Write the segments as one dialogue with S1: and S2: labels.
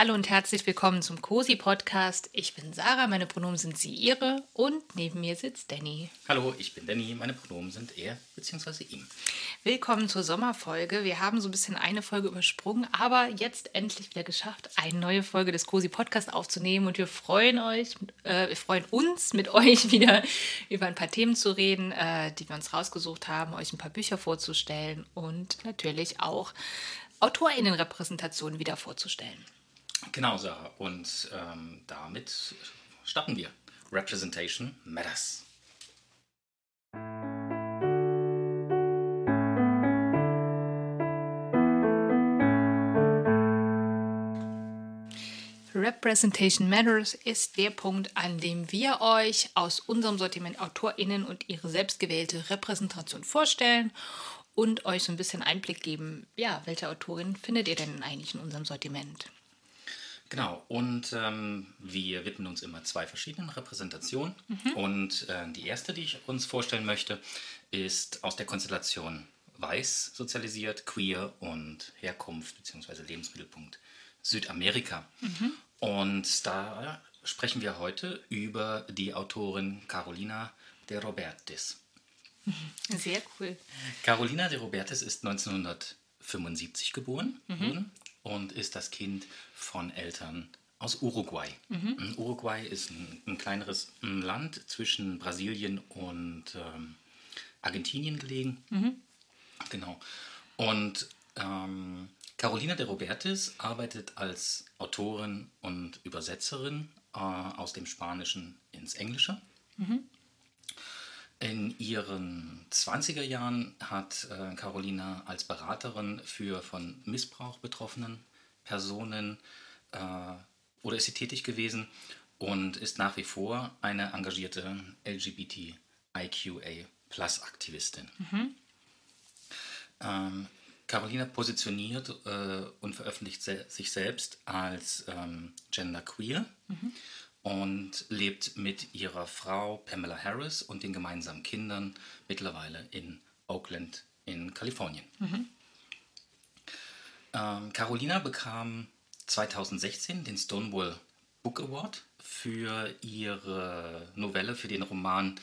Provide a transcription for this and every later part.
S1: Hallo und herzlich willkommen zum COSI Podcast. Ich bin Sarah, meine Pronomen sind sie, ihre und neben mir sitzt Danny.
S2: Hallo, ich bin Danny, meine Pronomen sind er bzw. ihm.
S1: Willkommen zur Sommerfolge. Wir haben so ein bisschen eine Folge übersprungen, aber jetzt endlich wieder geschafft, eine neue Folge des COSI Podcast aufzunehmen und wir freuen euch, äh, wir freuen uns mit euch wieder über ein paar Themen zu reden, äh, die wir uns rausgesucht haben, euch ein paar Bücher vorzustellen und natürlich auch AutorInnenrepräsentationen wieder vorzustellen.
S2: Genau, Sarah. Und ähm, damit starten wir. Representation Matters.
S1: Representation Matters ist der Punkt, an dem wir euch aus unserem Sortiment AutorInnen und ihre selbstgewählte Repräsentation vorstellen und euch so ein bisschen Einblick geben, ja, welche Autorin findet ihr denn eigentlich in unserem Sortiment?
S2: Genau, und ähm, wir widmen uns immer zwei verschiedenen Repräsentationen. Mhm. Und äh, die erste, die ich uns vorstellen möchte, ist aus der Konstellation weiß sozialisiert, queer und Herkunft bzw. Lebensmittelpunkt Südamerika. Mhm. Und da sprechen wir heute über die Autorin Carolina de Robertis.
S1: Sehr cool.
S2: Carolina de Robertis ist 1975 geboren mhm. Und ist das Kind von Eltern aus Uruguay. Mhm. Uruguay ist ein, ein, kleineres Land zwischen Brasilien und ähm, Argentinien gelegen. Mhm. Genau. Und ähm, Carolina de Robertis arbeitet als Autorin und Übersetzerin äh, aus dem Spanischen ins Englische. Mhm. In ihren 20er Jahren hat äh, Carolina als Beraterin für von Missbrauch betroffenen Personen äh, oder ist sie tätig gewesen und ist nach wie vor eine engagierte LGBTIQA-Plus-Aktivistin. Mhm. Ähm, Carolina positioniert äh, und veröffentlicht se sich selbst als ähm, genderqueer. Mhm und lebt mit ihrer Frau Pamela Harris und den gemeinsamen Kindern mittlerweile in Oakland in Kalifornien. Mhm. Ähm, Carolina bekam 2016 den Stonewall Book Award für ihre Novelle, für den Roman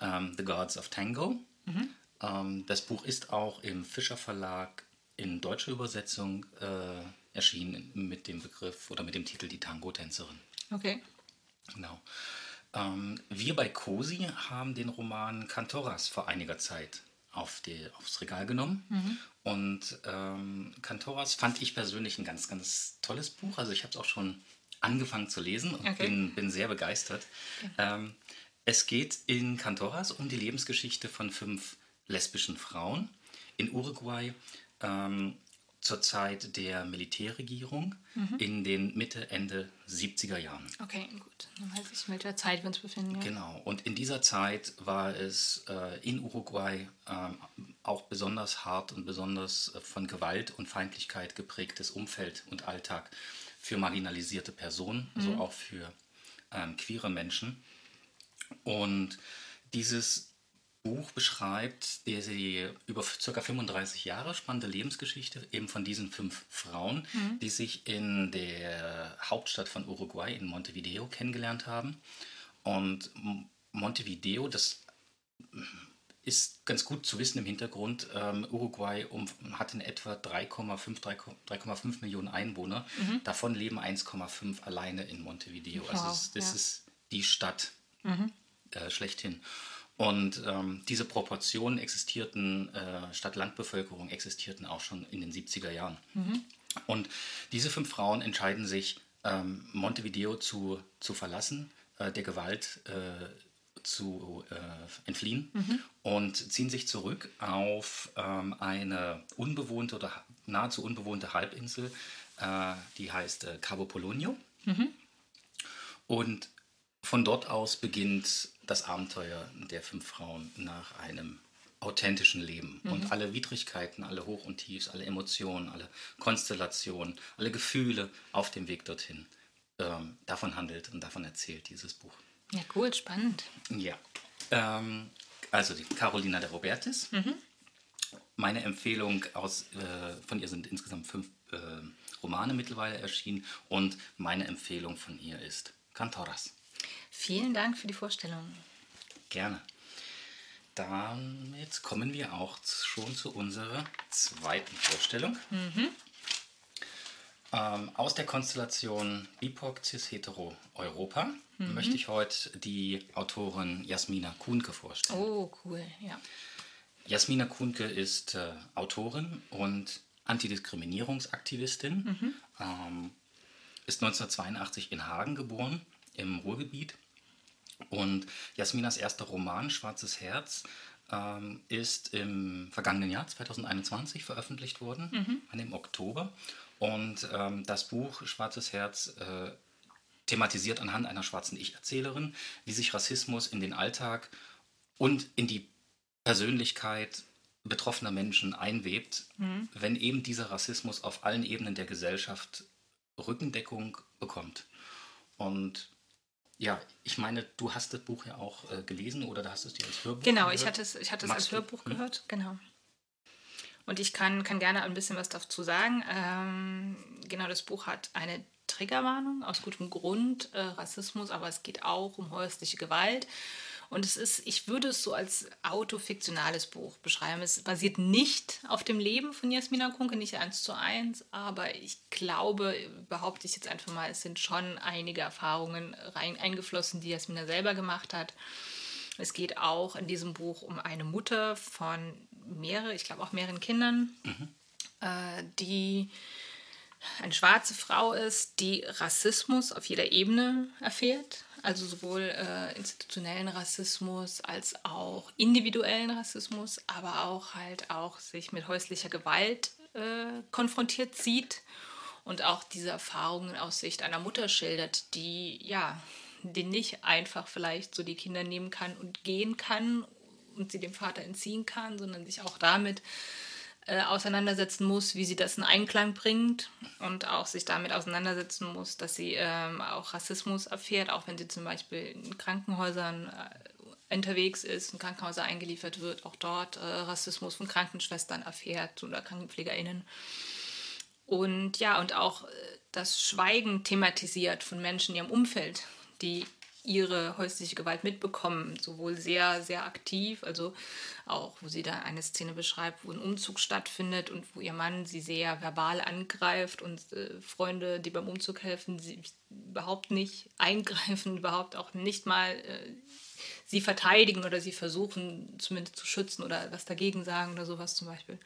S2: ähm, The Gods of Tango. Mhm. Ähm, das Buch ist auch im Fischer Verlag in deutscher Übersetzung äh, erschienen mit dem Begriff oder mit dem Titel Die Tango-Tänzerin.
S1: Okay.
S2: Genau. Ähm, wir bei COSI haben den Roman Cantoras vor einiger Zeit auf die, aufs Regal genommen. Mhm. Und ähm, Cantoras fand ich persönlich ein ganz, ganz tolles Buch. Also ich habe es auch schon angefangen zu lesen und okay. bin, bin sehr begeistert. Okay. Ähm, es geht in Cantoras um die Lebensgeschichte von fünf lesbischen Frauen in Uruguay. Ähm, zur Zeit der Militärregierung mhm. in den Mitte, Ende 70er Jahren.
S1: Okay, gut. Dann weiß ich, in welcher Zeit wir uns befinden. Ja.
S2: Genau. Und in dieser Zeit war es äh, in Uruguay äh, auch besonders hart und besonders äh, von Gewalt und Feindlichkeit geprägtes Umfeld und Alltag für marginalisierte Personen, mhm. so auch für ähm, queere Menschen. Und dieses Buch beschreibt der sie über ca. 35 Jahre spannende Lebensgeschichte eben von diesen fünf Frauen, mhm. die sich in der Hauptstadt von Uruguay in Montevideo kennengelernt haben. Und Montevideo, das ist ganz gut zu wissen im Hintergrund. Ähm, Uruguay um, hat in etwa 3,5 3,5 Millionen Einwohner. Mhm. Davon leben 1,5 alleine in Montevideo. Also wow, also das, das ja. ist die Stadt mhm. äh, schlechthin. Und ähm, diese Proportionen existierten, äh, Stadt-Land-Bevölkerung existierten auch schon in den 70er Jahren. Mhm. Und diese fünf Frauen entscheiden sich, ähm, Montevideo zu, zu verlassen, äh, der Gewalt äh, zu äh, entfliehen mhm. und ziehen sich zurück auf ähm, eine unbewohnte oder nahezu unbewohnte Halbinsel, äh, die heißt äh, Cabo Polonio. Mhm. Und von dort aus beginnt das Abenteuer der fünf Frauen nach einem authentischen Leben. Mhm. Und alle Widrigkeiten, alle Hoch und Tiefs, alle Emotionen, alle Konstellationen, alle Gefühle auf dem Weg dorthin, ähm, davon handelt und davon erzählt dieses Buch.
S1: Ja, cool, spannend.
S2: Ja. Ähm, also die Carolina de Robertis. Mhm. Meine Empfehlung aus, äh, von ihr sind insgesamt fünf äh, Romane mittlerweile erschienen und meine Empfehlung von ihr ist Cantoras.
S1: Vielen Dank für die Vorstellung.
S2: Gerne. Damit kommen wir auch schon zu unserer zweiten Vorstellung. Mhm. Ähm, aus der Konstellation BIPOC Cis Hetero Europa mhm. möchte ich heute die Autorin Jasmina Kuhnke vorstellen.
S1: Oh, cool, ja.
S2: Jasmina Kuhnke ist äh, Autorin und Antidiskriminierungsaktivistin, mhm. ähm, ist 1982 in Hagen geboren, im Ruhrgebiet. Und Jasminas erster Roman, Schwarzes Herz, ähm, ist im vergangenen Jahr, 2021, veröffentlicht worden, mhm. an dem Oktober. Und ähm, das Buch Schwarzes Herz äh, thematisiert anhand einer schwarzen Ich-Erzählerin, wie sich Rassismus in den Alltag und in die Persönlichkeit betroffener Menschen einwebt, mhm. wenn eben dieser Rassismus auf allen Ebenen der Gesellschaft Rückendeckung bekommt. Und ja, ich meine, du hast das Buch ja auch äh, gelesen oder hast es dir als Hörbuch
S1: Genau, gehört? ich hatte es, ich hatte es als Hörbuch du? Hm? gehört, genau. Und ich kann, kann gerne ein bisschen was dazu sagen. Ähm, genau, das Buch hat eine Triggerwarnung aus gutem Grund, äh, Rassismus, aber es geht auch um häusliche Gewalt. Und es ist, ich würde es so als autofiktionales Buch beschreiben. Es basiert nicht auf dem Leben von Jasmina Kunke, nicht eins zu eins, aber ich glaube, behaupte ich jetzt einfach mal, es sind schon einige Erfahrungen rein eingeflossen, die Jasmina selber gemacht hat. Es geht auch in diesem Buch um eine Mutter von mehreren, ich glaube auch mehreren Kindern, mhm. äh, die eine schwarze Frau ist, die Rassismus auf jeder Ebene erfährt also sowohl äh, institutionellen Rassismus als auch individuellen Rassismus, aber auch halt auch sich mit häuslicher Gewalt äh, konfrontiert sieht und auch diese Erfahrungen aus Sicht einer Mutter schildert, die ja, die nicht einfach vielleicht so die Kinder nehmen kann und gehen kann und sie dem Vater entziehen kann, sondern sich auch damit äh, auseinandersetzen muss, wie sie das in Einklang bringt und auch sich damit auseinandersetzen muss, dass sie ähm, auch Rassismus erfährt, auch wenn sie zum Beispiel in Krankenhäusern äh, unterwegs ist, in Krankenhäuser eingeliefert wird, auch dort äh, Rassismus von Krankenschwestern erfährt oder KrankenpflegerInnen. Und ja, und auch äh, das Schweigen thematisiert von Menschen in ihrem Umfeld, die ihre häusliche Gewalt mitbekommen, sowohl sehr, sehr aktiv, also auch, wo sie da eine Szene beschreibt, wo ein Umzug stattfindet und wo ihr Mann sie sehr verbal angreift und äh, Freunde, die beim Umzug helfen, sie überhaupt nicht eingreifen, überhaupt auch nicht mal äh, sie verteidigen oder sie versuchen zumindest zu schützen oder was dagegen sagen oder sowas zum Beispiel.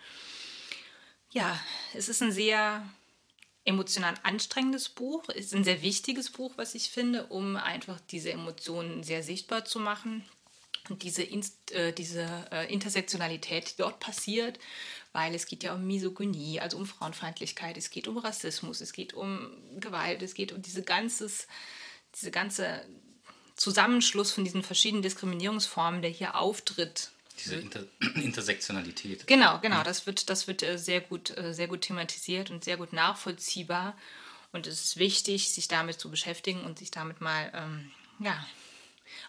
S1: Ja, es ist ein sehr emotional anstrengendes Buch. Ist ein sehr wichtiges Buch, was ich finde, um einfach diese Emotionen sehr sichtbar zu machen. Und diese, Inst äh, diese äh, Intersektionalität, die dort passiert, weil es geht ja um Misogynie, also um Frauenfeindlichkeit, es geht um Rassismus, es geht um Gewalt, es geht um diese ganzes, diese ganze Zusammenschluss von diesen verschiedenen Diskriminierungsformen, der hier auftritt
S2: diese Inter Intersektionalität.
S1: Genau, genau. Das wird, das wird äh, sehr, gut, äh, sehr gut thematisiert und sehr gut nachvollziehbar. Und es ist wichtig, sich damit zu beschäftigen und sich damit mal ähm, ja,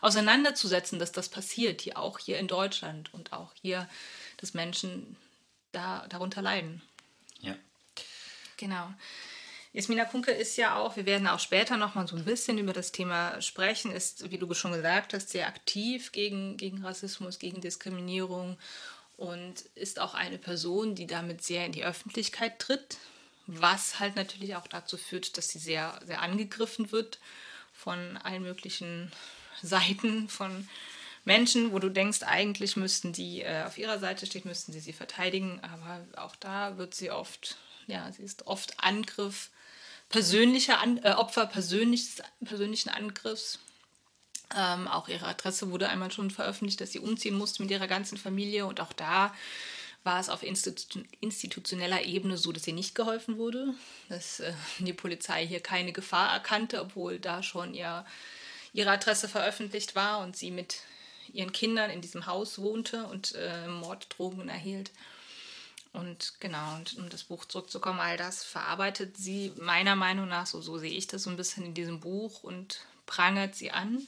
S1: auseinanderzusetzen, dass das passiert, hier auch hier in Deutschland und auch hier, dass Menschen da, darunter leiden.
S2: Ja.
S1: Genau. Jasmina Kunke ist ja auch, wir werden auch später noch mal so ein bisschen über das Thema sprechen, ist, wie du schon gesagt hast, sehr aktiv gegen, gegen Rassismus, gegen Diskriminierung und ist auch eine Person, die damit sehr in die Öffentlichkeit tritt, was halt natürlich auch dazu führt, dass sie sehr, sehr angegriffen wird von allen möglichen Seiten, von Menschen, wo du denkst, eigentlich müssten die äh, auf ihrer Seite stehen, müssten sie sie verteidigen, aber auch da wird sie oft, ja, sie ist oft Angriff persönliche An äh, Opfer persönliches, persönlichen Angriffs. Ähm, auch ihre Adresse wurde einmal schon veröffentlicht, dass sie umziehen musste mit ihrer ganzen Familie. Und auch da war es auf Institu institutioneller Ebene so, dass ihr nicht geholfen wurde, dass äh, die Polizei hier keine Gefahr erkannte, obwohl da schon ihr, ihre Adresse veröffentlicht war und sie mit ihren Kindern in diesem Haus wohnte und äh, Morddrohungen erhielt. Und genau, und um das Buch zurückzukommen, all das verarbeitet sie meiner Meinung nach, so, so sehe ich das so ein bisschen in diesem Buch und prangert sie an.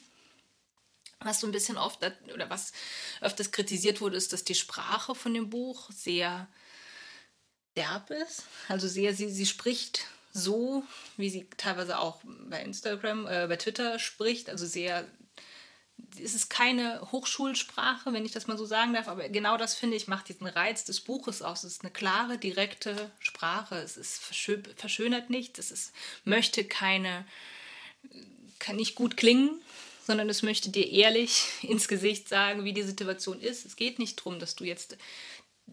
S1: Was so ein bisschen oft oder was öfters kritisiert wurde, ist, dass die Sprache von dem Buch sehr derb ist. Also sehr, sie, sie spricht so, wie sie teilweise auch bei Instagram, äh, bei Twitter spricht, also sehr es ist keine Hochschulsprache, wenn ich das mal so sagen darf, aber genau das finde ich macht diesen Reiz des Buches aus. Es ist eine klare, direkte Sprache. Es ist verschönert nichts. Es ist, möchte keine, kann nicht gut klingen, sondern es möchte dir ehrlich ins Gesicht sagen, wie die Situation ist. Es geht nicht darum, dass du jetzt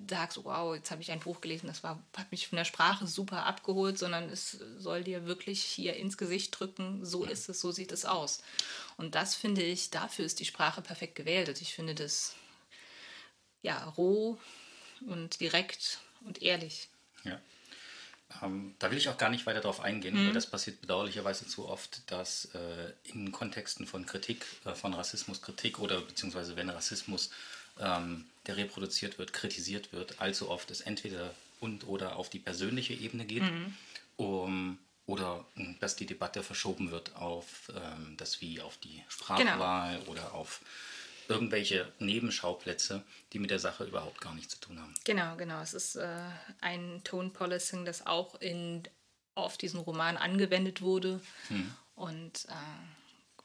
S1: sagst, wow, jetzt habe ich ein Buch gelesen, das war, hat mich von der Sprache super abgeholt, sondern es soll dir wirklich hier ins Gesicht drücken, so ist es, so sieht es aus. Und das finde ich, dafür ist die Sprache perfekt gewählt. Also ich finde das ja roh und direkt und ehrlich.
S2: Ja. Ähm, da will ich auch gar nicht weiter darauf eingehen, mhm. weil das passiert bedauerlicherweise zu oft, dass äh, in Kontexten von Kritik, äh, von Rassismuskritik oder beziehungsweise wenn Rassismus ähm, der reproduziert wird, kritisiert wird, allzu oft es entweder und oder auf die persönliche Ebene geht, mhm. um, oder hm, dass die Debatte verschoben wird auf ähm, das Wie, auf die Sprachwahl genau. oder auf irgendwelche Nebenschauplätze, die mit der Sache überhaupt gar nichts zu tun haben.
S1: Genau, genau. Es ist äh, ein Tone Policing, das auch in, auf diesen Roman angewendet wurde hm. und äh,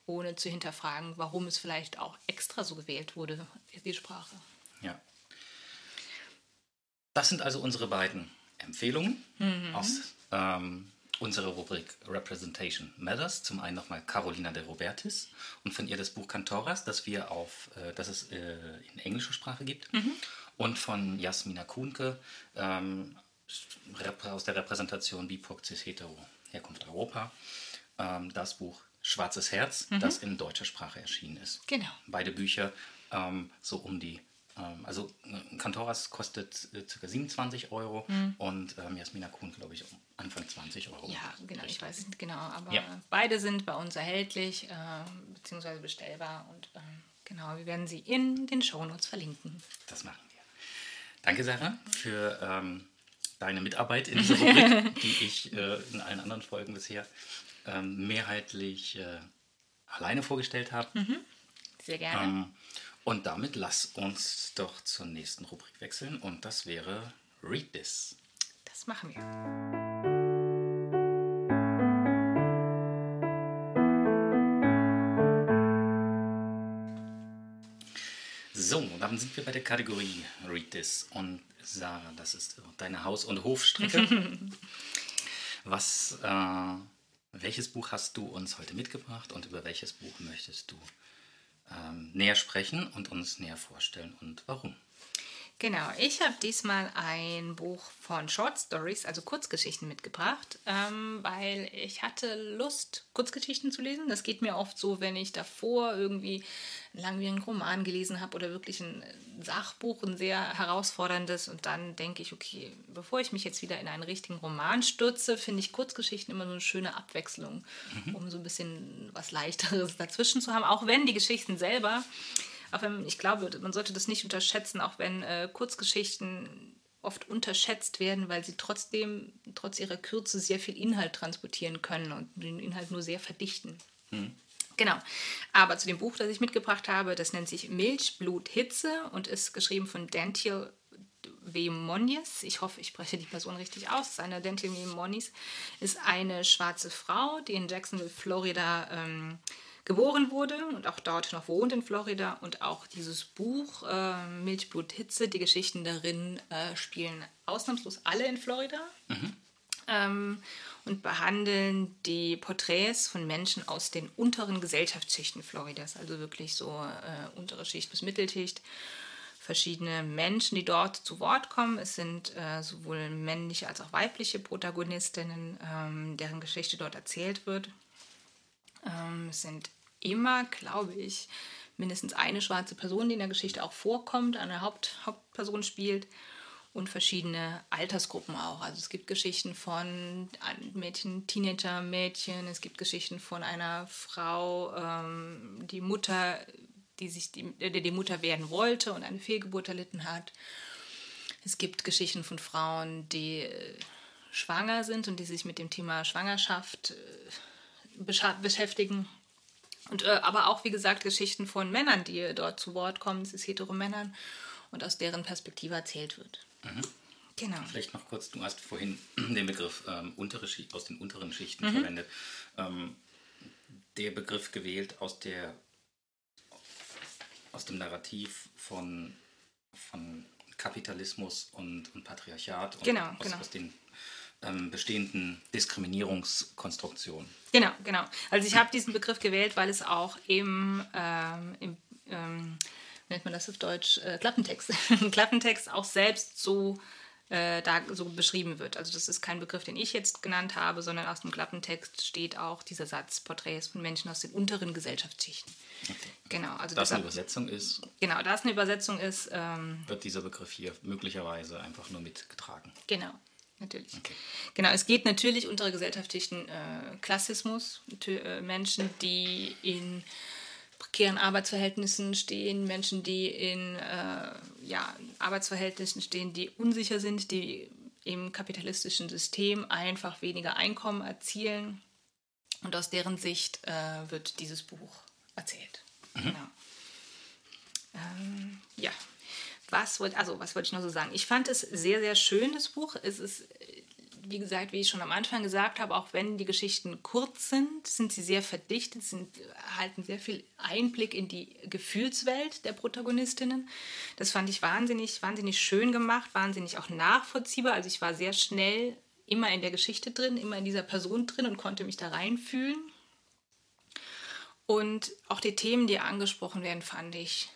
S1: ohne zu hinterfragen, warum es vielleicht auch extra so gewählt wurde, die Sprache.
S2: Ja. Das sind also unsere beiden Empfehlungen mhm. aus ähm, unserer Rubrik Representation Matters. Zum einen nochmal Carolina de Robertis und von ihr das Buch Cantoras, das wir auf, äh, das es äh, in englischer Sprache gibt. Mhm. Und von Jasmina Kuhnke ähm, aus der Repräsentation BIPOC CIS Hetero Herkunft Europa. Ähm, das Buch Schwarzes Herz, mhm. das in deutscher Sprache erschienen ist.
S1: Genau.
S2: Beide Bücher ähm, so um die also Kantoras kostet äh, ca. 27 Euro mhm. und ähm, Jasmina Kuhn, glaube ich, Anfang 20 Euro.
S1: Ja, genau, ich weiß nicht genau, aber ja. beide sind bei uns erhältlich äh, bzw. bestellbar und äh, genau, wir werden sie in den Shownotes verlinken.
S2: Das machen wir. Danke, Sarah, für ähm, deine Mitarbeit in dieser Rubrik, die ich äh, in allen anderen Folgen bisher ähm, mehrheitlich äh, alleine vorgestellt habe.
S1: Mhm. Sehr gerne.
S2: Und damit lass uns doch zur nächsten Rubrik wechseln und das wäre Read This.
S1: Das machen wir.
S2: So, dann sind wir bei der Kategorie Read This und Sarah, das ist deine Haus- und Hofstrecke. Was, äh, welches Buch hast du uns heute mitgebracht und über welches Buch möchtest du ähm, näher sprechen und uns näher vorstellen und warum.
S1: Genau, ich habe diesmal ein Buch von Short Stories, also Kurzgeschichten mitgebracht, ähm, weil ich hatte Lust, Kurzgeschichten zu lesen. Das geht mir oft so, wenn ich davor irgendwie einen langwierigen Roman gelesen habe oder wirklich ein Sachbuch, ein sehr herausforderndes. Und dann denke ich, okay, bevor ich mich jetzt wieder in einen richtigen Roman stürze, finde ich Kurzgeschichten immer so eine schöne Abwechslung, mhm. um so ein bisschen was Leichteres dazwischen zu haben. Auch wenn die Geschichten selber auch wenn, ich glaube, man sollte das nicht unterschätzen, auch wenn äh, Kurzgeschichten oft unterschätzt werden, weil sie trotzdem, trotz ihrer Kürze, sehr viel Inhalt transportieren können und den Inhalt nur sehr verdichten. Mhm. Genau. Aber zu dem Buch, das ich mitgebracht habe, das nennt sich Milchbluthitze und ist geschrieben von Dantiel W. Monies. Ich hoffe, ich spreche die Person richtig aus. Das ist eine Dantiel W. Monies ist eine schwarze Frau, die in Jacksonville, Florida ähm, geboren wurde und auch dort noch wohnt in Florida. Und auch dieses Buch äh, Milchblut Hitze, die Geschichten darin äh, spielen ausnahmslos alle in Florida. Mhm. Ähm, und behandeln die Porträts von Menschen aus den unteren Gesellschaftsschichten Floridas, also wirklich so äh, untere Schicht bis Mittelschicht. Verschiedene Menschen, die dort zu Wort kommen. Es sind äh, sowohl männliche als auch weibliche Protagonistinnen, ähm, deren Geschichte dort erzählt wird. Ähm, es sind immer, glaube ich, mindestens eine schwarze Person, die in der Geschichte auch vorkommt, eine Haupt Hauptperson spielt und verschiedene Altersgruppen auch. Also es gibt Geschichten von Mädchen, Teenager-Mädchen, es gibt Geschichten von einer Frau, ähm, die Mutter, die sich die, die Mutter werden wollte und eine Fehlgeburt erlitten hat. Es gibt Geschichten von Frauen, die äh, schwanger sind und die sich mit dem Thema Schwangerschaft äh, beschäftigen und, äh, aber auch, wie gesagt, Geschichten von Männern, die dort zu Wort kommen, es ist hetero Männern und aus deren Perspektive erzählt wird. Mhm. Genau.
S2: Vielleicht noch kurz, du hast vorhin den Begriff ähm, untere Schicht, aus den unteren Schichten mhm. verwendet. Ähm, der Begriff gewählt aus der aus dem Narrativ von, von Kapitalismus und, und Patriarchat und
S1: genau,
S2: aus,
S1: genau.
S2: aus den ähm, bestehenden Diskriminierungskonstruktionen.
S1: Genau, genau. Also ich habe diesen Begriff gewählt, weil es auch im, ähm, im ähm, nennt man das auf Deutsch, äh, Klappentext, Klappentext auch selbst so äh, da so beschrieben wird. Also das ist kein Begriff, den ich jetzt genannt habe, sondern aus dem Klappentext steht auch dieser Satz Porträts von Menschen aus den unteren Gesellschaftsschichten. Okay. Genau, also
S2: da es eine Übersetzung ist.
S1: Genau, da es eine Übersetzung ist, ähm,
S2: wird dieser Begriff hier möglicherweise einfach nur mitgetragen.
S1: Genau. Natürlich. Okay. Genau, es geht natürlich untere Gesellschaftsschichten äh, Klassismus, äh, Menschen, die in prekären Arbeitsverhältnissen stehen, Menschen, die in äh, ja, Arbeitsverhältnissen stehen, die unsicher sind, die im kapitalistischen System einfach weniger Einkommen erzielen. Und aus deren Sicht äh, wird dieses Buch erzählt. Mhm. Genau. Ähm, ja, was wollte also, was wollte ich noch so sagen? Ich fand es sehr, sehr schön, das Buch. Es ist wie gesagt, wie ich schon am Anfang gesagt habe, auch wenn die Geschichten kurz sind, sind sie sehr verdichtet, sind, erhalten sehr viel Einblick in die Gefühlswelt der Protagonistinnen. Das fand ich wahnsinnig, wahnsinnig schön gemacht, wahnsinnig auch nachvollziehbar. Also ich war sehr schnell immer in der Geschichte drin, immer in dieser Person drin und konnte mich da reinfühlen. Und auch die Themen, die angesprochen werden, fand ich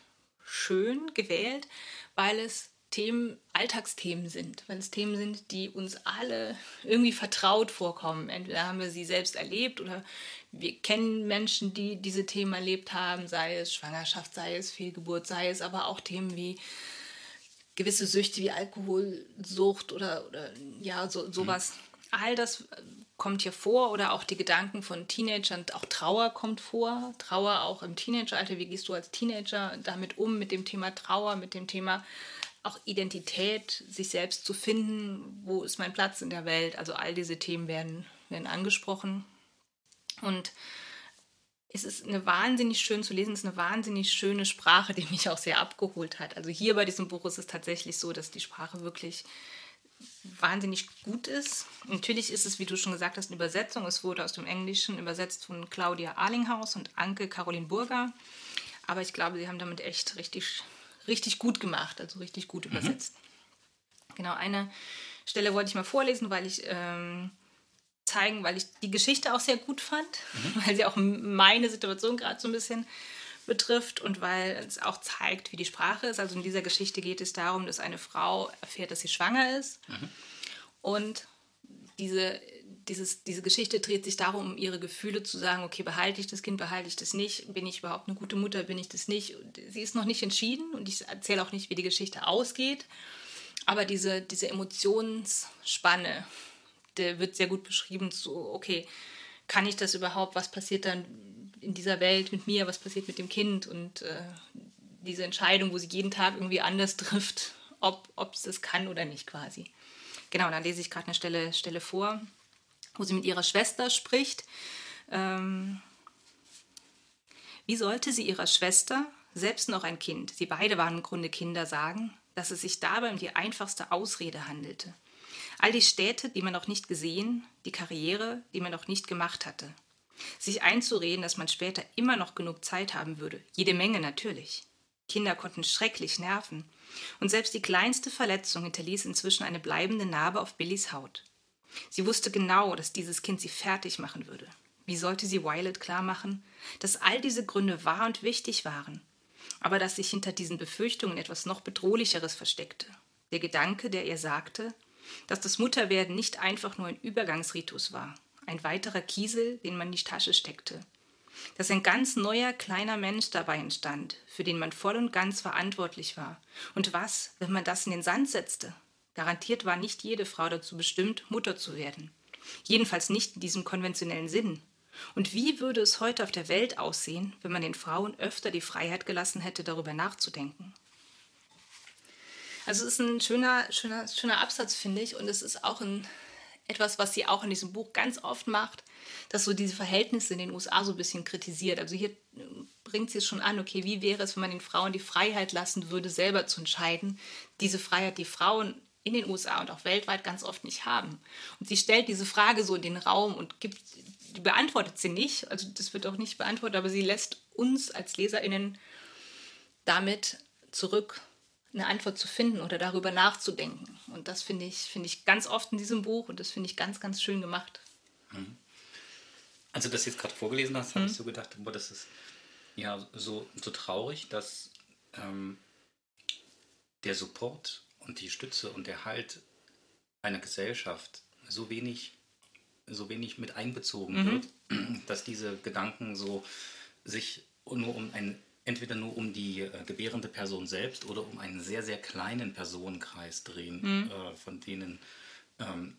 S1: schön gewählt, weil es Themen Alltagsthemen sind, weil es Themen sind, die uns alle irgendwie vertraut vorkommen. Entweder haben wir sie selbst erlebt oder wir kennen Menschen, die diese Themen erlebt haben, sei es Schwangerschaft, sei es Fehlgeburt, sei es aber auch Themen wie gewisse Süchte wie Alkoholsucht oder, oder ja, so, sowas. Mhm. All das kommt hier vor oder auch die Gedanken von Teenagern, auch Trauer kommt vor. Trauer auch im Teenageralter. Wie gehst du als Teenager damit um, mit dem Thema Trauer, mit dem Thema auch Identität, sich selbst zu finden, wo ist mein Platz in der Welt. Also all diese Themen werden, werden angesprochen. Und es ist eine wahnsinnig schön zu lesen, es ist eine wahnsinnig schöne Sprache, die mich auch sehr abgeholt hat. Also hier bei diesem Buch ist es tatsächlich so, dass die Sprache wirklich wahnsinnig gut ist. Natürlich ist es, wie du schon gesagt hast, eine Übersetzung. Es wurde aus dem Englischen übersetzt von Claudia Arlinghaus und Anke Caroline Burger. Aber ich glaube, sie haben damit echt richtig richtig gut gemacht, also richtig gut mhm. übersetzt. Mhm. Genau, eine Stelle wollte ich mal vorlesen, weil ich ähm, zeigen, weil ich die Geschichte auch sehr gut fand, mhm. weil sie auch meine Situation gerade so ein bisschen betrifft und weil es auch zeigt, wie die Sprache ist. Also in dieser Geschichte geht es darum, dass eine Frau erfährt, dass sie schwanger ist mhm. und diese dieses, diese Geschichte dreht sich darum, um ihre Gefühle zu sagen, okay, behalte ich das Kind, behalte ich das nicht, bin ich überhaupt eine gute Mutter, bin ich das nicht. Sie ist noch nicht entschieden und ich erzähle auch nicht, wie die Geschichte ausgeht. Aber diese, diese Emotionsspanne, der wird sehr gut beschrieben, so, okay, kann ich das überhaupt, was passiert dann in dieser Welt mit mir, was passiert mit dem Kind und äh, diese Entscheidung, wo sie jeden Tag irgendwie anders trifft, ob, es das kann oder nicht quasi. Genau, da lese ich gerade eine Stelle, Stelle vor wo sie mit ihrer Schwester spricht. Ähm, wie sollte sie ihrer Schwester, selbst noch ein Kind, sie beide waren im Grunde Kinder, sagen, dass es sich dabei um die einfachste Ausrede handelte? All die Städte, die man noch nicht gesehen, die Karriere, die man noch nicht gemacht hatte. Sich einzureden, dass man später immer noch genug Zeit haben würde. Jede Menge natürlich. Kinder konnten schrecklich nerven. Und selbst die kleinste Verletzung hinterließ inzwischen eine bleibende Narbe auf Billys Haut. Sie wusste genau, dass dieses Kind sie fertig machen würde. Wie sollte sie Violet klarmachen, dass all diese Gründe wahr und wichtig waren, aber dass sich hinter diesen Befürchtungen etwas noch bedrohlicheres versteckte? Der Gedanke, der ihr sagte, dass das Mutterwerden nicht einfach nur ein Übergangsritus war, ein weiterer Kiesel, den man in die Tasche steckte, dass ein ganz neuer kleiner Mensch dabei entstand, für den man voll und ganz verantwortlich war. Und was, wenn man das in den Sand setzte? Garantiert war nicht jede Frau dazu bestimmt, Mutter zu werden. Jedenfalls nicht in diesem konventionellen Sinn. Und wie würde es heute auf der Welt aussehen, wenn man den Frauen öfter die Freiheit gelassen hätte, darüber nachzudenken? Also es ist ein schöner, schöner, schöner Absatz, finde ich. Und es ist auch ein, etwas, was sie auch in diesem Buch ganz oft macht, dass so diese Verhältnisse in den USA so ein bisschen kritisiert. Also hier bringt sie es schon an, okay, wie wäre es, wenn man den Frauen die Freiheit lassen würde, selber zu entscheiden, diese Freiheit, die Frauen in den USA und auch weltweit ganz oft nicht haben. Und sie stellt diese Frage so in den Raum und gibt, beantwortet sie nicht, also das wird auch nicht beantwortet, aber sie lässt uns als LeserInnen damit zurück eine Antwort zu finden oder darüber nachzudenken. Und das finde ich, finde ich ganz oft in diesem Buch und das finde ich ganz, ganz schön gemacht.
S2: Mhm. Also, das jetzt gerade vorgelesen hast, habe ich mhm. so gedacht, boah, das ist ja so, so traurig, dass ähm, der Support und die Stütze und der Halt einer Gesellschaft so wenig, so wenig mit einbezogen mhm. wird, dass diese Gedanken so sich nur um ein entweder nur um die äh, gebärende Person selbst oder um einen sehr, sehr kleinen Personenkreis drehen, mhm. äh, von denen ähm,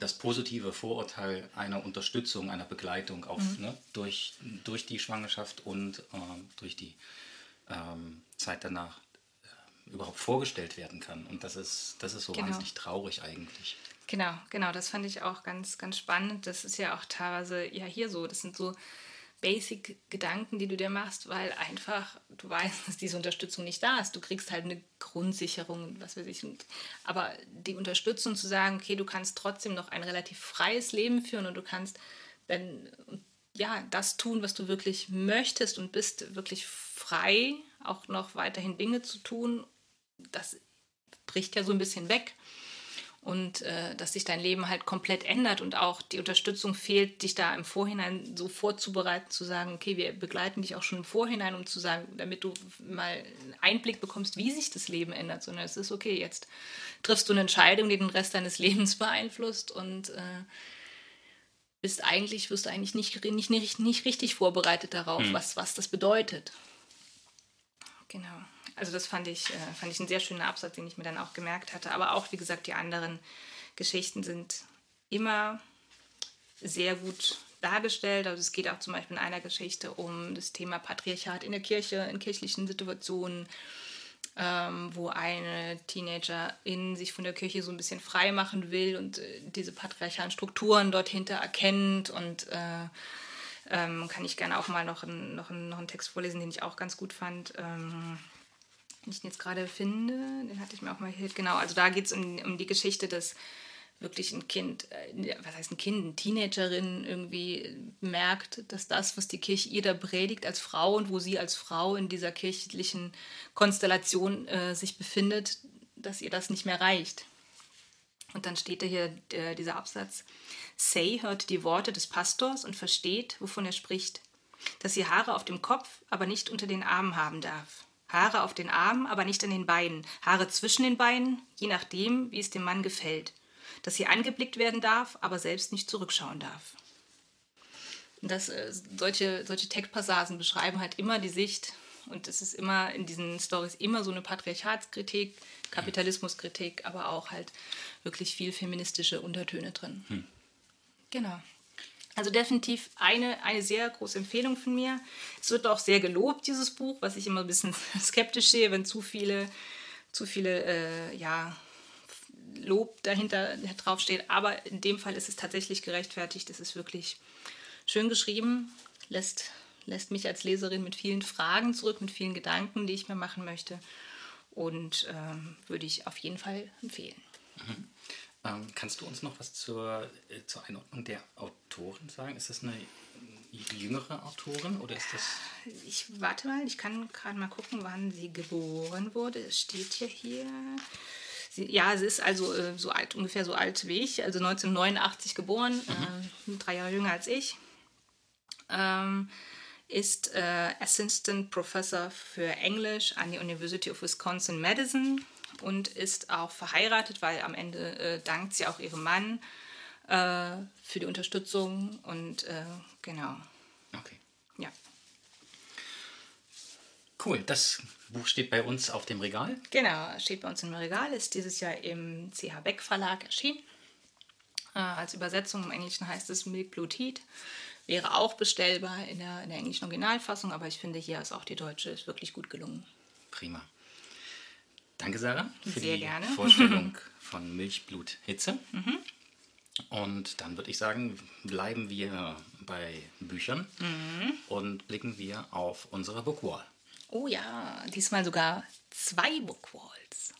S2: das positive Vorurteil einer Unterstützung, einer Begleitung auf, mhm. ne, durch, durch die Schwangerschaft und äh, durch die ähm, Zeit danach äh, überhaupt vorgestellt werden kann. Und das ist, das ist so genau. wahnsinnig traurig eigentlich.
S1: Genau, genau, das fand ich auch ganz, ganz spannend. Das ist ja auch teilweise ja hier so. Das sind so Basic-Gedanken, die du dir machst, weil einfach du weißt, dass diese Unterstützung nicht da ist. Du kriegst halt eine Grundsicherung, was weiß ich. Aber die Unterstützung zu sagen, okay, du kannst trotzdem noch ein relativ freies Leben führen und du kannst dann ja das tun, was du wirklich möchtest und bist wirklich frei, auch noch weiterhin Dinge zu tun, das bricht ja so ein bisschen weg und äh, dass sich dein Leben halt komplett ändert und auch die Unterstützung fehlt, dich da im Vorhinein so vorzubereiten, zu sagen, okay, wir begleiten dich auch schon im Vorhinein, um zu sagen, damit du mal einen Einblick bekommst, wie sich das Leben ändert, sondern es ist okay, jetzt triffst du eine Entscheidung, die den Rest deines Lebens beeinflusst und äh, bist eigentlich, wirst du eigentlich nicht, nicht, nicht, nicht richtig vorbereitet darauf, mhm. was, was das bedeutet. Genau. Also das fand ich, äh, fand ich ein sehr schöner Absatz, den ich mir dann auch gemerkt hatte. Aber auch, wie gesagt, die anderen Geschichten sind immer sehr gut dargestellt. Also es geht auch zum Beispiel in einer Geschichte um das Thema Patriarchat in der Kirche, in kirchlichen Situationen, ähm, wo eine Teenagerin sich von der Kirche so ein bisschen frei machen will und äh, diese patriarchalen Strukturen dort hinter erkennt und äh, ähm, kann ich gerne auch mal noch, ein, noch, ein, noch einen Text vorlesen, den ich auch ganz gut fand. Ähm, den ich jetzt gerade finde, den hatte ich mir auch mal hier, genau, also da geht es um, um die Geschichte, dass wirklich ein Kind, äh, was heißt ein Kind, eine Teenagerin irgendwie merkt, dass das, was die Kirche ihr da predigt als Frau und wo sie als Frau in dieser kirchlichen Konstellation äh, sich befindet, dass ihr das nicht mehr reicht. Und dann steht da hier der, dieser Absatz. Say hört die Worte des Pastors und versteht, wovon er spricht, dass sie Haare auf dem Kopf, aber nicht unter den Armen haben darf Haare auf den Armen, aber nicht an den Beinen, Haare zwischen den Beinen, je nachdem, wie es dem Mann gefällt, dass sie angeblickt werden darf, aber selbst nicht zurückschauen darf. Und das, äh, solche, solche Textpassagen beschreiben halt immer die Sicht und es ist immer in diesen Stories immer so eine Patriarchatskritik, Kapitalismuskritik, aber auch halt wirklich viel feministische Untertöne drin. Hm. Genau. Also definitiv eine, eine sehr große Empfehlung von mir. Es wird auch sehr gelobt, dieses Buch, was ich immer ein bisschen skeptisch sehe, wenn zu viele, zu viele äh, ja, Lob dahinter draufsteht. Aber in dem Fall ist es tatsächlich gerechtfertigt. Es ist wirklich schön geschrieben, lässt, lässt mich als Leserin mit vielen Fragen zurück, mit vielen Gedanken, die ich mir machen möchte. Und ähm, würde ich auf jeden Fall empfehlen.
S2: Mhm. Ähm, kannst du uns noch was zur, äh, zur Einordnung der Autorin sagen? Ist das eine jüngere Autorin oder ist das.
S1: Ich warte mal, ich kann gerade mal gucken, wann sie geboren wurde. Es steht ja hier. Sie, ja, sie ist also äh, so alt, ungefähr so alt wie ich, also 1989 geboren, mhm. äh, drei Jahre jünger als ich. Ähm, ist äh, Assistant Professor für Englisch an der University of Wisconsin Madison und ist auch verheiratet, weil am Ende äh, dankt sie auch ihrem Mann äh, für die Unterstützung und äh, genau.
S2: Okay.
S1: Ja.
S2: Cool, das Buch steht bei uns auf dem Regal.
S1: Genau, steht bei uns im Regal, ist dieses Jahr im CH Beck Verlag erschienen. Äh, als Übersetzung im Englischen heißt es Milk Blue Heat. Wäre auch bestellbar in der, in der englischen Originalfassung, aber ich finde, hier ist auch die deutsche ist wirklich gut gelungen.
S2: Prima. Danke, Sarah,
S1: für Sehr die gerne.
S2: Vorstellung von Milchblut Hitze. Mhm. Und dann würde ich sagen, bleiben wir bei Büchern mhm. und blicken wir auf unsere Bookwall.
S1: Oh ja, diesmal sogar zwei Bookwalls.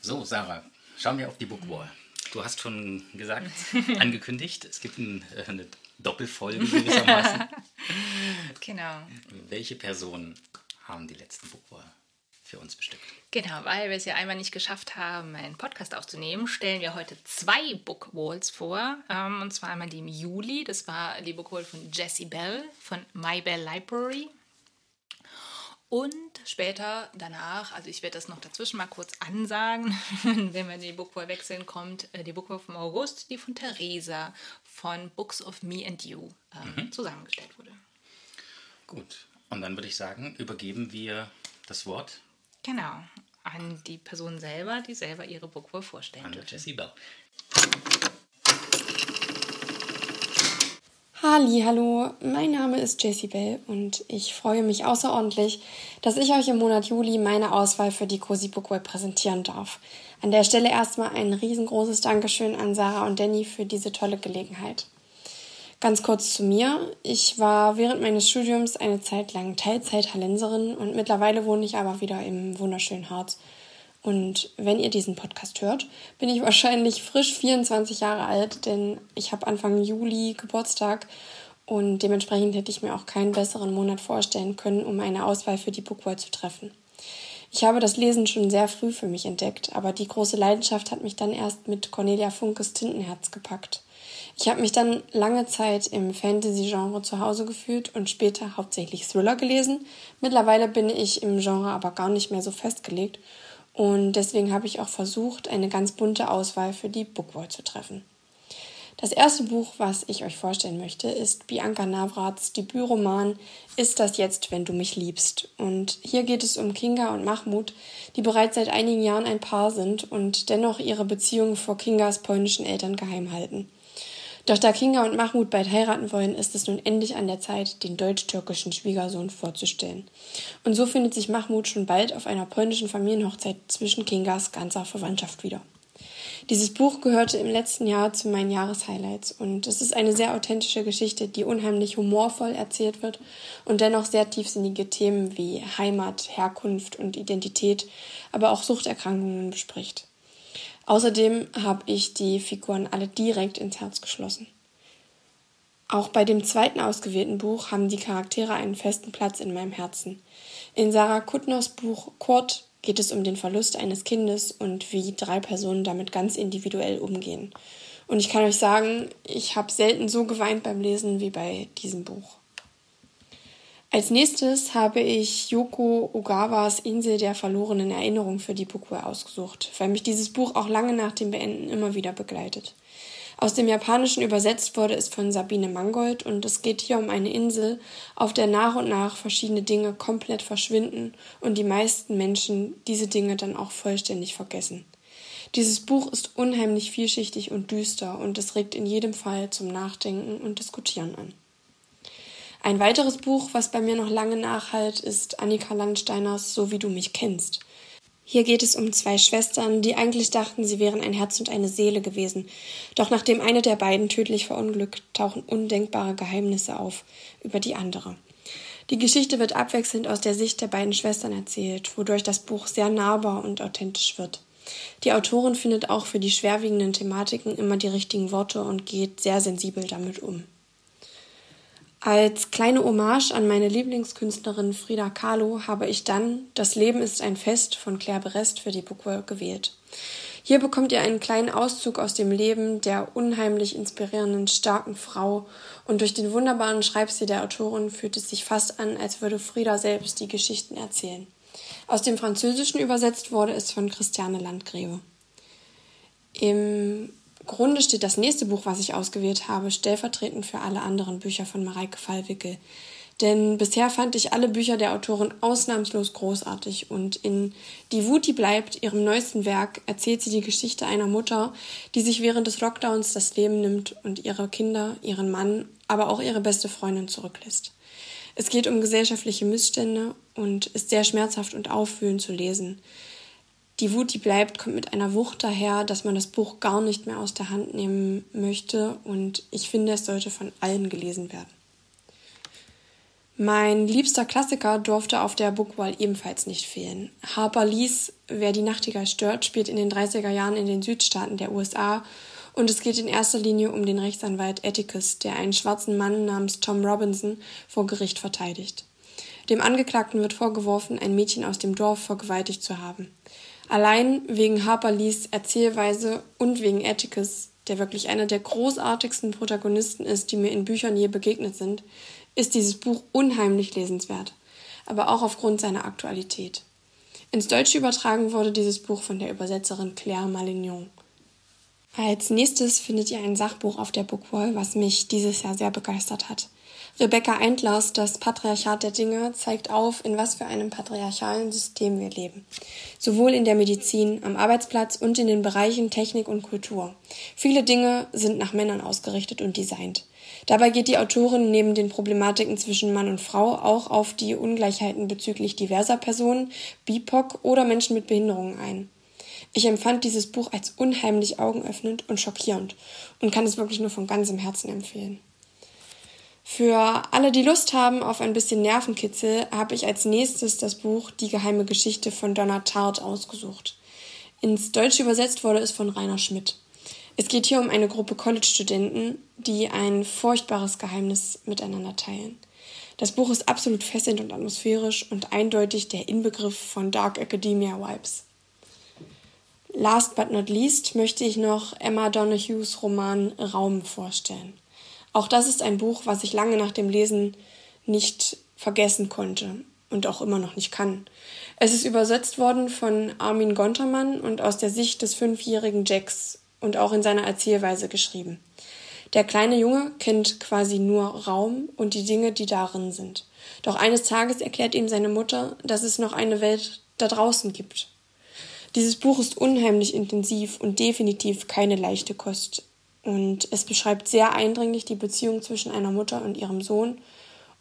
S2: So, Sarah, schauen wir auf die Bookwall. Du hast schon gesagt, angekündigt, es gibt ein, äh, eine Doppelfolge gewissermaßen.
S1: genau.
S2: Welche Personen haben die letzten Bookwall für uns bestimmt?
S1: Genau, weil wir es ja einmal nicht geschafft haben, einen Podcast aufzunehmen, stellen wir heute zwei Bookwalls vor. Ähm, und zwar einmal die im Juli, das war die Bookwall von Jessie Bell von My Bell Library. Und später danach, also ich werde das noch dazwischen mal kurz ansagen, wenn wir in die Bookwall wechseln, kommt äh, die Bookwall vom August, die von Theresa von Books of Me and You ähm, mhm. zusammengestellt wurde.
S2: Gut, und dann würde ich sagen, übergeben wir das Wort.
S1: Genau, an die Person selber, die selber ihre Bookwall vorstellen
S2: An Jessie Bell.
S3: Halli, hallo, mein Name ist Jessie Bell und ich freue mich außerordentlich, dass ich euch im Monat Juli meine Auswahl für die Cozy Book Web präsentieren darf. An der Stelle erstmal ein riesengroßes Dankeschön an Sarah und Danny für diese tolle Gelegenheit. Ganz kurz zu mir. Ich war während meines Studiums eine Zeit lang Teilzeit-Hallenserin und mittlerweile wohne ich aber wieder im wunderschönen Harz. Und wenn ihr diesen Podcast hört, bin ich wahrscheinlich frisch 24 Jahre alt, denn ich habe Anfang Juli Geburtstag und dementsprechend hätte ich mir auch keinen besseren Monat vorstellen können, um eine Auswahl für die Bookwall zu treffen. Ich habe das Lesen schon sehr früh für mich entdeckt, aber die große Leidenschaft hat mich dann erst mit Cornelia Funkes Tintenherz gepackt. Ich habe mich dann lange Zeit im Fantasy-Genre zu Hause gefühlt und später hauptsächlich Thriller gelesen. Mittlerweile bin ich im Genre aber gar nicht mehr so festgelegt und deswegen habe ich auch versucht, eine ganz bunte Auswahl für die Bookwall zu treffen. Das erste Buch, was ich euch vorstellen möchte, ist Bianca Navrats Debütroman Ist das jetzt, wenn du mich liebst? Und hier geht es um Kinga und Mahmoud, die bereits seit einigen Jahren ein Paar sind und dennoch ihre Beziehung vor Kingas polnischen Eltern geheim halten. Doch da Kinga und Mahmoud bald heiraten wollen, ist es nun endlich an der Zeit, den deutsch-türkischen Schwiegersohn vorzustellen. Und so findet sich Mahmoud schon bald auf einer polnischen Familienhochzeit zwischen Kingas ganzer Verwandtschaft wieder. Dieses Buch gehörte im letzten Jahr zu meinen Jahreshighlights und es ist eine sehr authentische Geschichte, die unheimlich humorvoll erzählt wird und dennoch sehr tiefsinnige Themen wie Heimat, Herkunft und Identität, aber auch Suchterkrankungen bespricht. Außerdem habe ich die Figuren alle direkt ins Herz geschlossen. Auch bei dem zweiten ausgewählten Buch haben die Charaktere einen festen Platz in meinem Herzen. In Sarah Kuttners Buch Kurt geht es um den Verlust eines Kindes und wie drei Personen damit ganz individuell umgehen. Und ich kann euch sagen, ich habe selten so geweint beim Lesen wie bei diesem Buch. Als nächstes habe ich Yoko Ogawas Insel der verlorenen Erinnerung für die Bukue ausgesucht, weil mich dieses Buch auch lange nach dem Beenden immer wieder begleitet. Aus dem Japanischen übersetzt wurde es von Sabine Mangold und es geht hier um eine Insel, auf der nach und nach verschiedene Dinge komplett verschwinden und die meisten Menschen diese Dinge dann auch vollständig vergessen. Dieses Buch ist unheimlich vielschichtig und düster und es regt in jedem Fall zum Nachdenken und Diskutieren an. Ein weiteres Buch, was bei mir noch lange nachhalt, ist Annika Landsteiners So wie du mich kennst. Hier geht es um zwei Schwestern, die eigentlich dachten, sie wären ein Herz und eine Seele gewesen. Doch nachdem eine der beiden tödlich verunglückt, tauchen undenkbare Geheimnisse auf über die andere. Die Geschichte wird abwechselnd aus der Sicht der beiden Schwestern erzählt, wodurch das Buch sehr nahbar und authentisch wird. Die Autorin findet auch für die schwerwiegenden Thematiken immer die richtigen Worte und geht sehr sensibel damit um. Als kleine Hommage an meine Lieblingskünstlerin Frida Kahlo habe ich dann Das Leben ist ein Fest von Claire Berest für die Bookwork gewählt. Hier bekommt ihr einen kleinen Auszug aus dem Leben der unheimlich inspirierenden, starken Frau und durch den wunderbaren Schreibstil der Autorin fühlt es sich fast an, als würde Frida selbst die Geschichten erzählen. Aus dem Französischen übersetzt wurde es von Christiane Landgrebe. Im Grunde steht das nächste Buch, was ich ausgewählt habe, stellvertretend für alle anderen Bücher von Mareike Fallwickel. Denn bisher fand ich alle Bücher der Autorin ausnahmslos großartig und in Die Wut, die bleibt, ihrem neuesten Werk, erzählt sie die Geschichte einer Mutter, die sich während des Lockdowns das Leben nimmt und ihre Kinder, ihren Mann, aber auch ihre beste Freundin zurücklässt. Es geht um gesellschaftliche Missstände und ist sehr schmerzhaft und aufwühlend zu lesen. Die Wut, die bleibt, kommt mit einer Wucht daher, dass man das Buch gar nicht mehr aus der Hand nehmen möchte und ich finde, es sollte von allen gelesen werden. Mein liebster Klassiker durfte auf der Bookwall ebenfalls nicht fehlen. Harper Lees Wer die Nachtigall stört spielt in den 30er Jahren in den Südstaaten der USA und es geht in erster Linie um den Rechtsanwalt Atticus, der einen schwarzen Mann namens Tom Robinson vor Gericht verteidigt. Dem Angeklagten wird vorgeworfen, ein Mädchen aus dem Dorf vergewaltigt zu haben. Allein wegen Harper Lees Erzählweise und wegen Atticus, der wirklich einer der großartigsten Protagonisten ist, die mir in Büchern je begegnet sind, ist dieses Buch unheimlich lesenswert, aber auch aufgrund seiner Aktualität. Ins Deutsche übertragen wurde dieses Buch von der Übersetzerin Claire Malignon. Als nächstes findet ihr ein Sachbuch auf der Bookwall, was mich dieses Jahr sehr begeistert hat. Rebecca Eintlers Das Patriarchat der Dinge zeigt auf, in was für einem patriarchalen System wir leben. Sowohl in der Medizin, am Arbeitsplatz und in den Bereichen Technik und Kultur. Viele Dinge sind nach Männern ausgerichtet und designt. Dabei geht die Autorin neben den Problematiken zwischen Mann und Frau auch auf die Ungleichheiten bezüglich diverser Personen, BIPOC oder Menschen mit Behinderungen ein. Ich empfand dieses Buch als unheimlich augenöffnend und schockierend und kann es wirklich nur von ganzem Herzen empfehlen. Für alle, die Lust haben auf ein bisschen Nervenkitzel, habe ich als nächstes das Buch Die geheime Geschichte von Donna Tartt ausgesucht. Ins Deutsche übersetzt wurde es von Rainer Schmidt. Es geht hier um eine Gruppe College-Studenten, die ein furchtbares Geheimnis miteinander teilen. Das Buch ist absolut fesselnd und atmosphärisch und eindeutig der Inbegriff von Dark Academia Vibes. Last but not least möchte ich noch Emma Donahues Roman Raum vorstellen. Auch das ist ein Buch, was ich lange nach dem Lesen nicht vergessen konnte und auch immer noch nicht kann. Es ist übersetzt worden von Armin Gontermann und aus der Sicht des fünfjährigen Jacks und auch in seiner Erzählweise geschrieben. Der kleine Junge kennt quasi nur Raum und die Dinge, die darin sind. Doch eines Tages erklärt ihm seine Mutter, dass es noch eine Welt da draußen gibt. Dieses Buch ist unheimlich intensiv und definitiv keine leichte Kost. Und es beschreibt sehr eindringlich die Beziehung zwischen einer Mutter und ihrem Sohn.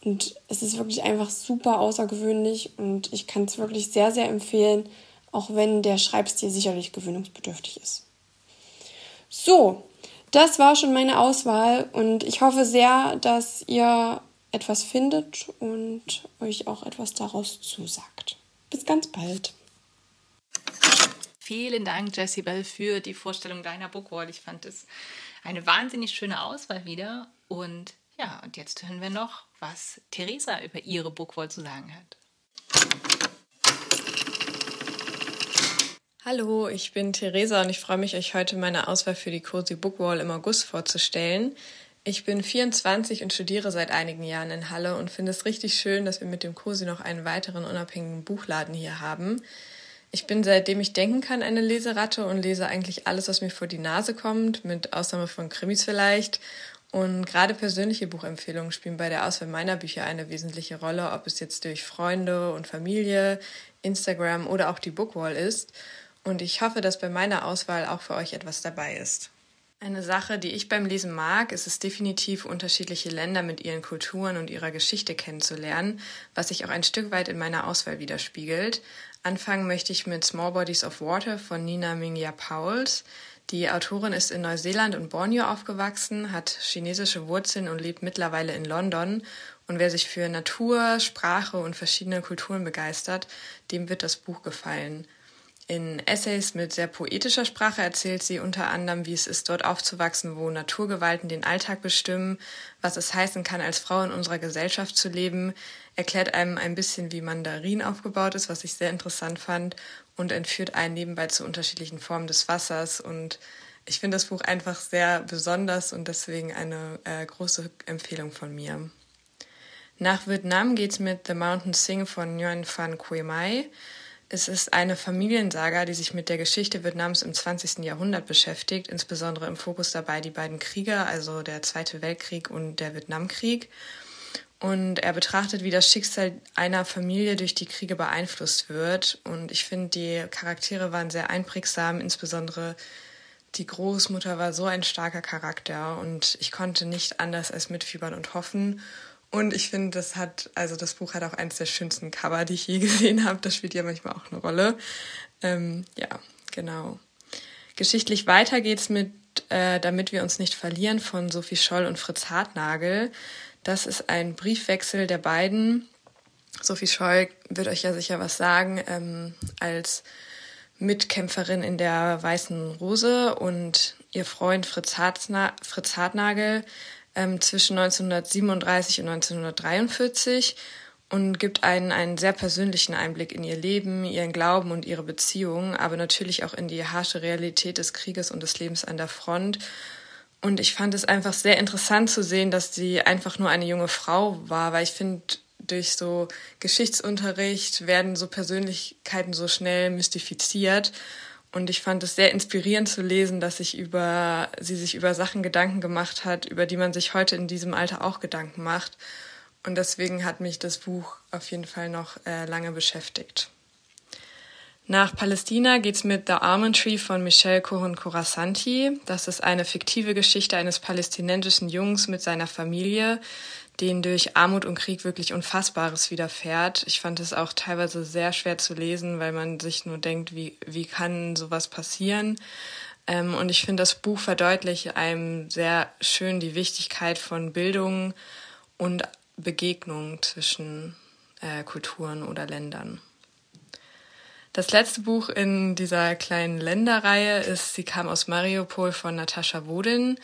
S3: Und es ist wirklich einfach super außergewöhnlich und ich kann es wirklich sehr, sehr empfehlen, auch wenn der Schreibstil sicherlich gewöhnungsbedürftig ist. So, das war schon meine Auswahl und ich hoffe sehr, dass ihr etwas findet und euch auch etwas daraus zusagt. Bis ganz bald.
S1: Vielen Dank, Jessie Bell, für die Vorstellung deiner Bookwall. Ich fand es eine wahnsinnig schöne Auswahl wieder. Und ja, und jetzt hören wir noch, was Theresa über ihre Bookwall zu sagen hat.
S4: Hallo, ich bin Theresa und ich freue mich, euch heute meine Auswahl für die Cozy Bookwall im August vorzustellen. Ich bin 24 und studiere seit einigen Jahren in Halle und finde es richtig schön, dass wir mit dem Cozy noch einen weiteren unabhängigen Buchladen hier haben. Ich bin seitdem ich denken kann eine Leseratte und lese eigentlich alles, was mir vor die Nase kommt, mit Ausnahme von Krimis vielleicht. Und gerade persönliche Buchempfehlungen spielen bei der Auswahl meiner Bücher eine wesentliche Rolle, ob es jetzt durch Freunde und Familie, Instagram oder auch die Bookwall ist. Und ich hoffe, dass bei meiner Auswahl auch für euch etwas dabei ist. Eine Sache, die ich beim Lesen mag, ist es definitiv, unterschiedliche Länder mit ihren Kulturen und ihrer Geschichte kennenzulernen, was sich auch ein Stück weit in meiner Auswahl widerspiegelt. Anfangen möchte ich mit Small Bodies of Water von Nina Mingya Pauls. Die Autorin ist in Neuseeland und Borneo aufgewachsen, hat chinesische Wurzeln und lebt mittlerweile in London. Und wer sich für Natur, Sprache und verschiedene Kulturen begeistert, dem wird das Buch gefallen. In Essays mit sehr poetischer Sprache erzählt sie unter anderem, wie es ist, dort aufzuwachsen, wo Naturgewalten den Alltag bestimmen, was es heißen kann, als Frau in unserer Gesellschaft zu leben, erklärt einem ein bisschen, wie Mandarin aufgebaut ist, was ich sehr interessant fand, und entführt einen nebenbei zu unterschiedlichen Formen des Wassers. Und ich finde das Buch einfach sehr besonders und deswegen eine äh, große Empfehlung von mir. Nach Vietnam geht's mit The Mountain Sing von Nguyen Phan Quay Mai. Es ist eine Familiensaga, die sich mit der Geschichte Vietnams im 20. Jahrhundert beschäftigt, insbesondere im Fokus dabei die beiden Kriege, also der Zweite Weltkrieg und der Vietnamkrieg. Und er betrachtet, wie das Schicksal einer Familie durch die Kriege beeinflusst wird. Und ich finde, die Charaktere waren sehr einprägsam, insbesondere die Großmutter war so ein starker Charakter und ich konnte nicht anders als mitfiebern und hoffen. Und ich finde, das hat, also das Buch hat auch eines der schönsten Cover, die ich je gesehen habe. Das spielt ja manchmal auch eine Rolle. Ähm, ja, genau. Geschichtlich weiter geht's mit äh, Damit wir uns nicht verlieren von Sophie Scholl und Fritz Hartnagel. Das ist ein Briefwechsel der beiden. Sophie Scholl wird euch ja sicher was sagen, ähm, als Mitkämpferin in der Weißen Rose und ihr Freund Fritz, Harzna Fritz Hartnagel ähm, zwischen 1937 und 1943 und gibt einen einen sehr persönlichen Einblick in ihr Leben, ihren Glauben und ihre Beziehungen, aber natürlich auch in die harsche Realität des Krieges und des Lebens an der Front. Und ich fand es einfach sehr interessant zu sehen, dass sie einfach nur eine junge Frau war, weil ich finde, durch so Geschichtsunterricht werden so Persönlichkeiten so schnell mystifiziert. Und ich fand es sehr inspirierend zu lesen, dass sich über, sie sich über Sachen Gedanken gemacht hat, über die man sich heute in diesem Alter auch Gedanken macht. Und deswegen hat mich das Buch auf jeden Fall noch äh, lange beschäftigt. Nach Palästina geht's mit The Almond Tree von Michel Cohen Corasanti. Das ist eine fiktive Geschichte eines palästinensischen Jungs mit seiner Familie, denen durch Armut und Krieg wirklich Unfassbares widerfährt. Ich fand es auch teilweise sehr schwer zu lesen, weil man sich nur denkt, wie, wie kann sowas passieren? Ähm, und ich finde, das Buch verdeutlicht einem sehr schön die Wichtigkeit von Bildung und Begegnung zwischen äh, Kulturen oder Ländern. Das letzte Buch in dieser kleinen Länderreihe ist Sie kam aus Mariupol von Natascha Wodin.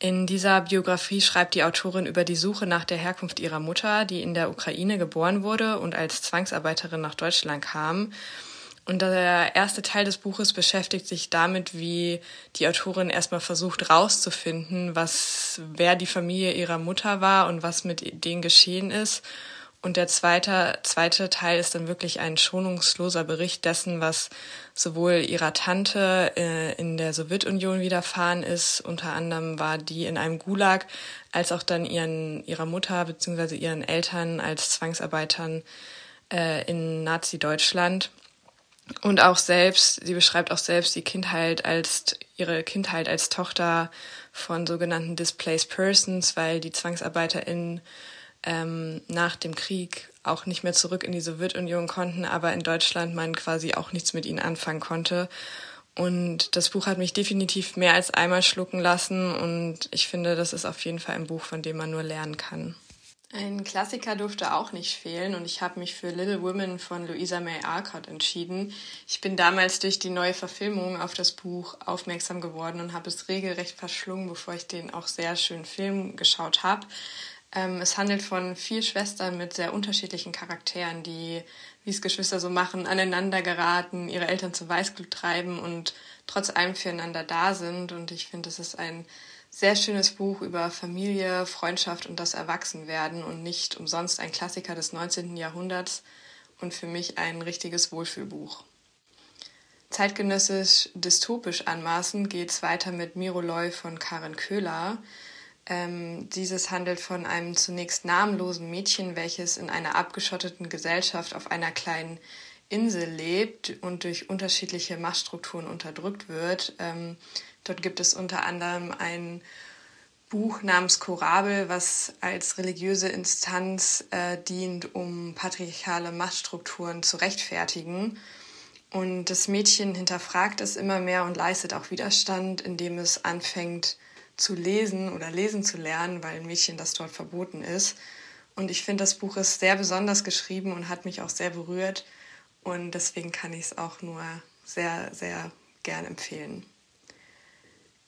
S4: In dieser Biografie schreibt die Autorin über die Suche nach der Herkunft ihrer Mutter, die in der Ukraine geboren wurde und als Zwangsarbeiterin nach Deutschland kam. Und der erste Teil des Buches beschäftigt sich damit, wie die Autorin erstmal versucht rauszufinden, was, wer die Familie ihrer Mutter war und was mit denen geschehen ist. Und der zweite, zweite Teil ist dann wirklich ein schonungsloser Bericht dessen, was sowohl ihrer Tante äh, in der Sowjetunion widerfahren ist, unter anderem war die in einem Gulag, als auch dann ihren, ihrer Mutter bzw. ihren Eltern als Zwangsarbeitern äh, in Nazi-Deutschland. Und auch selbst, sie beschreibt auch selbst die Kindheit als, ihre Kindheit als Tochter von sogenannten Displaced Persons, weil die ZwangsarbeiterInnen ähm, nach dem Krieg auch nicht mehr zurück in die Sowjetunion konnten, aber in Deutschland man quasi auch nichts mit ihnen anfangen konnte. Und das Buch hat mich definitiv mehr als einmal schlucken lassen und ich finde, das ist auf jeden Fall ein Buch, von dem man nur lernen kann. Ein Klassiker durfte auch nicht fehlen und ich habe mich für Little Women von Louisa May Alcott entschieden. Ich bin damals durch die neue Verfilmung auf das Buch aufmerksam geworden und habe es regelrecht verschlungen, bevor ich den auch sehr schönen Film geschaut habe. Ähm, es handelt von vier Schwestern mit sehr unterschiedlichen Charakteren, die, wie es Geschwister so machen, aneinander geraten, ihre Eltern zu Weißglut treiben und trotz allem füreinander da sind. Und ich finde, es ist ein sehr schönes Buch über Familie, Freundschaft und das Erwachsenwerden und nicht umsonst ein Klassiker des 19. Jahrhunderts und für mich ein richtiges Wohlfühlbuch. Zeitgenössisch dystopisch anmaßend geht es weiter mit Miroloy von Karen Köhler. Ähm, dieses handelt von einem zunächst namenlosen Mädchen, welches in einer abgeschotteten Gesellschaft auf einer kleinen Insel lebt und durch unterschiedliche Machtstrukturen unterdrückt wird. Ähm, Dort gibt es unter anderem ein Buch namens Korabel, was als religiöse Instanz äh, dient, um patriarchale Machtstrukturen zu rechtfertigen. Und das Mädchen hinterfragt es immer mehr und leistet auch Widerstand, indem es anfängt zu lesen oder lesen zu lernen, weil Mädchen das dort verboten ist. Und ich finde, das Buch ist sehr besonders geschrieben und hat mich auch sehr berührt. Und deswegen kann ich es auch nur sehr, sehr gern empfehlen.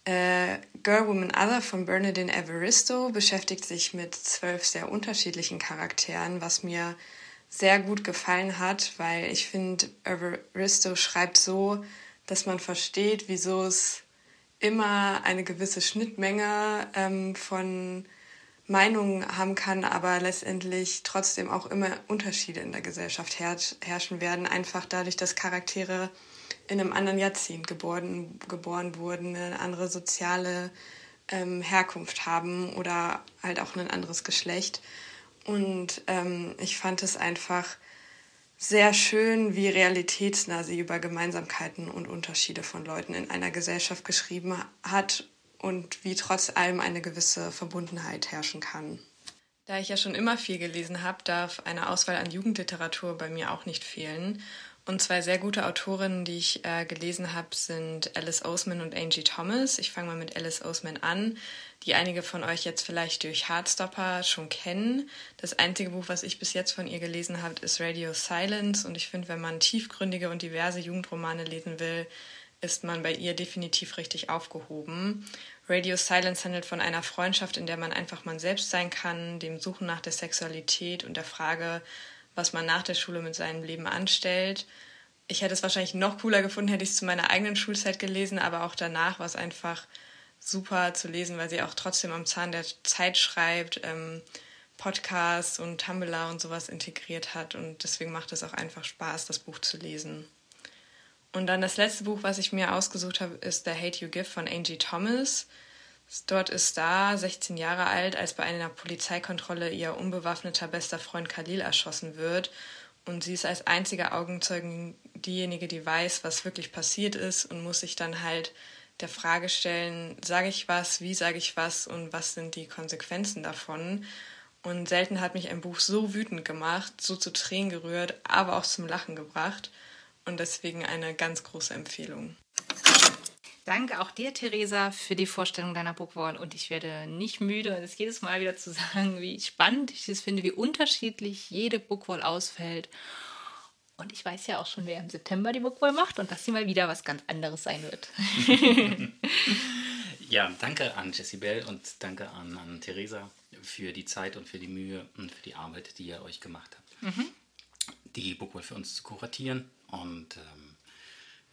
S4: Äh, Girl, Woman, Other von Bernadine Evaristo beschäftigt sich mit zwölf sehr unterschiedlichen Charakteren, was mir sehr gut gefallen hat, weil ich finde, Evaristo schreibt so, dass man versteht, wieso es immer eine gewisse Schnittmenge ähm, von Meinungen haben kann, aber letztendlich trotzdem auch immer Unterschiede in der Gesellschaft herrschen werden, einfach dadurch, dass Charaktere in einem anderen Jahrzehnt geboren, geboren wurden, eine andere soziale ähm, Herkunft haben oder halt auch ein anderes Geschlecht. Und ähm, ich fand es einfach sehr schön, wie realitätsnah sie über Gemeinsamkeiten und Unterschiede von Leuten in einer Gesellschaft geschrieben hat und wie trotz allem eine gewisse Verbundenheit herrschen kann. Da ich ja schon immer viel gelesen habe, darf eine Auswahl an Jugendliteratur bei mir auch nicht fehlen. Und zwei sehr gute Autorinnen, die ich äh, gelesen habe, sind Alice Oseman und Angie Thomas. Ich fange mal mit Alice Oseman an, die einige von euch jetzt vielleicht durch Heartstopper schon kennen. Das einzige Buch, was ich bis jetzt von ihr gelesen habe, ist Radio Silence. Und ich finde, wenn man tiefgründige und diverse Jugendromane lesen will, ist man bei ihr definitiv richtig aufgehoben. Radio Silence handelt von einer Freundschaft, in der man einfach man selbst sein kann, dem Suchen nach der Sexualität und der Frage, was man nach der Schule mit seinem Leben anstellt. Ich hätte es wahrscheinlich noch cooler gefunden, hätte ich es zu meiner eigenen Schulzeit gelesen, aber auch danach war es einfach super zu lesen, weil sie auch trotzdem am Zahn der Zeit schreibt, ähm, Podcasts und Tumblr und sowas integriert hat und deswegen macht es auch einfach Spaß, das Buch zu lesen. Und dann das letzte Buch, was ich mir ausgesucht habe, ist The Hate You Give von Angie Thomas. Dort ist da 16 Jahre alt, als bei einer Polizeikontrolle ihr unbewaffneter bester Freund Khalil erschossen wird. Und sie ist als einzige Augenzeugin diejenige, die weiß, was wirklich passiert ist und muss sich dann halt der Frage stellen, sage ich was, wie sage ich was und was sind die Konsequenzen davon. Und selten hat mich ein Buch so wütend gemacht, so zu Tränen gerührt, aber auch zum Lachen gebracht. Und deswegen eine ganz große Empfehlung.
S1: Danke auch dir, Theresa, für die Vorstellung deiner Bookwall. Und ich werde nicht müde, es jedes Mal wieder zu sagen, wie spannend ich es finde, wie unterschiedlich jede Bookwall ausfällt. Und ich weiß ja auch schon, wer im September die Bookwall macht und dass sie mal wieder was ganz anderes sein wird.
S2: ja, danke an Jessie Bell und danke an, an Theresa für die Zeit und für die Mühe und für die Arbeit, die ihr euch gemacht habt, mhm. die Bookwall für uns zu kuratieren. Und ähm,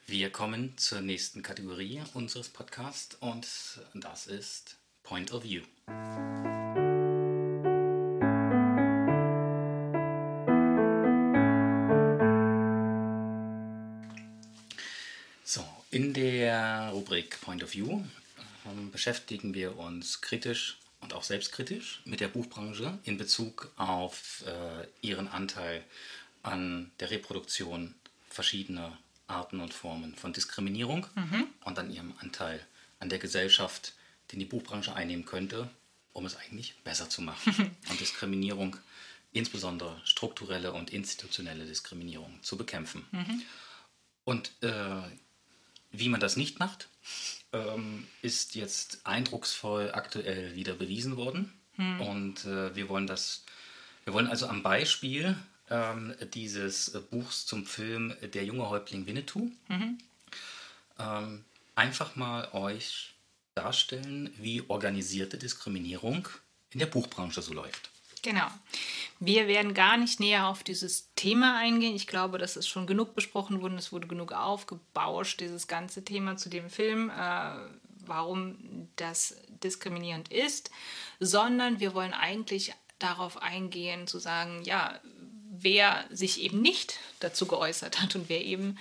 S2: wir kommen zur nächsten Kategorie unseres Podcasts und das ist Point of View. Rubrik Point of View äh, beschäftigen wir uns kritisch und auch selbstkritisch mit der Buchbranche in Bezug auf äh, ihren Anteil an der Reproduktion verschiedener Arten und Formen von Diskriminierung mhm. und an ihrem Anteil an der Gesellschaft, den die Buchbranche einnehmen könnte, um es eigentlich besser zu machen. und Diskriminierung, insbesondere strukturelle und institutionelle Diskriminierung, zu bekämpfen. Mhm. Und äh, wie man das nicht macht, ähm, ist jetzt eindrucksvoll aktuell wieder bewiesen worden. Mhm. Und äh, wir wollen das, wir wollen also am Beispiel ähm, dieses Buchs zum Film Der junge Häuptling Winnetou. Mhm. Ähm, einfach mal euch darstellen, wie organisierte Diskriminierung in der Buchbranche so läuft.
S1: Genau. Wir werden gar nicht näher auf dieses Thema eingehen. Ich glaube, das ist schon genug besprochen worden. Es wurde genug aufgebauscht, dieses ganze Thema zu dem Film, äh, warum das diskriminierend ist, sondern wir wollen eigentlich darauf eingehen, zu sagen, ja, wer sich eben nicht dazu geäußert hat und wer eben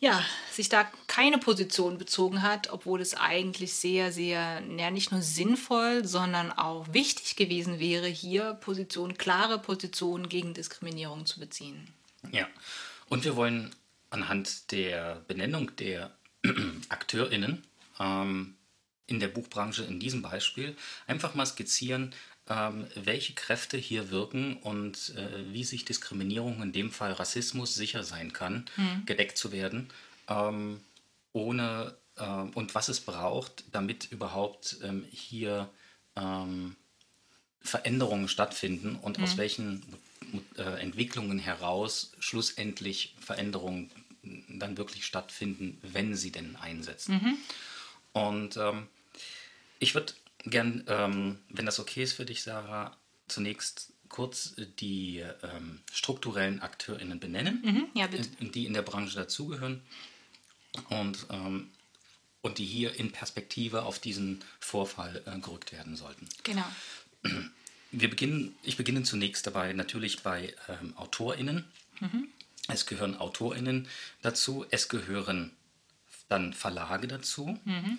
S1: ja, sich da keine Position bezogen hat, obwohl es eigentlich sehr, sehr, ja, nicht nur sinnvoll, sondern auch wichtig gewesen wäre, hier Positionen, klare Positionen gegen Diskriminierung zu beziehen.
S2: Ja, und wir wollen anhand der Benennung der AkteurInnen ähm, in der Buchbranche in diesem Beispiel einfach mal skizzieren, ähm, welche Kräfte hier wirken und äh, wie sich Diskriminierung, in dem Fall Rassismus, sicher sein kann, mhm. gedeckt zu werden, ähm, ohne äh, und was es braucht, damit überhaupt ähm, hier ähm, Veränderungen stattfinden und mhm. aus welchen äh, Entwicklungen heraus schlussendlich Veränderungen dann wirklich stattfinden, wenn sie denn einsetzen. Mhm. Und ähm, ich würde gern, ähm, wenn das okay ist für dich, Sarah, zunächst kurz die ähm, strukturellen AkteurInnen benennen, mhm, ja, die in der Branche dazugehören und, ähm, und die hier in Perspektive auf diesen Vorfall äh, gerückt werden sollten.
S1: Genau.
S2: Wir beginnen, ich beginne zunächst dabei natürlich bei ähm, AutorInnen. Mhm. Es gehören AutorInnen dazu, es gehören dann Verlage dazu. Mhm.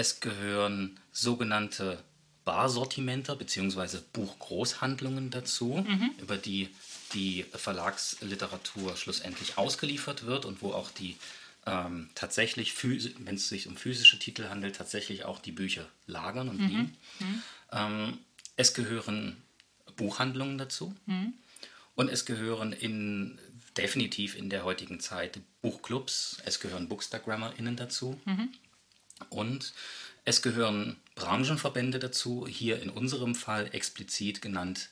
S2: Es gehören sogenannte Barsortimenter bzw. Buchgroßhandlungen dazu, mhm. über die die Verlagsliteratur schlussendlich ausgeliefert wird und wo auch die ähm, tatsächlich, wenn es sich um physische Titel handelt, tatsächlich auch die Bücher lagern und mhm. liegen. Mhm. Ähm, es gehören Buchhandlungen dazu mhm. und es gehören in definitiv in der heutigen Zeit Buchclubs, es gehören BookstagrammerInnen dazu und es gehören Branchenverbände dazu, hier in unserem Fall explizit genannt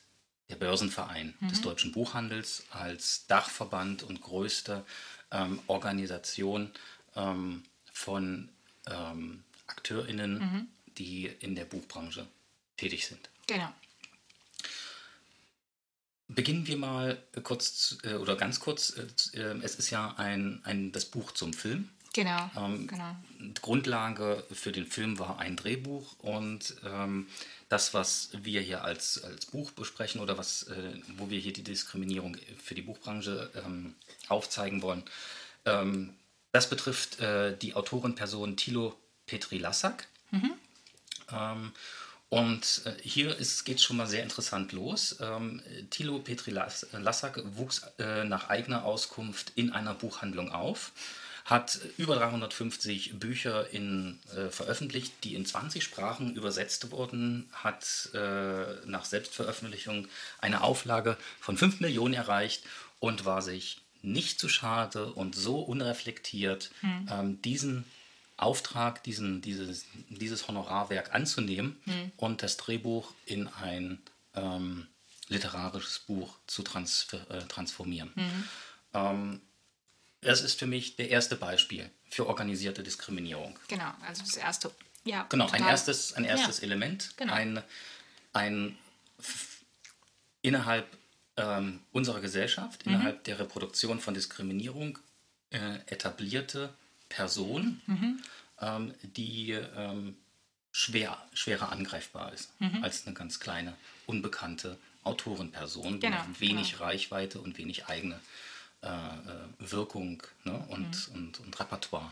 S2: der Börsenverein des deutschen Buchhandels als Dachverband und größte ähm, Organisation ähm, von ähm, AkteurInnen, die in der Buchbranche tätig sind.
S1: Genau.
S2: Beginnen wir mal kurz äh, oder ganz kurz. äh, äh, Es ist ja ein, ein, das Buch zum Film.
S1: Genau.
S2: Ähm,
S1: genau.
S2: Grundlage für den Film war ein Drehbuch und ähm, das, was wir hier als, als Buch besprechen oder was, äh, wo wir hier die Diskriminierung für die Buchbranche ähm, aufzeigen wollen, ähm, das betrifft äh, die Autorenperson Thilo Petri Lassak. Ähm, und äh, hier geht es schon mal sehr interessant los. Ähm, Thilo Petri Las- Lassak wuchs äh, nach eigener Auskunft in einer Buchhandlung auf, hat über 350 Bücher in, äh, veröffentlicht, die in 20 Sprachen übersetzt wurden, hat äh, nach Selbstveröffentlichung eine Auflage von 5 Millionen erreicht und war sich nicht zu schade und so unreflektiert, ähm, diesen Auftrag, diesen, dieses, dieses Honorarwerk anzunehmen und das Drehbuch in ein ähm, literarisches Buch zu transfer, äh, transformieren. Ähm, das ist für mich der erste Beispiel für organisierte Diskriminierung.
S1: Genau. Also das erste. Ja,
S2: Genau, ein
S1: total.
S2: erstes, ein erstes
S1: Ja.
S2: Element,
S1: Genau.
S2: ein, ein innerhalb ähm, unserer Gesellschaft,
S1: Mhm.
S2: innerhalb der Reproduktion von Diskriminierung äh, etablierte Person,
S1: Mhm.
S2: ähm, die ähm, schwer, schwerer angreifbar ist
S1: Mhm.
S2: als eine ganz kleine, unbekannte Autorenperson,
S1: Genau,
S2: die wenig
S1: genau.
S2: Reichweite und wenig eigene Wirkung ne, und,
S1: Mhm.
S2: und, und Repertoire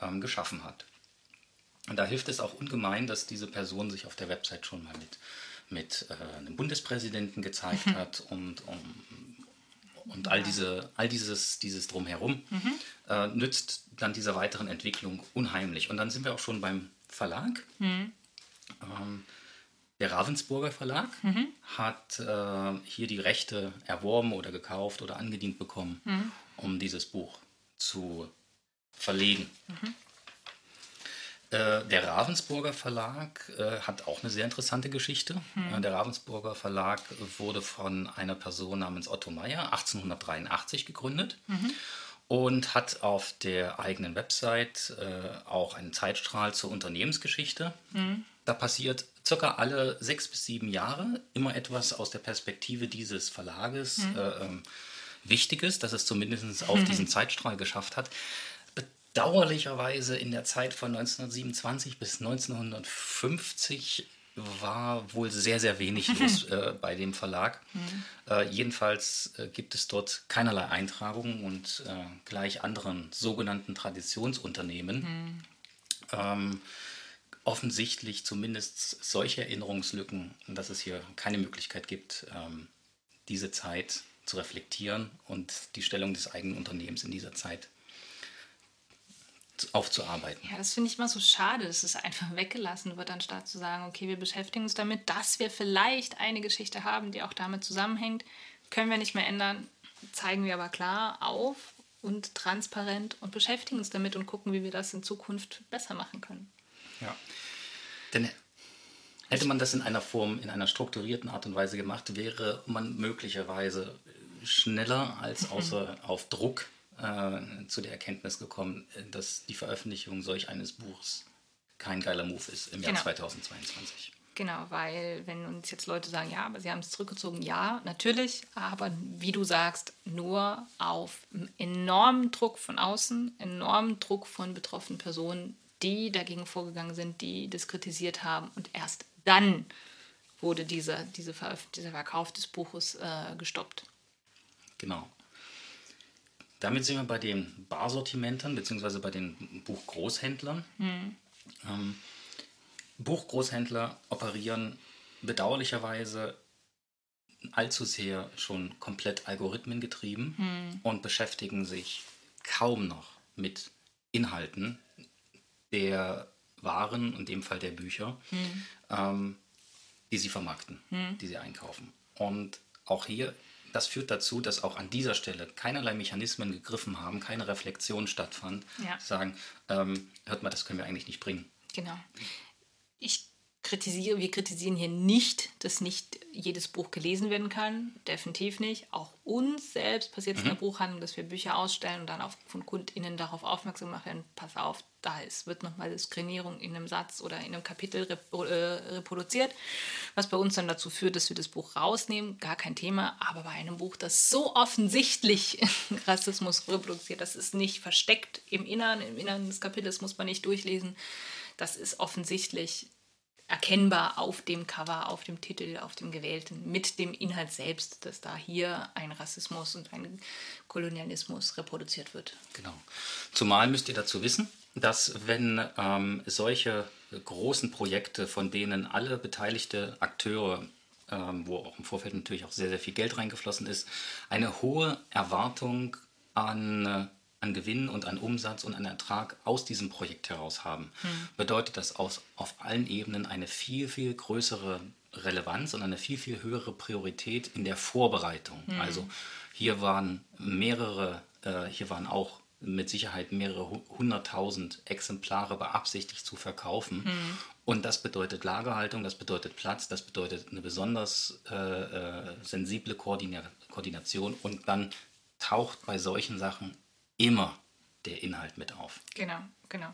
S2: ähm, geschaffen hat. Und da hilft es auch ungemein, dass diese Person sich auf der Website schon mal mit, mit äh, einem Bundespräsidenten gezeigt hat und, um, und all, diese, all dieses, dieses Drumherum äh, nützt dann dieser weiteren Entwicklung unheimlich. Und dann sind wir auch schon beim Verlag. Ähm, der Ravensburger Verlag hat äh, hier die Rechte erworben oder gekauft oder angedient bekommen, um dieses Buch zu verlegen. Äh, der Ravensburger Verlag äh, hat auch eine sehr interessante Geschichte. Äh, der Ravensburger Verlag wurde von einer Person namens Otto Meyer 1883 gegründet und hat auf der eigenen Website äh, auch einen Zeitstrahl zur Unternehmensgeschichte. Da passiert circa alle sechs bis sieben Jahre immer etwas aus der Perspektive dieses Verlages äh, ähm, Wichtiges, dass es zumindest auf diesen Zeitstrahl geschafft hat. Bedauerlicherweise in der Zeit von 1927 bis 1950 war wohl sehr, sehr wenig los äh, bei dem Verlag. Äh, jedenfalls äh, gibt es dort keinerlei Eintragungen und äh, gleich anderen sogenannten Traditionsunternehmen. Ähm, offensichtlich zumindest solche Zu dass es hier keine Möglichkeit gibt, ähm, diese Zeit zu reflektieren und die Stellung des eigenen Unternehmens in dieser Zeit zu- aufzuarbeiten.
S1: Ja, das finde ich immer so schade, dass es einfach weggelassen wird, anstatt zu sagen, okay, wir beschäftigen uns damit, dass wir vielleicht eine Geschichte haben, die auch damit zusammenhängt. Können wir nicht mehr ändern, zeigen wir aber klar auf und transparent und beschäftigen uns damit und gucken, wie wir das in Zukunft besser machen können.
S2: Ja. Denn hätte man das in einer Form, in einer strukturierten Art und Weise gemacht, wäre man möglicherweise schneller als außer auf Druck äh, zu der Erkenntnis gekommen, dass die Veröffentlichung solch eines Buchs kein geiler Move ist im Jahr
S1: Genau.
S2: 2022.
S1: Genau, weil wenn uns jetzt Leute sagen, ja, aber sie haben es zurückgezogen, ja, natürlich, aber wie du sagst, nur auf enormen Druck von außen, enormen Druck von betroffenen Personen, die dagegen vorgegangen sind, die das kritisiert haben und erst dann wurde dieser, diese Veröf- dieser Verkauf des Buches äh, gestoppt.
S2: Genau. Damit sind wir bei den Barsortimentern bzw. bei den Buchgroßhändlern. Ähm, Buchgroßhändler operieren bedauerlicherweise allzu sehr schon komplett algorithmengetrieben und beschäftigen sich kaum noch mit Inhalten der Waren, in dem Fall der Bücher, ähm, die sie vermarkten, die sie einkaufen. Und auch hier das führt dazu, dass auch an dieser Stelle keinerlei Mechanismen gegriffen haben, keine Reflexion stattfand,
S1: Ja.
S2: sagen, ähm, hört mal, das können wir eigentlich nicht bringen.
S1: Genau. Ich kritisiere, wir kritisieren hier nicht, dass nicht jedes Buch gelesen werden kann. Definitiv nicht. Auch uns selbst passiert es in der Buchhandlung, dass wir Bücher ausstellen und dann auch von KundInnen darauf aufmerksam machen, pass auf, da ist, wird nochmal Diskriminierung in einem Satz oder in einem Kapitel äh, reproduziert, was bei uns dann dazu führt, dass wir das Buch rausnehmen, gar kein Thema. Aber bei einem Buch, das so offensichtlich Rassismus reproduziert, das ist nicht versteckt im Innern, im Innern des Kapitels muss man nicht durchlesen. Das ist offensichtlich erkennbar auf dem Cover, auf dem Titel, auf dem gewählten, mit dem Inhalt selbst, dass da hier ein Rassismus und ein Kolonialismus reproduziert wird.
S2: Genau. Zumal müsst ihr dazu wissen, dass wenn ähm, solche großen Projekte, von denen alle beteiligte Akteure, ähm, wo auch im Vorfeld natürlich auch sehr, sehr viel Geld reingeflossen ist, eine hohe Erwartung an, äh, an Gewinn und an Umsatz und an Ertrag aus diesem Projekt heraus haben, bedeutet das aus, auf allen Ebenen eine viel, viel größere Relevanz und eine viel, viel höhere Priorität in der Vorbereitung. Also hier waren mehrere, äh, hier waren auch mit Sicherheit mehrere hu- hunderttausend Exemplare beabsichtigt zu verkaufen. Und das bedeutet Lagerhaltung, das bedeutet Platz, das bedeutet eine besonders äh, äh, sensible Koordina Koordination. Und dann taucht bei solchen Sachen immer der Inhalt mit auf.
S1: Genau, genau.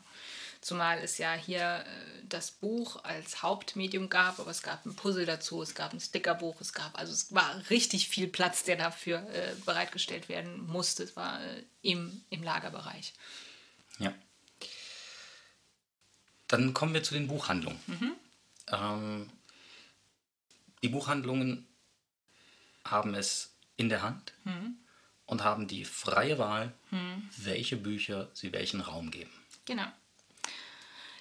S1: Zumal es ja hier äh, das Buch als Hauptmedium gab, aber es gab ein Puzzle dazu, es gab ein Stickerbuch, es gab, also es war richtig viel Platz, der dafür äh, bereitgestellt werden musste. Es war äh, im, im Lagerbereich.
S2: Ja. Dann kommen wir zu den Buchhandlungen. Ähm, die Buchhandlungen haben es in der Hand und haben die freie Wahl, welche Bücher sie welchen Raum geben.
S1: Genau.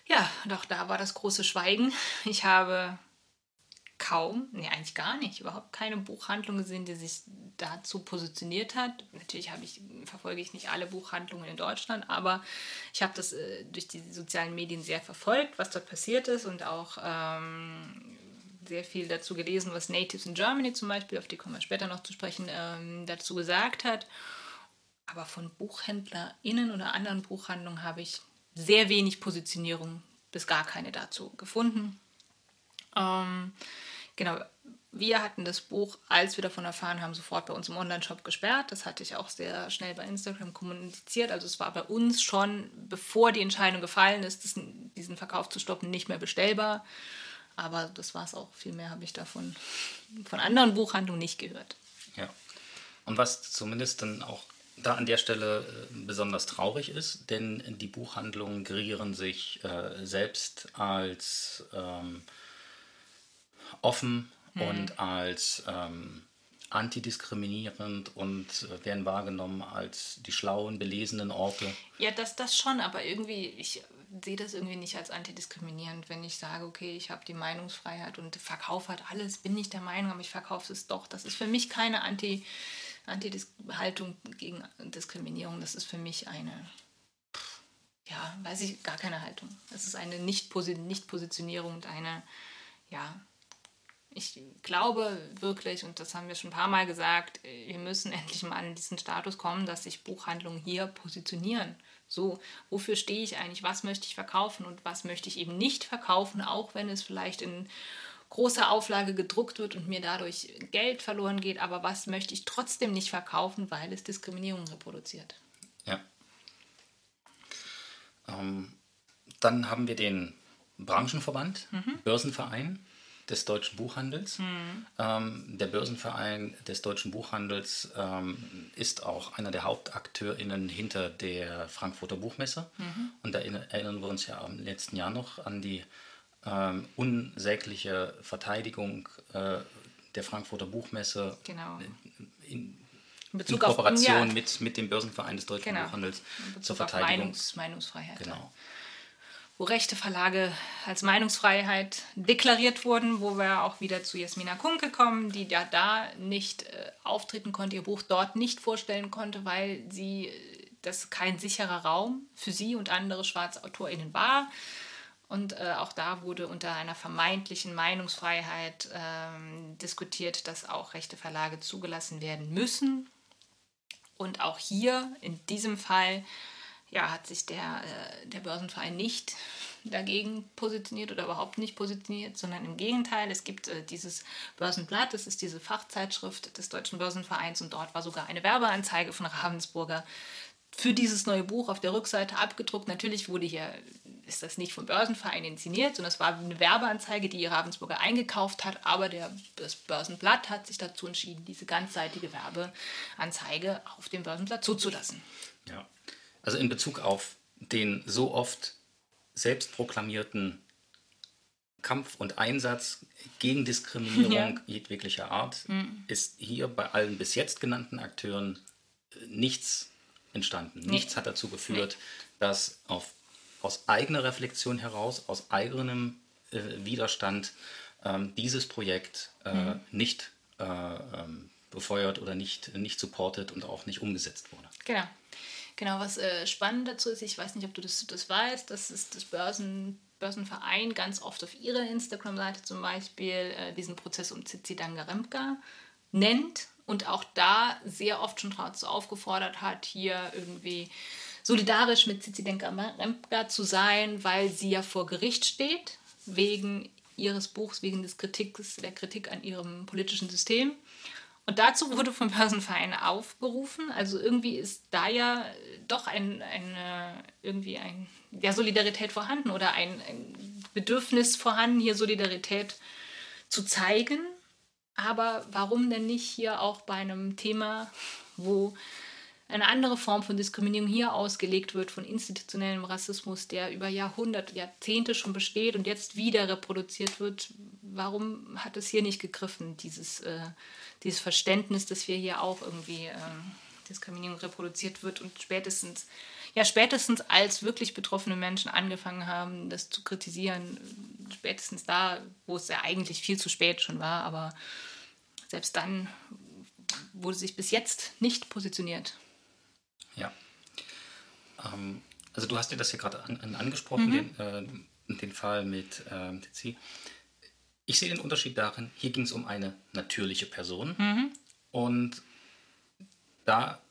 S1: Ja, doch da war das große Schweigen. Ich habe kaum, nee, eigentlich gar nicht, überhaupt keine Buchhandlung gesehen, die sich dazu positioniert hat. Natürlich habe ich, verfolge ich nicht alle Buchhandlungen in Deutschland, aber ich habe das äh, durch die sozialen Medien sehr verfolgt, was dort passiert ist und auch ähm, sehr viel dazu gelesen, was Natives in Germany zum Beispiel, auf die kommen wir später noch zu sprechen, ähm, dazu gesagt hat. Aber von BuchhändlerInnen oder anderen Buchhandlungen habe ich sehr wenig Positionierung bis gar keine dazu gefunden. Ähm, genau, wir hatten das Buch, als wir davon erfahren haben, sofort bei uns im Online-Shop gesperrt. Das hatte ich auch sehr schnell bei Instagram kommuniziert. Also es war bei uns schon, bevor die Entscheidung gefallen ist, diesen Verkauf zu stoppen, nicht mehr bestellbar. Aber das war es auch. Viel mehr habe ich davon von anderen Buchhandlungen nicht gehört.
S2: Ja. Und was zumindest dann auch da an der Stelle äh, besonders traurig ist, denn die Buchhandlungen gerieren sich äh, selbst als ähm, offen und als ähm, antidiskriminierend und äh, werden wahrgenommen als die schlauen, belesenen Orte.
S1: Ja, das, das schon, aber irgendwie, ich sehe das irgendwie nicht als antidiskriminierend, wenn ich sage, okay, ich habe die Meinungsfreiheit und Verkauf hat alles, bin nicht der Meinung, aber ich verkaufe es doch. Das ist für mich keine Anti, Anti-Haltung gegen Diskriminierung, das ist für mich eine, ja, weiß ich, gar keine Haltung. Das ist eine Nicht-Posi- Nicht-Positionierung und eine, ja, ich glaube wirklich, und das haben wir schon ein paar Mal gesagt, wir müssen endlich mal an diesen Status kommen, dass sich Buchhandlungen hier positionieren. So, wofür stehe ich eigentlich? Was möchte ich verkaufen und was möchte ich eben nicht verkaufen, auch wenn es vielleicht in großer Auflage gedruckt wird und mir dadurch Geld verloren geht. Aber was möchte ich trotzdem nicht verkaufen, weil es Diskriminierung reproduziert?
S2: Ja. Ähm, dann haben wir den Branchenverband, Börsenverein des deutschen Buchhandels. Ähm, der Börsenverein des deutschen Buchhandels ähm, ist auch einer der HauptakteurInnen hinter der Frankfurter Buchmesse. Und da erinner- erinnern wir uns ja im letzten Jahr noch an die ähm, unsägliche Verteidigung äh, der Frankfurter Buchmesse
S1: Genau.
S2: in,
S1: In
S2: in
S1: Bezug auf
S2: Kooperation
S1: ja,
S2: mit, mit dem Börsenverein des deutschen
S1: Genau.
S2: Buchhandels zur Verteidigung.
S1: Meinungs, Meinungsfreiheit.
S2: Genau.
S1: Wo rechte Verlage als Meinungsfreiheit deklariert wurden, wo wir auch wieder zu Jasmina Kunke kommen, die ja da nicht äh, auftreten konnte, ihr Buch dort nicht vorstellen konnte, weil sie äh, das kein sicherer Raum für sie und andere schwarze AutorInnen war. Und äh, auch da wurde unter einer vermeintlichen Meinungsfreiheit ähm, diskutiert, dass auch rechte Verlage zugelassen werden müssen. Und auch hier in diesem Fall ja, hat sich der, äh, der Börsenverein nicht dagegen positioniert oder überhaupt nicht positioniert, sondern im Gegenteil. Es gibt äh, dieses Börsenblatt, das ist diese Fachzeitschrift des Deutschen Börsenvereins und dort war sogar eine Werbeanzeige von Ravensburger für dieses neue Buch auf der Rückseite abgedruckt. Natürlich wurde hier, ist das nicht vom Börsenverein inszeniert, sondern es war eine Werbeanzeige, die Ravensburger eingekauft hat, aber der, das Börsenblatt hat sich dazu entschieden, diese ganzseitige Werbeanzeige auf dem Börsenblatt zuzulassen.
S2: Ja, also in Bezug auf den so oft selbstproklamierten Kampf und Einsatz gegen Diskriminierung ja. jeglicher Art mhm. ist hier bei allen bis jetzt genannten Akteuren äh, nichts entstanden. Nee. Nichts hat dazu geführt, nee. dass auf, aus eigener Reflexion heraus, aus eigenem äh, Widerstand ähm, dieses Projekt äh, mhm. nicht äh, ähm, befeuert oder nicht, nicht supportet und auch nicht umgesetzt wurde.
S1: Genau. Genau, was äh, spannend dazu ist, ich weiß nicht, ob du das, das weißt, dass es das Börsen, Börsenverein ganz oft auf ihrer Instagram-Seite zum Beispiel äh, diesen Prozess um Zizi Dangaremka nennt und auch da sehr oft schon dazu aufgefordert hat, hier irgendwie solidarisch mit Zizi Dangaremka zu sein, weil sie ja vor Gericht steht, wegen ihres Buchs, wegen des Kritiks, der Kritik an ihrem politischen System. Und dazu wurde vom Börsenverein aufgerufen. Also irgendwie ist da ja doch ein, eine, irgendwie ein, ja, Solidarität vorhanden oder ein, ein Bedürfnis vorhanden, hier Solidarität zu zeigen. Aber warum denn nicht hier auch bei einem Thema, wo eine andere Form von Diskriminierung hier ausgelegt wird, von institutionellem Rassismus, der über Jahrhunderte, Jahrzehnte schon besteht und jetzt wieder reproduziert wird. Warum hat es hier nicht gegriffen, dieses, äh, dieses Verständnis, dass wir hier auch irgendwie äh, Diskriminierung reproduziert wird und spätestens, ja, spätestens als wirklich betroffene Menschen angefangen haben, das zu kritisieren, spätestens da, wo es ja eigentlich viel zu spät schon war, aber selbst dann wurde sich bis jetzt nicht positioniert.
S2: Ja. Ähm, also du hast dir das hier gerade an, angesprochen, mhm. den, äh, den Fall mit äh, TC. Ich sehe den Unterschied darin, hier ging es um eine natürliche Person mhm. und da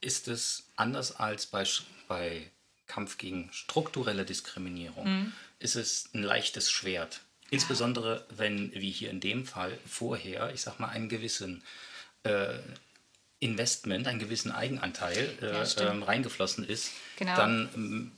S2: ist es anders als bei, bei Kampf gegen strukturelle Diskriminierung, mhm. ist es ein leichtes Schwert. Insbesondere wenn, wie hier in dem Fall, vorher, ich sag mal, einen gewissen äh, Investment, einen gewissen Eigenanteil äh, ja, ähm, reingeflossen ist, genau. dann ähm,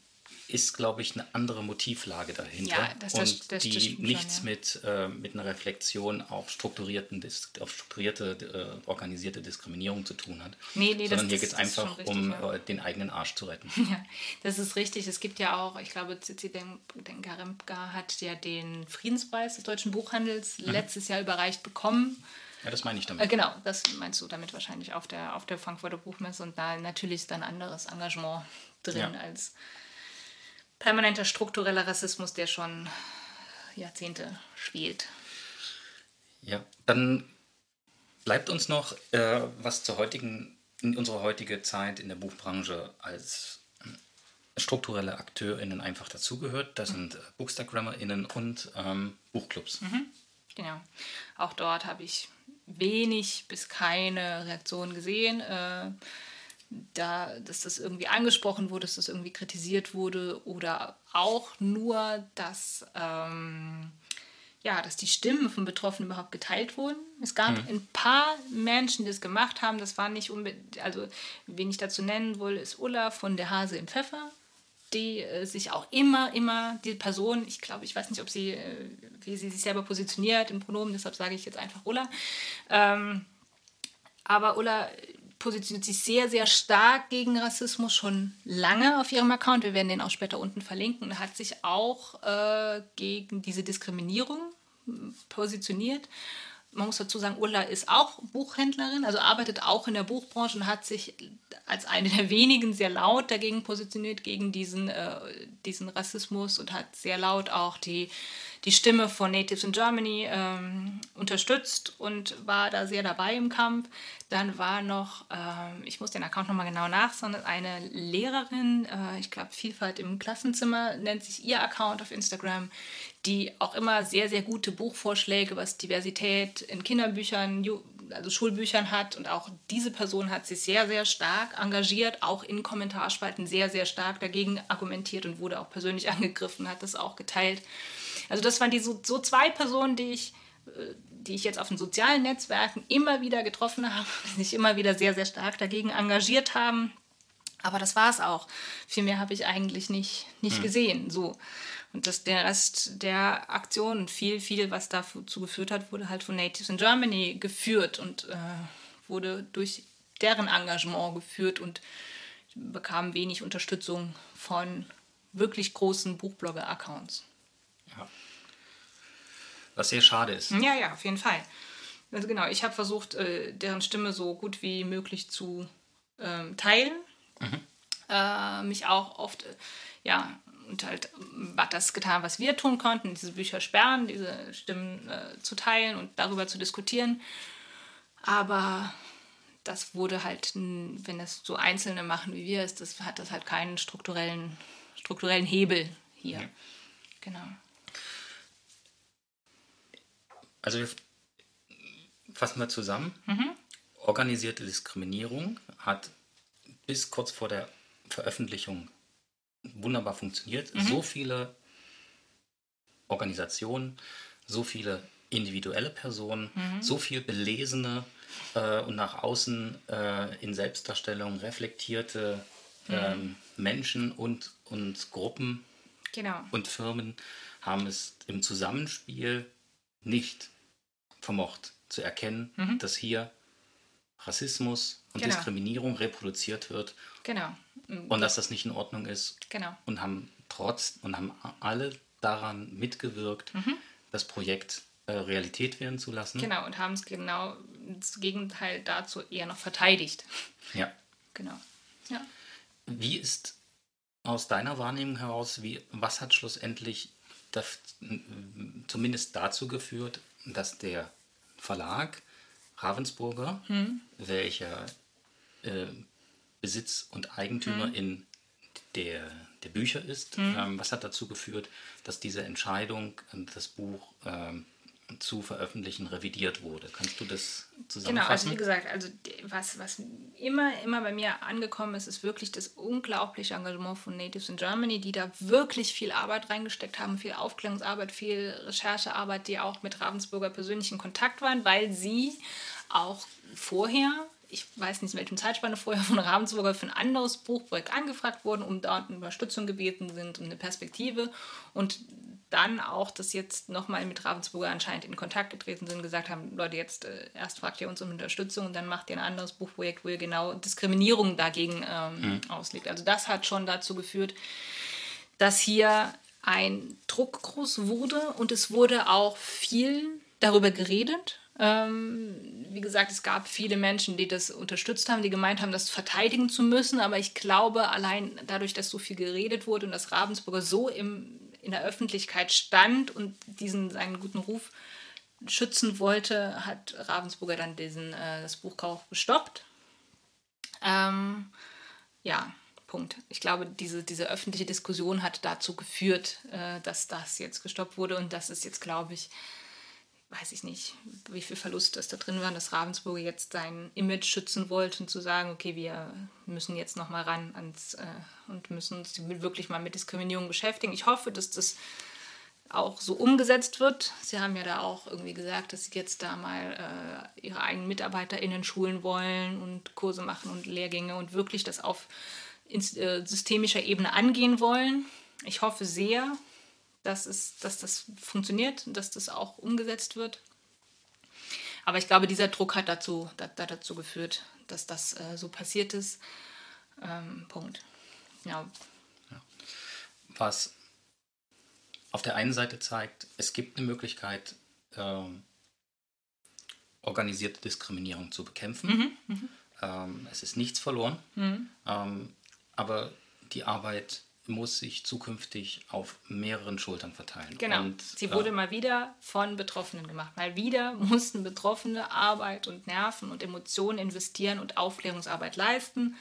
S2: ist, glaube ich, eine andere Motivlage dahinter. Ja, das, das, und das, die nichts schon, ja. mit, äh, mit einer Reflexion auf, strukturierten, auf strukturierte, äh, organisierte Diskriminierung zu tun hat. Nee, nee, Sondern hier geht es einfach richtig, um ja. Äh, den eigenen Arsch zu retten.
S1: Ja, das ist richtig. Es gibt ja auch, ich glaube, Zizi Denkaremka hat ja den Friedenspreis des deutschen Buchhandels mhm. letztes Jahr überreicht bekommen
S2: ja, das meine ich damit.
S1: Äh, genau, das meinst du damit wahrscheinlich auf der, auf der Frankfurter Buchmesse und da natürlich ist dann anderes Engagement drin ja. als permanenter struktureller Rassismus, der schon Jahrzehnte spielt.
S2: Ja, dann bleibt uns noch äh, was zur heutigen, in unserer heutigen Zeit in der Buchbranche als strukturelle AkteurInnen einfach dazugehört. Das sind äh, BookstagrammerInnen und ähm, Buchclubs. Mhm.
S1: Genau. Auch dort habe ich wenig bis keine Reaktion gesehen. Äh, da, dass das irgendwie angesprochen wurde, dass das irgendwie kritisiert wurde oder auch nur, dass, ähm, ja, dass die Stimmen von Betroffenen überhaupt geteilt wurden. Es gab mhm. ein paar Menschen, die das gemacht haben. Das war nicht unbedingt, also wen ich dazu nennen will, ist Ulla von der Hase im Pfeffer die äh, sich auch immer, immer, die Person, ich glaube, ich weiß nicht, ob sie, äh, wie sie sich selber positioniert im Pronomen, deshalb sage ich jetzt einfach Ulla. Ähm, aber Ulla positioniert sich sehr, sehr stark gegen Rassismus schon lange auf ihrem Account. Wir werden den auch später unten verlinken hat sich auch äh, gegen diese Diskriminierung positioniert man muss dazu sagen, Ulla ist auch Buchhändlerin, also arbeitet auch in der Buchbranche und hat sich als eine der wenigen sehr laut dagegen positioniert, gegen diesen, äh, diesen Rassismus und hat sehr laut auch die, die Stimme von Natives in Germany ähm, unterstützt und war da sehr dabei im Kampf. Dann war noch, äh, ich muss den Account nochmal genau nachsondern, eine Lehrerin, äh, ich glaube Vielfalt im Klassenzimmer nennt sich ihr Account auf Instagram, die auch immer sehr, sehr gute Buchvorschläge, was Diversität in Kinderbüchern, also Schulbüchern hat. Und auch diese Person hat sich sehr, sehr stark engagiert, auch in Kommentarspalten sehr, sehr stark dagegen argumentiert und wurde auch persönlich angegriffen, hat das auch geteilt. Also das waren die so, so zwei Personen, die ich, äh, die ich jetzt auf den sozialen Netzwerken immer wieder getroffen habe, die sich immer wieder sehr, sehr stark dagegen engagiert haben. Aber das war es auch. Viel mehr habe ich eigentlich nicht, nicht hm. gesehen. So. Und dass der Rest der Aktion viel, viel, was dazu geführt hat, wurde halt von Natives in Germany geführt und äh, wurde durch deren Engagement geführt und bekam wenig Unterstützung von wirklich großen Buchblogger-Accounts.
S2: Ja. Was sehr schade ist.
S1: Ja, ja, auf jeden Fall. Also genau, ich habe versucht, äh, deren Stimme so gut wie möglich zu ähm, teilen. Mhm. Äh, mich auch oft, äh, ja, und halt hat das getan, was wir tun konnten, diese Bücher sperren, diese Stimmen äh, zu teilen und darüber zu diskutieren. Aber das wurde halt, wenn es so Einzelne machen wie wir, ist, das hat das halt keinen strukturellen, strukturellen Hebel hier. Ja. Genau.
S2: Also wir fassen wir zusammen. Mhm. Organisierte Diskriminierung hat bis kurz vor der Veröffentlichung wunderbar funktioniert. Mhm. So viele Organisationen, so viele individuelle Personen, mhm. so viel belesene äh, und nach außen äh, in Selbstdarstellung reflektierte mhm. ähm, Menschen und, und Gruppen
S1: genau.
S2: und Firmen haben es im Zusammenspiel nicht vermocht zu erkennen, mhm. dass hier Rassismus und genau. Diskriminierung reproduziert wird.
S1: Genau.
S2: Und dass das nicht in Ordnung ist.
S1: Genau.
S2: Und haben trotz und haben alle daran mitgewirkt, mhm. das Projekt äh, Realität werden zu lassen.
S1: Genau, und haben es genau das Gegenteil dazu eher noch verteidigt.
S2: Ja.
S1: Genau. Ja.
S2: Wie ist aus deiner Wahrnehmung heraus, wie, was hat schlussendlich das, zumindest dazu geführt, dass der Verlag Ravensburger, hm. welcher äh, Besitz und Eigentümer hm. in der, der Bücher ist, hm. ähm, was hat dazu geführt, dass diese Entscheidung, äh, das Buch ähm, zu veröffentlichen revidiert wurde. Kannst du das zusammenfassen? Genau,
S1: also wie gesagt, also was, was immer, immer bei mir angekommen ist, ist wirklich das unglaubliche Engagement von Natives in Germany, die da wirklich viel Arbeit reingesteckt haben, viel Aufklärungsarbeit, viel Recherchearbeit, die auch mit Ravensburger persönlich in Kontakt waren, weil sie auch vorher ich weiß nicht, in welchem Zeitspanne vorher von Ravensburger für ein anderes Buchprojekt angefragt wurden, um dort Unterstützung gebeten sind und eine Perspektive. Und dann auch, dass jetzt nochmal mit Ravensburger anscheinend in Kontakt getreten sind, gesagt haben, Leute, jetzt äh, erst fragt ihr uns um Unterstützung und dann macht ihr ein anderes Buchprojekt, wo ihr genau Diskriminierung dagegen ähm, mhm. auslegt. Also das hat schon dazu geführt, dass hier ein Druck groß wurde und es wurde auch viel darüber geredet. Ähm, wie gesagt, es gab viele Menschen, die das unterstützt haben, die gemeint haben, das verteidigen zu müssen. Aber ich glaube, allein dadurch, dass so viel geredet wurde und dass Ravensburger so im in der Öffentlichkeit stand und diesen seinen guten Ruf schützen wollte, hat Ravensburger dann diesen, äh, das Buchkauf gestoppt. Ähm, ja, Punkt. Ich glaube, diese, diese öffentliche Diskussion hat dazu geführt, äh, dass das jetzt gestoppt wurde und das ist jetzt, glaube ich, weiß ich nicht, wie viel Verlust das da drin war, dass Ravensburger jetzt sein Image schützen wollte und zu sagen, okay, wir müssen jetzt nochmal ran ans äh, und müssen uns wirklich mal mit Diskriminierung beschäftigen. Ich hoffe, dass das auch so umgesetzt wird. Sie haben ja da auch irgendwie gesagt, dass sie jetzt da mal äh, ihre eigenen MitarbeiterInnen schulen wollen und Kurse machen und Lehrgänge und wirklich das auf äh, systemischer Ebene angehen wollen. Ich hoffe sehr, dass, es, dass das funktioniert dass das auch umgesetzt wird. Aber ich glaube, dieser Druck hat dazu, da, dazu geführt, dass das äh, so passiert ist. Ähm, Punkt. Ja. ja.
S2: Was auf der einen Seite zeigt, es gibt eine Möglichkeit, ähm, organisierte Diskriminierung zu bekämpfen. Mhm, mh. ähm, es ist nichts verloren, mhm. ähm, aber die Arbeit muss sich zukünftig auf mehreren Schultern verteilen.
S1: Genau.
S2: Und,
S1: Sie
S2: äh,
S1: wurde mal wieder von Betroffenen gemacht. Mal wieder mussten Betroffene Arbeit und Nerven und Emotionen investieren und Aufklärungsarbeit leisten,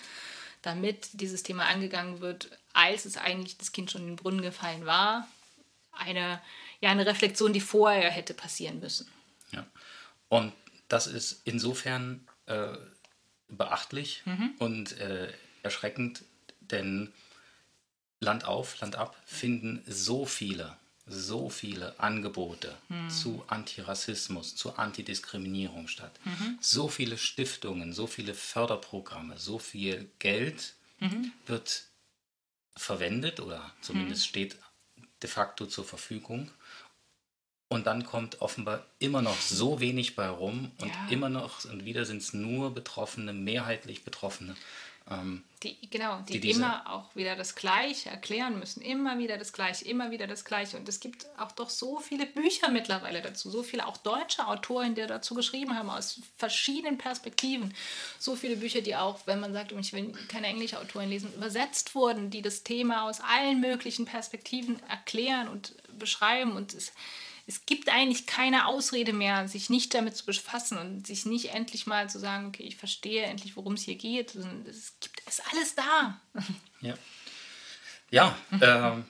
S1: damit dieses Thema angegangen wird, als es eigentlich das Kind schon in den Brunnen gefallen war. Eine, ja, eine Reflexion, die vorher hätte passieren müssen.
S2: Ja. Und das ist insofern äh, beachtlich und äh, erschreckend, denn Land auf, Land ab finden so viele, so viele Angebote zu Antirassismus, zu Antidiskriminierung statt. So viele Stiftungen, so viele Förderprogramme, so viel Geld wird verwendet oder zumindest steht de facto zur Verfügung. Und dann kommt offenbar immer noch so wenig bei rum und
S1: Ja.
S2: immer noch, und wieder sind es nur Betroffene, mehrheitlich Betroffene. Ähm,
S1: Die, genau, die,
S2: Die
S1: immer auch wieder das Gleiche erklären müssen. Immer wieder das Gleiche, immer wieder das Gleiche. Und es gibt auch doch so viele Bücher mittlerweile dazu. So viele auch deutsche Autoren, die dazu geschrieben haben, aus verschiedenen Perspektiven. So viele Bücher, die auch, wenn man sagt, ich will keine englische Autoren lesen, übersetzt wurden, die das Thema aus allen möglichen Perspektiven erklären und beschreiben. Und es, es gibt eigentlich keine Ausrede mehr, sich nicht damit zu befassen und sich nicht endlich mal zu sagen, okay, ich verstehe endlich, worum es hier geht. Es gibt es ist alles da.
S2: Ja, ja ähm,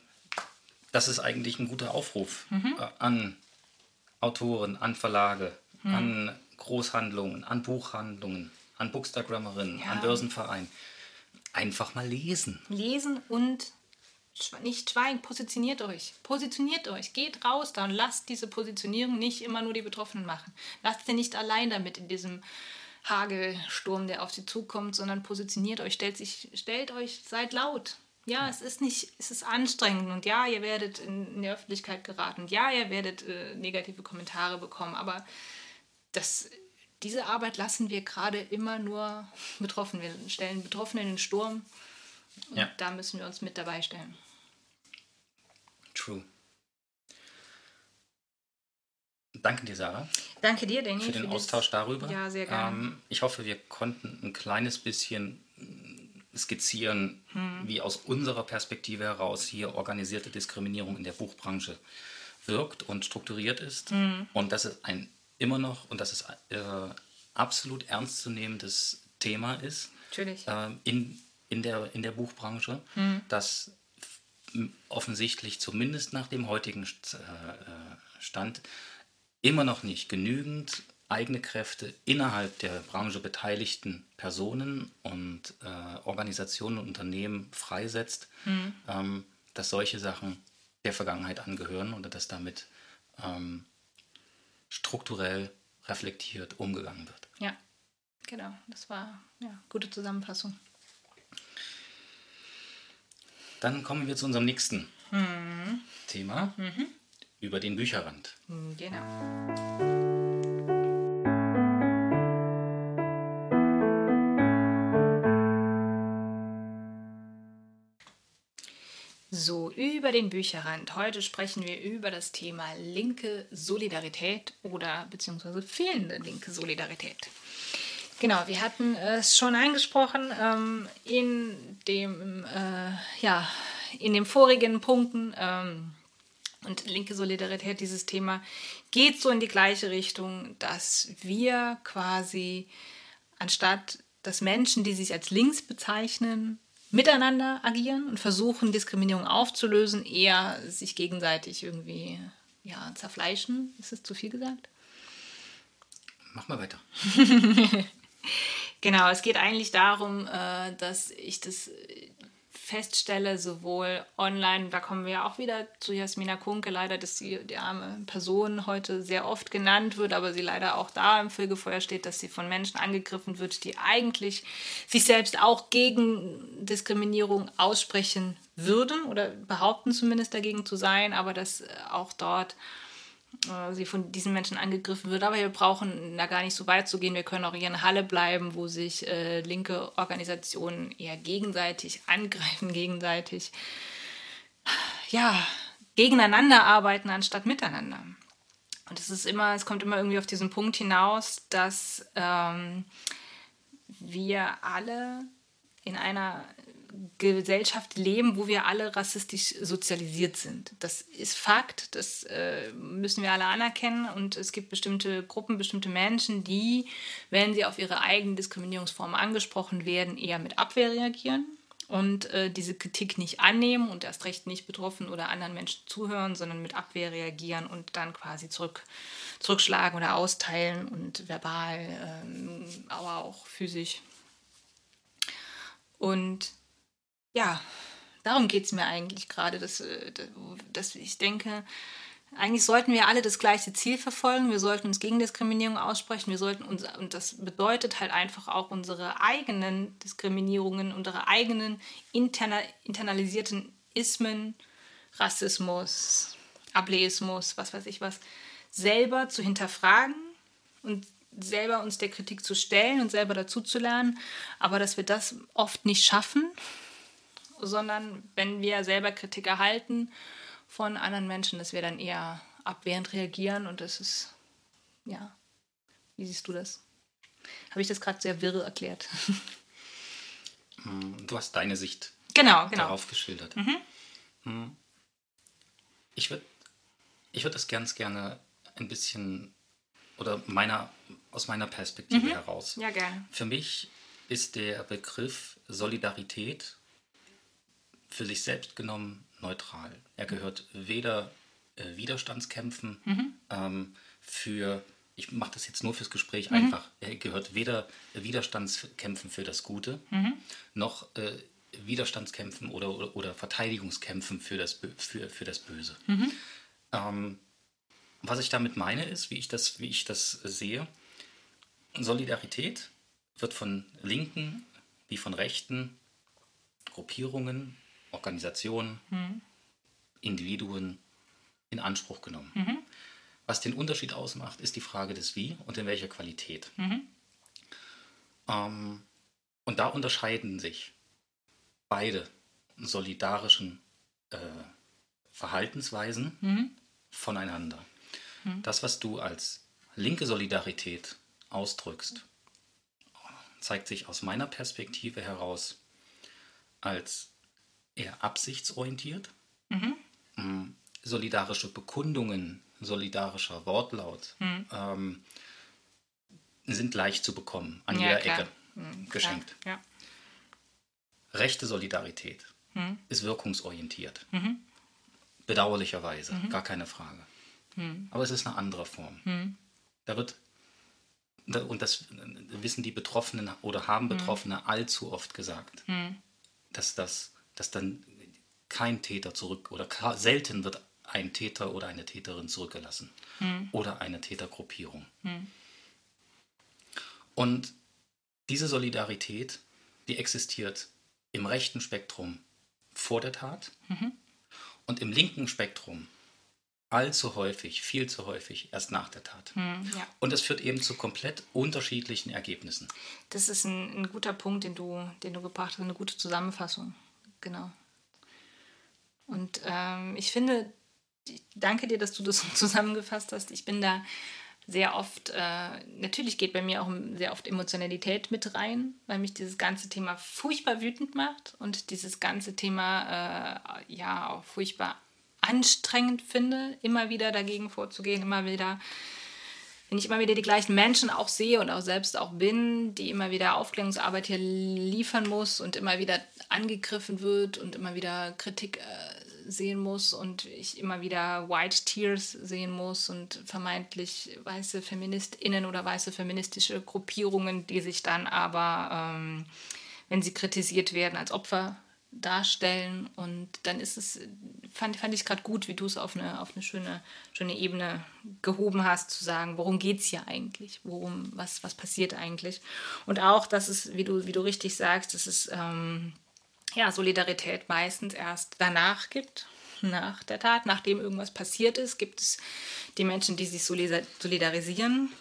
S2: das ist eigentlich ein guter Aufruf äh, an Autoren, an Verlage, an Großhandlungen, an Buchhandlungen, an Bookstagrammerinnen,
S1: Ja.
S2: an Börsenvereinen. Einfach mal lesen.
S1: Lesen und nicht schweigen, positioniert euch. Positioniert euch. Geht raus da und lasst diese Positionierung nicht immer nur die Betroffenen machen. Lasst sie nicht allein damit in diesem Hagelsturm, der auf sie zukommt, sondern positioniert euch, stellt, sich, stellt euch, seid laut. Ja, es ist nicht, es ist anstrengend und ja, ihr werdet in, in die Öffentlichkeit geraten und ja, ihr werdet äh, negative Kommentare bekommen, aber das, diese Arbeit lassen wir gerade immer nur betroffen. Wir stellen Betroffene in den Sturm und
S2: Ja.
S1: da müssen wir uns mit dabei stellen.
S2: True. Danke dir, Sarah,
S1: Danke dir, Danny.
S2: für den
S1: dieses-
S2: Austausch darüber.
S1: Ja, sehr gerne.
S2: Ähm, ich hoffe, wir konnten ein kleines bisschen skizzieren,
S1: Hm.
S2: wie aus unserer Perspektive heraus hier organisierte Diskriminierung in der Buchbranche wirkt und strukturiert ist.
S1: Hm.
S2: Und dass es ein immer noch und dass es äh, absolut ernstzunehmendes Thema ist
S1: Natürlich.
S2: ähm, in, in, der, in der Buchbranche,
S1: Hm.
S2: dass offensichtlich zumindest nach dem heutigen äh, äh, Stand immer noch nicht genügend eigene Kräfte innerhalb der Branche beteiligten Personen und äh, Organisationen und Unternehmen freisetzt, ähm, dass solche Sachen der Vergangenheit angehören oder dass damit ähm, strukturell reflektiert umgegangen wird.
S1: Ja, genau. Das war ja gute Zusammenfassung.
S2: Dann kommen wir zu unserem nächsten Thema über den Bücherrand.
S1: Genau. So, über den Bücherrand. Heute sprechen wir über das Thema linke Solidarität oder beziehungsweise fehlende linke Solidarität. Genau, wir hatten es schon angesprochen ähm, in dem äh, ja in den vorigen Punkten ähm, und linke Solidarität. Dieses Thema geht so in die gleiche Richtung, dass wir quasi anstatt dass Menschen, die sich als links bezeichnen, miteinander agieren und versuchen, Diskriminierung aufzulösen, eher sich gegenseitig irgendwie ja, zerfleischen. Ist es zu viel gesagt?
S2: Mach mal weiter.
S1: Genau, es geht eigentlich darum, äh, dass ich das feststelle, sowohl online, da kommen wir ja auch wieder zu Jasmina Kunke, leider, dass sie die arme Person heute sehr oft genannt wird, aber sie leider auch da im Fegefeuer steht, dass sie von Menschen angegriffen wird, die eigentlich sich selbst auch gegen Diskriminierung aussprechen würden oder behaupten zumindest dagegen zu sein, aber dass äh, auch dort äh, sie von diesen Menschen angegriffen wird. Aber wir brauchen da gar nicht so weit zu gehen. Wir können auch hier in Halle bleiben, wo sich äh, linke Organisationen eher gegenseitig angreifen, gegenseitig ja, gegeneinander arbeiten anstatt miteinander. Und es ist immer, es kommt immer irgendwie auf diesen Punkt hinaus, dass ähm, wir alle in einer Gesellschaft leben, wo wir alle rassistisch sozialisiert sind. Das ist Fakt, das äh, müssen wir alle anerkennen. Und es gibt bestimmte Gruppen, bestimmte Menschen, die, wenn sie auf ihre eigenen Diskriminierungsformen angesprochen werden, eher mit Abwehr reagieren und äh, diese Kritik nicht annehmen und erst recht nicht betroffen oder anderen Menschen zuhören, sondern mit Abwehr reagieren und dann quasi zurück, zurückschlagen oder austeilen und verbal, ähm, aber auch physisch. Und ja, darum geht es mir eigentlich gerade, dass, äh, dass ich denke, eigentlich sollten wir alle das gleiche Ziel verfolgen. Wir sollten uns gegen Diskriminierung aussprechen. Wir sollten uns, und das bedeutet halt einfach auch unsere eigenen Diskriminierungen, unsere eigenen interna, internalisierten Ismen, Rassismus, Ableismus, was weiß ich was, selber zu hinterfragen und selber uns der Kritik zu stellen und selber dazu zu lernen. Aber dass wir das oft nicht schaffen, sondern wenn wir selber Kritik erhalten, von anderen Menschen, dass wir dann eher abwehrend reagieren und das ist, ja, wie siehst du das? Habe ich das gerade sehr wirr erklärt?
S2: Hm, du hast deine Sicht
S1: genau, genau.
S2: darauf geschildert. Mhm. Hm. Ich würde ich würd das ganz gerne ein bisschen oder meiner, aus meiner Perspektive mhm. heraus.
S1: Ja, gerne.
S2: Für mich ist der Begriff Solidarität für sich selbst genommen neutral. Er gehört weder äh, Widerstandskämpfen mhm. ähm, für, ich mache das jetzt nur fürs Gespräch mhm. einfach, er gehört weder Widerstandskämpfen für das Gute, mhm. noch äh, Widerstandskämpfen oder, oder, oder, Verteidigungskämpfen für das, für, für das Böse. Mhm. Ähm, was ich damit meine ist, wie ich das, wie ich das sehe, Solidarität wird von linken wie von rechten Gruppierungen Organisationen, mhm. Individuen in Anspruch genommen. Mhm. Was den Unterschied ausmacht, ist die Frage des Wie und in welcher Qualität. Mhm. Ähm, und da unterscheiden sich beide solidarischen äh, Verhaltensweisen mhm. voneinander. Mhm. Das, was du als linke Solidarität ausdrückst, zeigt sich aus meiner Perspektive heraus als eher absichtsorientiert. Mhm. Mm, solidarische Bekundungen, solidarischer Wortlaut mhm. ähm, sind leicht zu bekommen, an ja, jeder klar. Ecke mhm, geschenkt. Ja. Rechte Solidarität mhm. ist wirkungsorientiert. Mhm. Bedauerlicherweise, mhm. gar keine Frage. Aber es ist eine andere Form. Da wird und das wissen die Betroffenen oder haben Betroffene allzu oft gesagt, dass das dass dann kein Täter zurück oder selten wird ein Täter oder eine Täterin zurückgelassen hm. oder eine Tätergruppierung. Hm. Und diese Solidarität, die existiert im rechten Spektrum vor der Tat mhm. und im linken Spektrum allzu häufig, viel zu häufig erst nach der Tat. Hm, ja. Und das führt eben zu komplett unterschiedlichen Ergebnissen.
S1: Das ist ein, ein, guter Punkt, den du, den du gebracht hast, eine gute Zusammenfassung genau. Und ähm, ich finde, ich danke dir, dass du das zusammengefasst hast. Ich bin da sehr oft, äh, natürlich geht bei mir auch sehr oft Emotionalität mit rein, weil mich dieses ganze Thema furchtbar wütend macht und dieses ganze Thema äh, ja auch furchtbar anstrengend finde, immer wieder dagegen vorzugehen, immer wieder wenn ich immer wieder die gleichen Menschen auch sehe und auch selbst auch bin, die immer wieder Aufklärungsarbeit hier liefern muss und immer wieder angegriffen wird und immer wieder Kritik äh, sehen muss und ich immer wieder White Tears sehen muss und vermeintlich weiße Feministinnen oder weiße feministische Gruppierungen, die sich dann aber, ähm, wenn sie kritisiert werden, als Opfer darstellen. Und dann ist es, fand, fand ich gerade gut, wie du es auf eine, auf eine schöne, schöne Ebene gehoben hast, zu sagen, worum geht es hier eigentlich? Worum, was, was passiert eigentlich? Und auch, dass es, wie du, wie du richtig sagst, dass es ähm, ja, Solidarität meistens erst danach gibt. Nach der Tat, nachdem irgendwas passiert ist, gibt es die Menschen, die sich solidarisieren.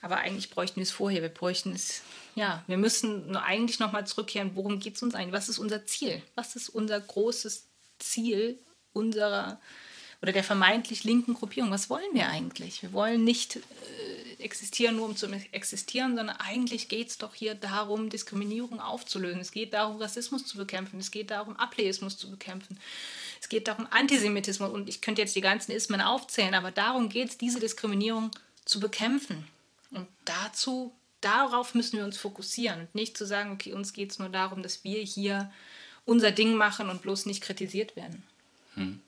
S1: Aber eigentlich bräuchten wir es vorher. Wir bräuchten es ja, wir müssen eigentlich nochmal zurückkehren, worum geht es uns eigentlich? Was ist unser Ziel? Was ist unser großes Ziel unserer oder der vermeintlich linken Gruppierung? Was wollen wir eigentlich? Wir wollen nicht äh, existieren nur um zu existieren, sondern eigentlich geht es doch hier darum, Diskriminierung aufzulösen. Es geht darum, Rassismus zu bekämpfen. Es geht darum, Ableismus zu bekämpfen. Es geht darum, Antisemitismus. Und ich könnte jetzt die ganzen Ismen aufzählen, aber darum geht es, diese Diskriminierung zu bekämpfen. Und dazu, darauf müssen wir uns fokussieren und nicht zu sagen, okay, uns geht es nur darum, dass wir hier unser Ding machen und bloß nicht kritisiert werden. Hm.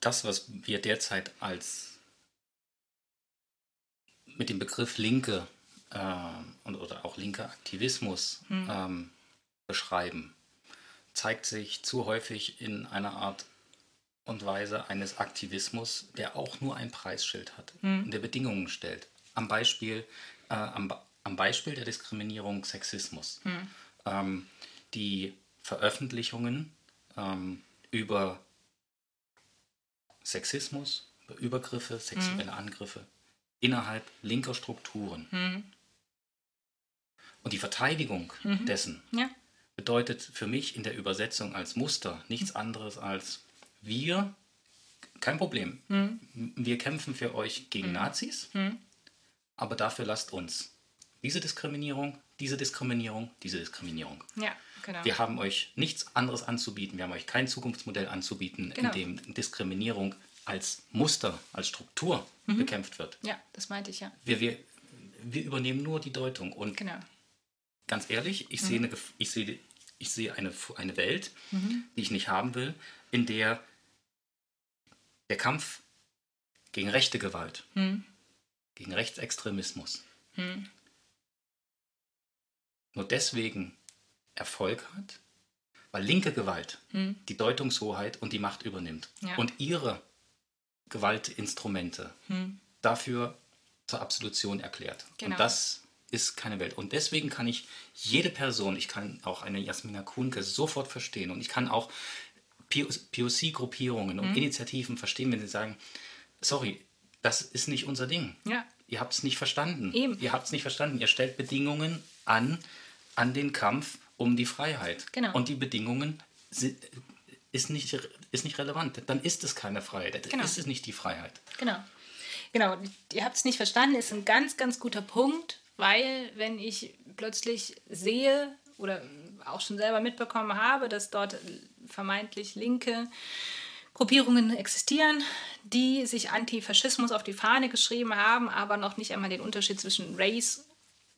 S2: Das, was wir derzeit als mit dem Begriff Linke äh, und, oder auch linker Aktivismus hm. ähm, beschreiben, zeigt sich zu häufig in einer Art und Weise eines Aktivismus, der auch nur ein Preisschild hat hm. und der Bedingungen stellt. Am Beispiel, äh, am, am, Beispiel der Diskriminierung Sexismus. Hm. Ähm, die Veröffentlichungen ähm, über Sexismus, über Übergriffe, sexuelle hm. Angriffe innerhalb linker Strukturen. Hm. Und die Verteidigung mhm. dessen ja. bedeutet für mich in der Übersetzung als Muster nichts anderes als wir, kein Problem, hm. wir kämpfen für euch gegen hm. Nazis, hm. Aber dafür lasst uns diese Diskriminierung, diese Diskriminierung, diese Diskriminierung.
S1: Ja, genau.
S2: Wir haben euch nichts anderes anzubieten, wir haben euch kein Zukunftsmodell anzubieten, genau. in dem Diskriminierung als Muster, als Struktur mhm. bekämpft wird.
S1: Ja, das meinte ich ja.
S2: Wir, wir, wir übernehmen nur die Deutung. Und genau. ganz ehrlich, ich mhm. sehe, eine, ich sehe, ich sehe eine, eine Welt, mhm. die ich nicht haben will, in der der Kampf gegen rechte Gewalt, hm. Gegen Rechtsextremismus hm. nur deswegen Erfolg hat, weil linke Gewalt hm. die Deutungshoheit und die Macht übernimmt ja. und ihre Gewaltinstrumente hm. dafür zur Absolution erklärt. Genau. Und das ist keine Welt. Und deswegen kann ich jede Person, ich kann auch eine Jasmina Kuhnke sofort verstehen und ich kann auch POC-Gruppierungen und mhm. Initiativen verstehen, wenn sie sagen, sorry, das ist nicht unser Ding. Ja. Ihr habt es nicht verstanden. Eben. Ihr habt es nicht verstanden. Ihr stellt Bedingungen an, an den Kampf um die Freiheit. Genau. Und die Bedingungen sind, ist, nicht, ist nicht relevant. Dann ist es keine Freiheit. Dann genau. ist es nicht die Freiheit.
S1: Genau. Genau, ihr habt es nicht verstanden, ist ein ganz, ganz guter Punkt, weil wenn ich plötzlich sehe oder auch schon selber mitbekommen habe, dass dort vermeintlich linke Gruppierungen existieren, die sich Antifaschismus auf die Fahne geschrieben haben, aber noch nicht einmal den Unterschied zwischen Race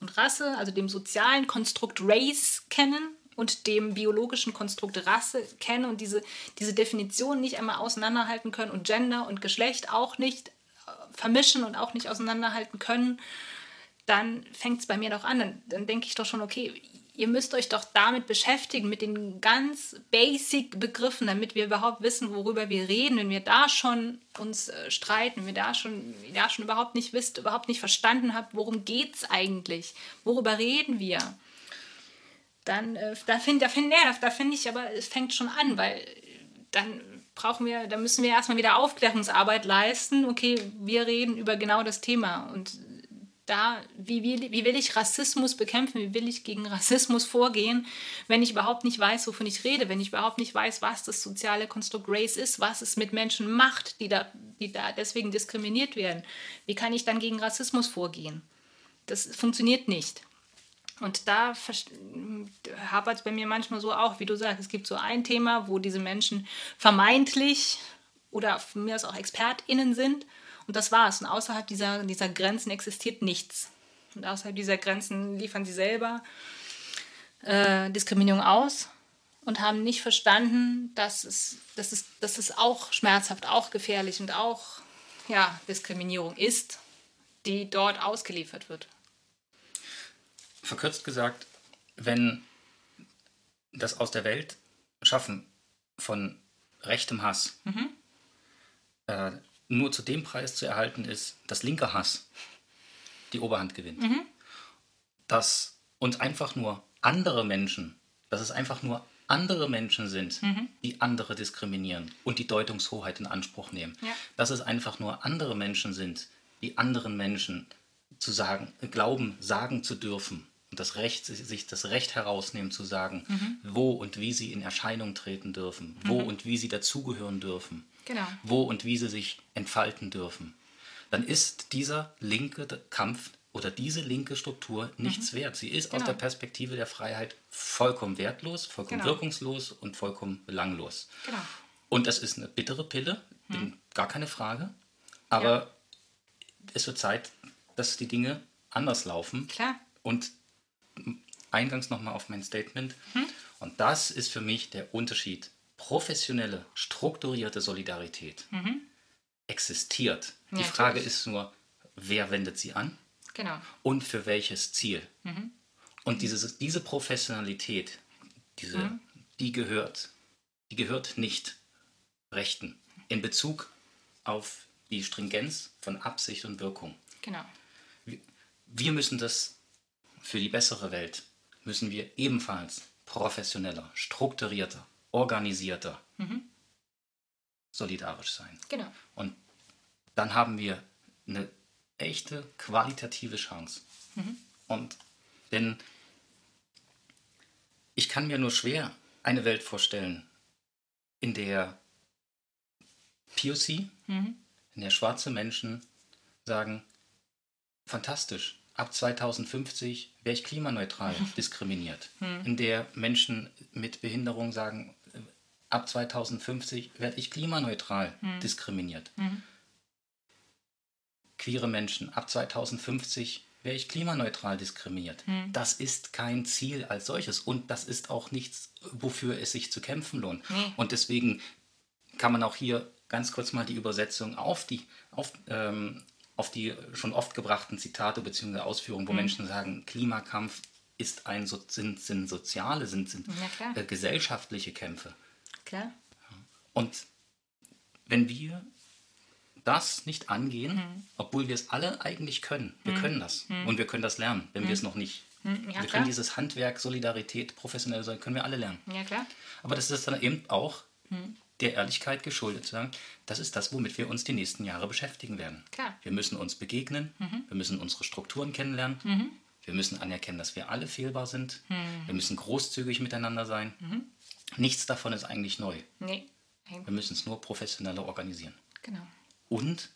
S1: und Rasse, also dem sozialen Konstrukt Race kennen und dem biologischen Konstrukt Rasse kennen und diese, diese Definition nicht einmal auseinanderhalten können und Gender und Geschlecht auch nicht äh, vermischen und auch nicht auseinanderhalten können, dann fängt es bei mir doch an. Dann, dann denke ich doch schon, okay, ihr müsst euch doch damit beschäftigen, mit den ganz basic Begriffen, damit wir überhaupt wissen, worüber wir reden. Wenn wir da schon uns äh, streiten, wenn wir da schon, da schon überhaupt nicht wisst, überhaupt nicht verstanden habt, worum geht es eigentlich, worüber reden wir, dann äh, da finde da find, ja, da find ich aber, es fängt schon an, weil dann brauchen wir, da müssen wir erstmal wieder Aufklärungsarbeit leisten. Okay, wir reden über genau das Thema und da, wie, wie, wie will ich Rassismus bekämpfen, wie will ich gegen Rassismus vorgehen, wenn ich überhaupt nicht weiß, wovon ich rede, wenn ich überhaupt nicht weiß, was das soziale Konstrukt Race ist, was es mit Menschen macht, die da, die da deswegen diskriminiert werden. Wie kann ich dann gegen Rassismus vorgehen? Das funktioniert nicht. Und da hapert es bei mir manchmal so auch, wie du sagst, es gibt so ein Thema, wo diese Menschen vermeintlich oder mir aus auch ExpertInnen sind und das war's. Und außerhalb dieser, dieser Grenzen existiert nichts. Und außerhalb dieser Grenzen liefern sie selber äh, Diskriminierung aus und haben nicht verstanden, dass es, dass, es, dass es auch schmerzhaft, auch gefährlich und auch ja, Diskriminierung ist, die dort ausgeliefert wird.
S2: Verkürzt gesagt, wenn das aus der Welt schaffen von rechtem Hass mhm. äh, nur zu dem Preis zu erhalten ist, dass linker Hass die Oberhand gewinnt. Mhm. Dass uns einfach nur andere Menschen, dass es einfach nur andere Menschen sind, mhm. die andere diskriminieren und die Deutungshoheit in Anspruch nehmen. Ja. Dass es einfach nur andere Menschen sind, die anderen Menschen zu sagen, glauben, sagen zu dürfen und das Recht, sich das Recht herausnehmen zu sagen, mhm. wo und wie sie in Erscheinung treten dürfen, wo mhm. und wie sie dazugehören dürfen. Genau. Wo und wie sie sich entfalten dürfen. dann ist dieser linke Kampf oder diese linke Struktur nichts wert. Sie ist aus
S1: Genau.
S2: der Perspektive der Freiheit vollkommen wertlos, vollkommen
S1: Genau.
S2: wirkungslos und vollkommen belanglos.
S1: Genau.
S2: Und das ist eine bittere Pille, bin gar keine Frage. Aber
S1: Ja.
S2: es wird Zeit, dass die Dinge anders laufen.
S1: Klar.
S2: Und eingangs nochmal auf mein Statement. Und das ist für mich der Unterschied. Professionelle, strukturierte Solidarität existiert. Die
S1: Ja,
S2: Frage
S1: natürlich.
S2: ist nur, wer wendet sie an
S1: Genau.
S2: und für welches Ziel. Und diese, diese Professionalität, diese, die gehört, die gehört nicht Rechten in Bezug auf die Stringenz von Absicht und Wirkung.
S1: Genau.
S2: Wir müssen das für die bessere Welt, müssen wir ebenfalls professioneller, strukturierter, organisierter, solidarisch sein.
S1: Genau.
S2: Und dann haben wir eine echte qualitative Chance. Und denn ich kann mir nur schwer eine Welt vorstellen, in der POC, in der schwarze Menschen sagen, fantastisch, ab 2050 wäre ich klimaneutral diskriminiert. In der Menschen mit Behinderung sagen, ab 2050 werde ich klimaneutral diskriminiert. Queere Menschen, ab 2050 wäre ich klimaneutral diskriminiert. Das ist kein Ziel als solches und das ist auch nichts, wofür es sich zu kämpfen lohnt. Und deswegen kann man auch hier ganz kurz mal die Übersetzung auf die, auf, ähm, auf die schon oft gebrachten Zitate bzw. Ausführungen, wo Menschen sagen, Klimakampf ist ein, sind, sind soziale, sind, sind
S1: Ja,
S2: äh, gesellschaftliche Kämpfe.
S1: Klar.
S2: Und wenn wir das nicht angehen,
S1: Mhm.
S2: obwohl wir es alle eigentlich können, wir können das und wir können das lernen, wenn wir es noch nicht.
S1: Mhm. ja,
S2: wir
S1: klar.
S2: können dieses Handwerk, Solidarität, professionell sein, können wir alle lernen.
S1: Ja, klar.
S2: Aber das ist dann eben auch
S1: Mhm.
S2: der Ehrlichkeit geschuldet, zu sagen, das ist das, womit wir uns die nächsten Jahre beschäftigen werden.
S1: Klar. Mhm.
S2: Wir müssen uns begegnen, wir müssen unsere Strukturen kennenlernen, wir müssen anerkennen, dass wir alle fehlbar sind,
S1: Mhm.
S2: wir müssen großzügig miteinander sein. Nichts davon ist eigentlich neu.
S1: Nee.
S2: Wir müssen es nur professioneller organisieren.
S1: Genau.
S2: Und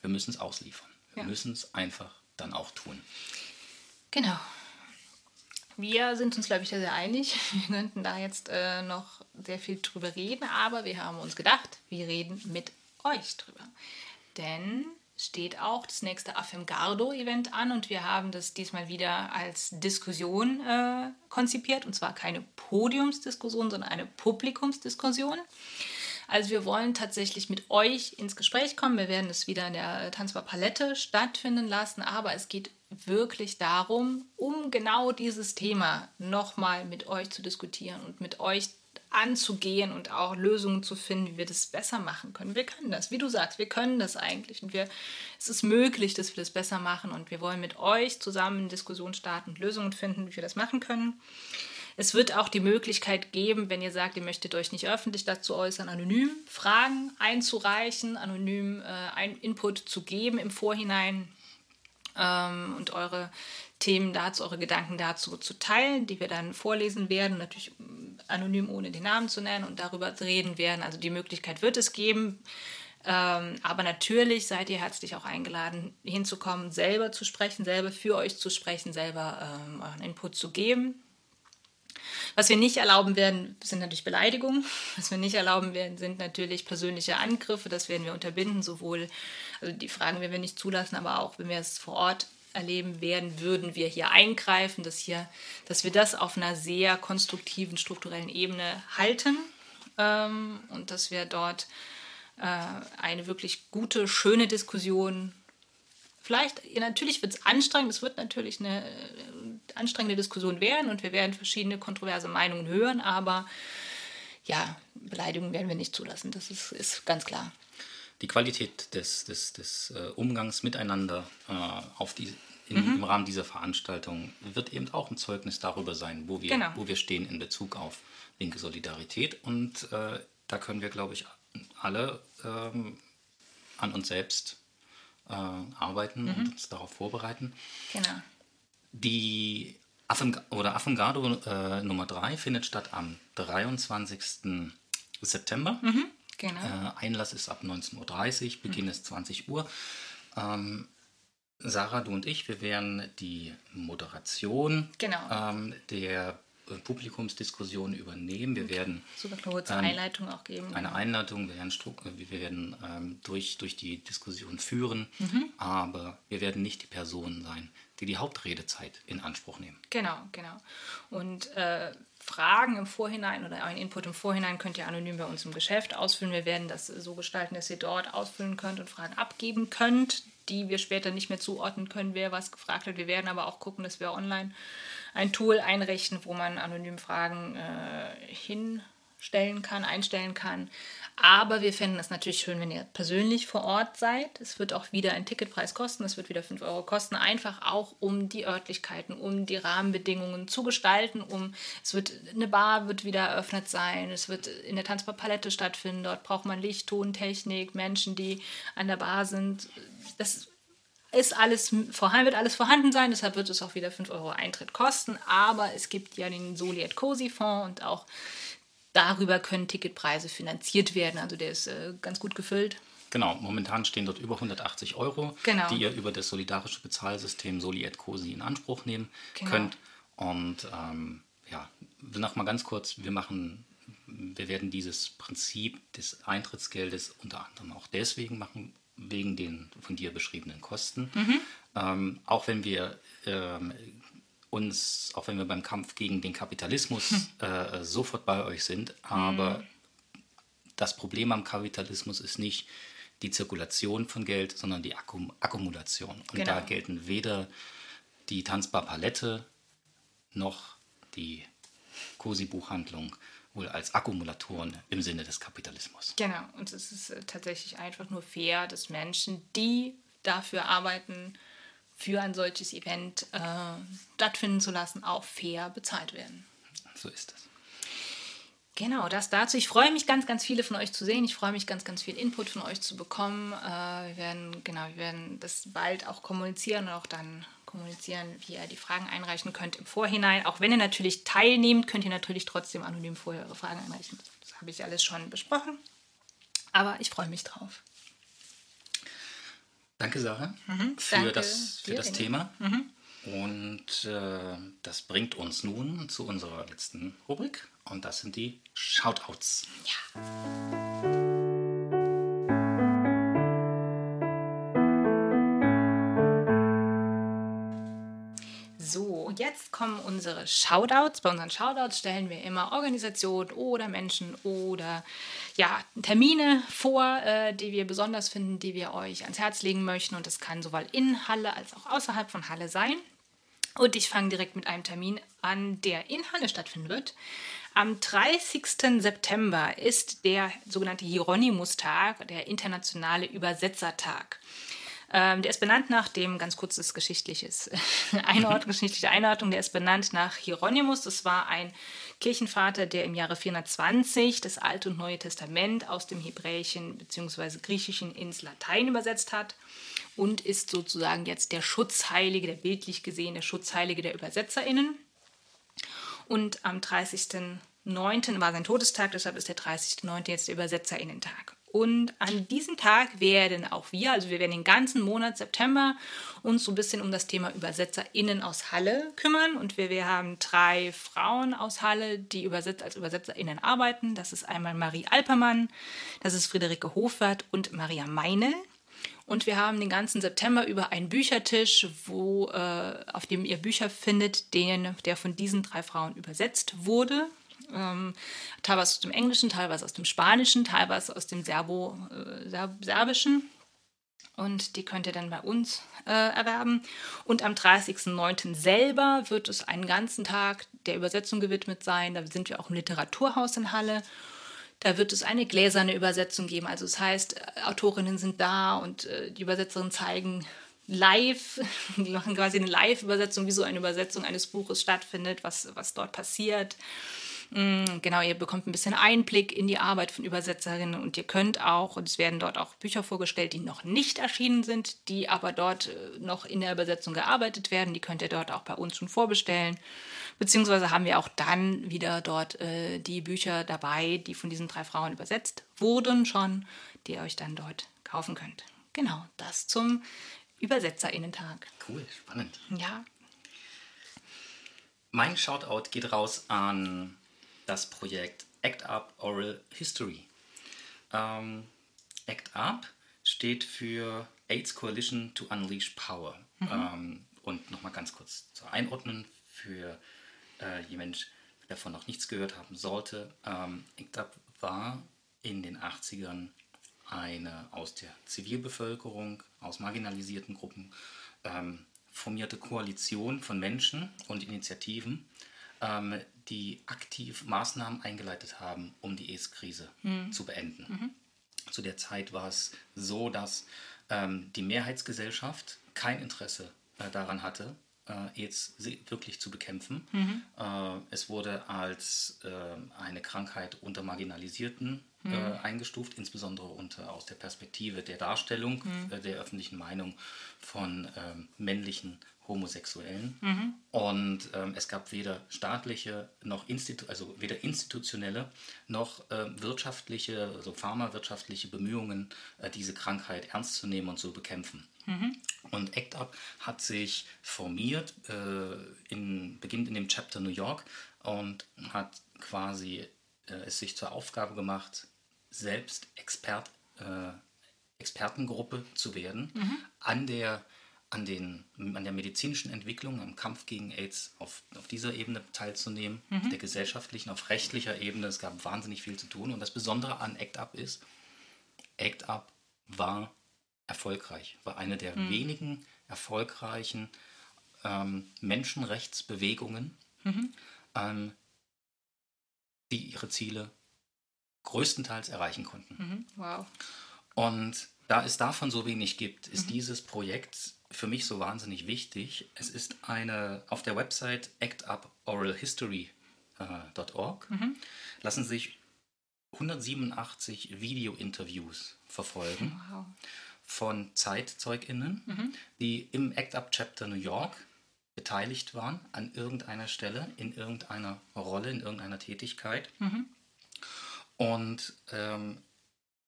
S2: wir müssen es ausliefern. Wir
S1: Ja.
S2: müssen es einfach dann auch tun.
S1: Genau. Wir sind uns, glaube ich, sehr, sehr einig. Wir könnten da jetzt äh, noch sehr viel drüber reden, aber wir haben uns gedacht, wir reden mit euch drüber. Denn steht auch das nächste Affemgardo-Event an und wir haben das diesmal wieder als Diskussion äh, konzipiert. Und zwar keine Podiumsdiskussion, sondern eine Publikumsdiskussion. Also wir wollen tatsächlich mit euch ins Gespräch kommen. Wir werden es wieder in der Tanzbar Palette stattfinden lassen, aber es geht wirklich darum, um genau dieses Thema nochmal mit euch zu diskutieren und mit euch anzugehen und auch Lösungen zu finden, wie wir das besser machen können. Wir können das, wie du sagst, wir können das eigentlich und wir, es ist möglich, dass wir das besser machen und wir wollen mit euch zusammen eine Diskussion starten und Lösungen finden, wie wir das machen können. Es wird auch die Möglichkeit geben, wenn ihr sagt, ihr möchtet euch nicht öffentlich dazu äußern, anonym Fragen einzureichen, anonym äh, Input zu geben im Vorhinein ähm, und eure Themen dazu, eure Gedanken dazu zu teilen, die wir dann vorlesen werden, natürlich mm, anonym ohne den Namen zu nennen und darüber reden werden. Also die Möglichkeit wird es geben. Ähm, aber natürlich seid ihr herzlich auch eingeladen, hinzukommen, selber zu sprechen, selber für euch zu sprechen, selber ähm, euren Input zu geben. Was wir nicht erlauben werden, sind natürlich Beleidigungen. Was wir nicht erlauben werden, sind natürlich persönliche Angriffe. Das werden wir unterbinden, sowohl, also die Fragen werden wir nicht zulassen, aber auch, wenn wir es vor Ort erleben werden, würden wir hier eingreifen, dass, hier, dass wir das auf einer sehr konstruktiven, strukturellen Ebene halten ähm, und dass wir dort äh, eine wirklich gute, schöne Diskussion Vielleicht, natürlich wird es anstrengend, es wird natürlich eine äh, anstrengende Diskussion werden und wir werden verschiedene kontroverse Meinungen hören, aber ja, Beleidigungen werden wir nicht zulassen, das ist, ist ganz klar.
S2: Die Qualität des, des, des äh, Umgangs miteinander äh, auf die, in,
S1: Mhm.
S2: im Rahmen dieser Veranstaltung wird eben auch ein Zeugnis darüber sein, wo wir,
S1: Genau.
S2: wo wir stehen in Bezug auf linke Solidarität. Und äh, da können wir, glaube ich, alle ähm, an uns selbst äh, arbeiten
S1: Mhm.
S2: und uns darauf vorbereiten.
S1: Genau.
S2: Die Affen oder Affengardo äh, Nummer 3 findet statt am 23. September.
S1: Genau.
S2: Äh, Einlass ist ab 19.30 Uhr, Beginn ist 20 Uhr. Ähm, Sarah, du und ich, wir werden die Moderation
S1: Genau.
S2: ähm, der Publikumsdiskussion übernehmen. Wir werden
S1: Super kurze
S2: ähm,
S1: Einleitung auch geben.
S2: eine Einleitung, wir werden, äh, wir werden ähm, durch, durch die Diskussion führen,
S1: Mhm.
S2: aber wir werden nicht die Personen sein, die die Hauptredezeit in Anspruch nehmen.
S1: Genau, genau. Und äh, Fragen im Vorhinein oder einen Input im Vorhinein könnt ihr anonym bei uns im Geschäft ausfüllen. Wir werden das so gestalten, dass ihr dort ausfüllen könnt und Fragen abgeben könnt, die wir später nicht mehr zuordnen können, wer was gefragt hat. Wir werden aber auch gucken, dass wir online ein Tool einrichten, wo man anonym Fragen äh, hinstellen kann, einstellen kann. Aber wir fänden es natürlich schön, wenn ihr persönlich vor Ort seid. Es wird auch wieder einen Ticketpreis kosten. Es wird wieder 5 Euro kosten. Einfach auch, um die Örtlichkeiten, um die Rahmenbedingungen zu gestalten. Um, es wird, eine Bar wird wieder eröffnet sein. Es wird in der Tanzbar Palette stattfinden. Dort braucht man Licht, Ton, Technik, Menschen, die an der Bar sind. Das ist alles vorhanden, wird alles vorhanden sein, deshalb wird es auch wieder 5 Euro Eintritt kosten. Aber es gibt ja den Soliet Cosi Fonds und auch darüber können Ticketpreise finanziert werden. Also der ist äh, ganz gut gefüllt.
S2: Genau, momentan stehen dort über 180 Euro,
S1: Genau.
S2: die ihr über das solidarische Bezahlsystem Soli et Cosi in Anspruch nehmen
S1: Genau.
S2: könnt. Und ähm, ja, noch mal ganz kurz, wir machen, wir werden dieses Prinzip des Eintrittsgeldes unter anderem auch deswegen machen, wegen den von dir beschriebenen Kosten.
S1: Mhm.
S2: Ähm, auch wenn wir ähm, uns, auch wenn wir beim Kampf gegen den Kapitalismus
S1: Hm.
S2: äh, sofort bei euch sind, aber das Problem am Kapitalismus ist nicht die Zirkulation von Geld, sondern die Akkum Akkumulation. Und
S1: Genau.
S2: da gelten weder die Tanzbar Palette noch die Cosi-Buchhandlung wohl als Akkumulatoren im Sinne des Kapitalismus.
S1: Genau, und es ist äh, tatsächlich einfach nur fair, dass Menschen, die dafür arbeiten, für ein solches Event äh, stattfinden zu lassen, auch fair bezahlt werden.
S2: So ist es.
S1: Genau, das dazu. Ich freue mich ganz, ganz viele von euch zu sehen. Ich freue mich ganz, ganz viel Input von euch zu bekommen. Äh, wir werden, genau, wir werden das bald auch kommunizieren und auch dann kommunizieren, wie ihr die Fragen einreichen könnt im Vorhinein. Auch wenn ihr natürlich teilnehmt, könnt ihr natürlich trotzdem anonym vorher eure Fragen einreichen. Das habe ich alles schon besprochen. Aber ich freue mich drauf.
S2: Danke, Sarah, für
S1: Mhm. danke
S2: das, für das. Thema. Und äh, das bringt uns nun zu unserer letzten Rubrik. Und das sind die Shoutouts.
S1: So, kommen unsere Shoutouts. Bei unseren Shoutouts stellen wir immer Organisationen oder Menschen oder ja, Termine vor, äh, die wir besonders finden, die wir euch ans Herz legen möchten. Und das kann sowohl in Halle als auch außerhalb von Halle sein. Und ich fange direkt mit einem Termin an, der in Halle stattfinden wird. Am 30. September ist der sogenannte Hieronymus-Tag, der internationale Übersetzertag. Ähm, der ist benannt nach dem, ganz kurzes geschichtliches Einordnung, geschichtliche Einordnung, der ist benannt nach Hieronymus. Das war ein Kirchenvater, der im Jahre 420 das Alte und Neue Testament aus dem Hebräischen bzw. Griechischen ins Latein übersetzt hat und ist sozusagen jetzt der Schutzheilige, der bildlich gesehen der Schutzheilige der ÜbersetzerInnen. Und am 30.09. war sein Todestag, deshalb ist der 30.09. jetzt der Übersetzerinnentag. Und an diesem Tag werden auch wir, also wir werden den ganzen Monat September uns so ein bisschen um das Thema ÜbersetzerInnen aus Halle kümmern. Und wir, wir haben drei Frauen aus Halle, die übersetzt, als ÜbersetzerInnen arbeiten. Das ist einmal Marie Alpermann, das ist Friederike Hofert und Maria Meine. Und wir haben den ganzen September über einen Büchertisch, wo, äh, auf dem ihr Bücher findet, den, der von diesen drei Frauen übersetzt wurde. Ähm, teilweise aus dem Englischen, teilweise aus dem Spanischen, teilweise aus dem Serbo, äh, Serb Serbischen. Und die könnt ihr dann bei uns äh, erwerben. Und am 30.09. selber wird es einen ganzen Tag der Übersetzung gewidmet sein. Da sind wir auch im Literaturhaus in Halle. Da wird es eine gläserne Übersetzung geben. Also das heißt, äh, Autorinnen sind da und äh, die Übersetzerinnen zeigen live, die machen quasi eine Live-Übersetzung, wie so eine Übersetzung eines Buches stattfindet, was, was dort passiert. Mm, Genau, ihr bekommt ein bisschen Einblick in die Arbeit von Übersetzerinnen und ihr könnt auch, und es werden dort auch Bücher vorgestellt, die noch nicht erschienen sind, die aber dort äh, noch in der Übersetzung gearbeitet werden. Die könnt ihr dort auch bei uns schon vorbestellen. Beziehungsweise haben wir auch dann wieder dort äh, die Bücher dabei, die von diesen drei Frauen übersetzt wurden schon, die ihr euch dann dort kaufen könnt. Genau, das zum ÜbersetzerInnentag.
S2: Cool, spannend.
S1: Ja.
S2: Mein Shoutout geht raus an das Projekt Act Up Oral History. Ähm, Act Up steht für AIDS Coalition to Unleash Power. Mhm. Ähm, und nochmal ganz kurz zu einordnen für äh, jemanden, der davon noch nichts gehört haben sollte. Ähm, Act Up war in den 80ern eine aus der Zivilbevölkerung, aus marginalisierten Gruppen ähm, formierte Koalition von Menschen und Initiativen, ähm, die aktiv Maßnahmen eingeleitet haben, um die AIDS-Krise mhm. zu beenden. Mhm. Zu der Zeit war es so, dass ähm, die Mehrheitsgesellschaft kein Interesse äh, daran hatte, äh, AIDS wirklich zu bekämpfen. Mhm. Äh, es wurde als äh, eine Krankheit unter Marginalisierten äh, mhm. eingestuft, insbesondere unter, aus der Perspektive der Darstellung mhm. Äh, der öffentlichen Meinung von ähm, männlichen Homosexuellen. Mhm. Und ähm, es gab weder staatliche noch Institu also weder institutionelle noch äh, wirtschaftliche, also pharmawirtschaftliche Bemühungen, äh, diese Krankheit ernst zu nehmen und zu bekämpfen. Mhm. Und ACT UP hat sich formiert, äh, in, beginnt in dem Chapter New York und hat quasi äh, es sich zur Aufgabe gemacht, selbst Expert, äh, Expertengruppe zu werden mhm. an der an, den, an der medizinischen Entwicklung, am Kampf gegen AIDS auf, auf dieser Ebene teilzunehmen, mhm. der gesellschaftlichen, auf rechtlicher Ebene. Es gab wahnsinnig viel zu tun. Und das Besondere an ACT UP ist, ACT UP war erfolgreich, war eine der mhm. wenigen erfolgreichen ähm, Menschenrechtsbewegungen, mhm. ähm, die ihre Ziele größtenteils erreichen konnten.
S1: Mhm. Wow.
S2: Und da es davon so wenig gibt, ist mhm. dieses Projekt für mich so wahnsinnig wichtig. Es ist eine auf der Website actuporalhistory.org äh, mhm. lassen sich 187 Video-Interviews verfolgen wow. von ZeitzeugInnen, mhm. die im Act Up Chapter New York beteiligt waren an irgendeiner Stelle, in irgendeiner Rolle, in irgendeiner Tätigkeit. Mhm. Und ähm,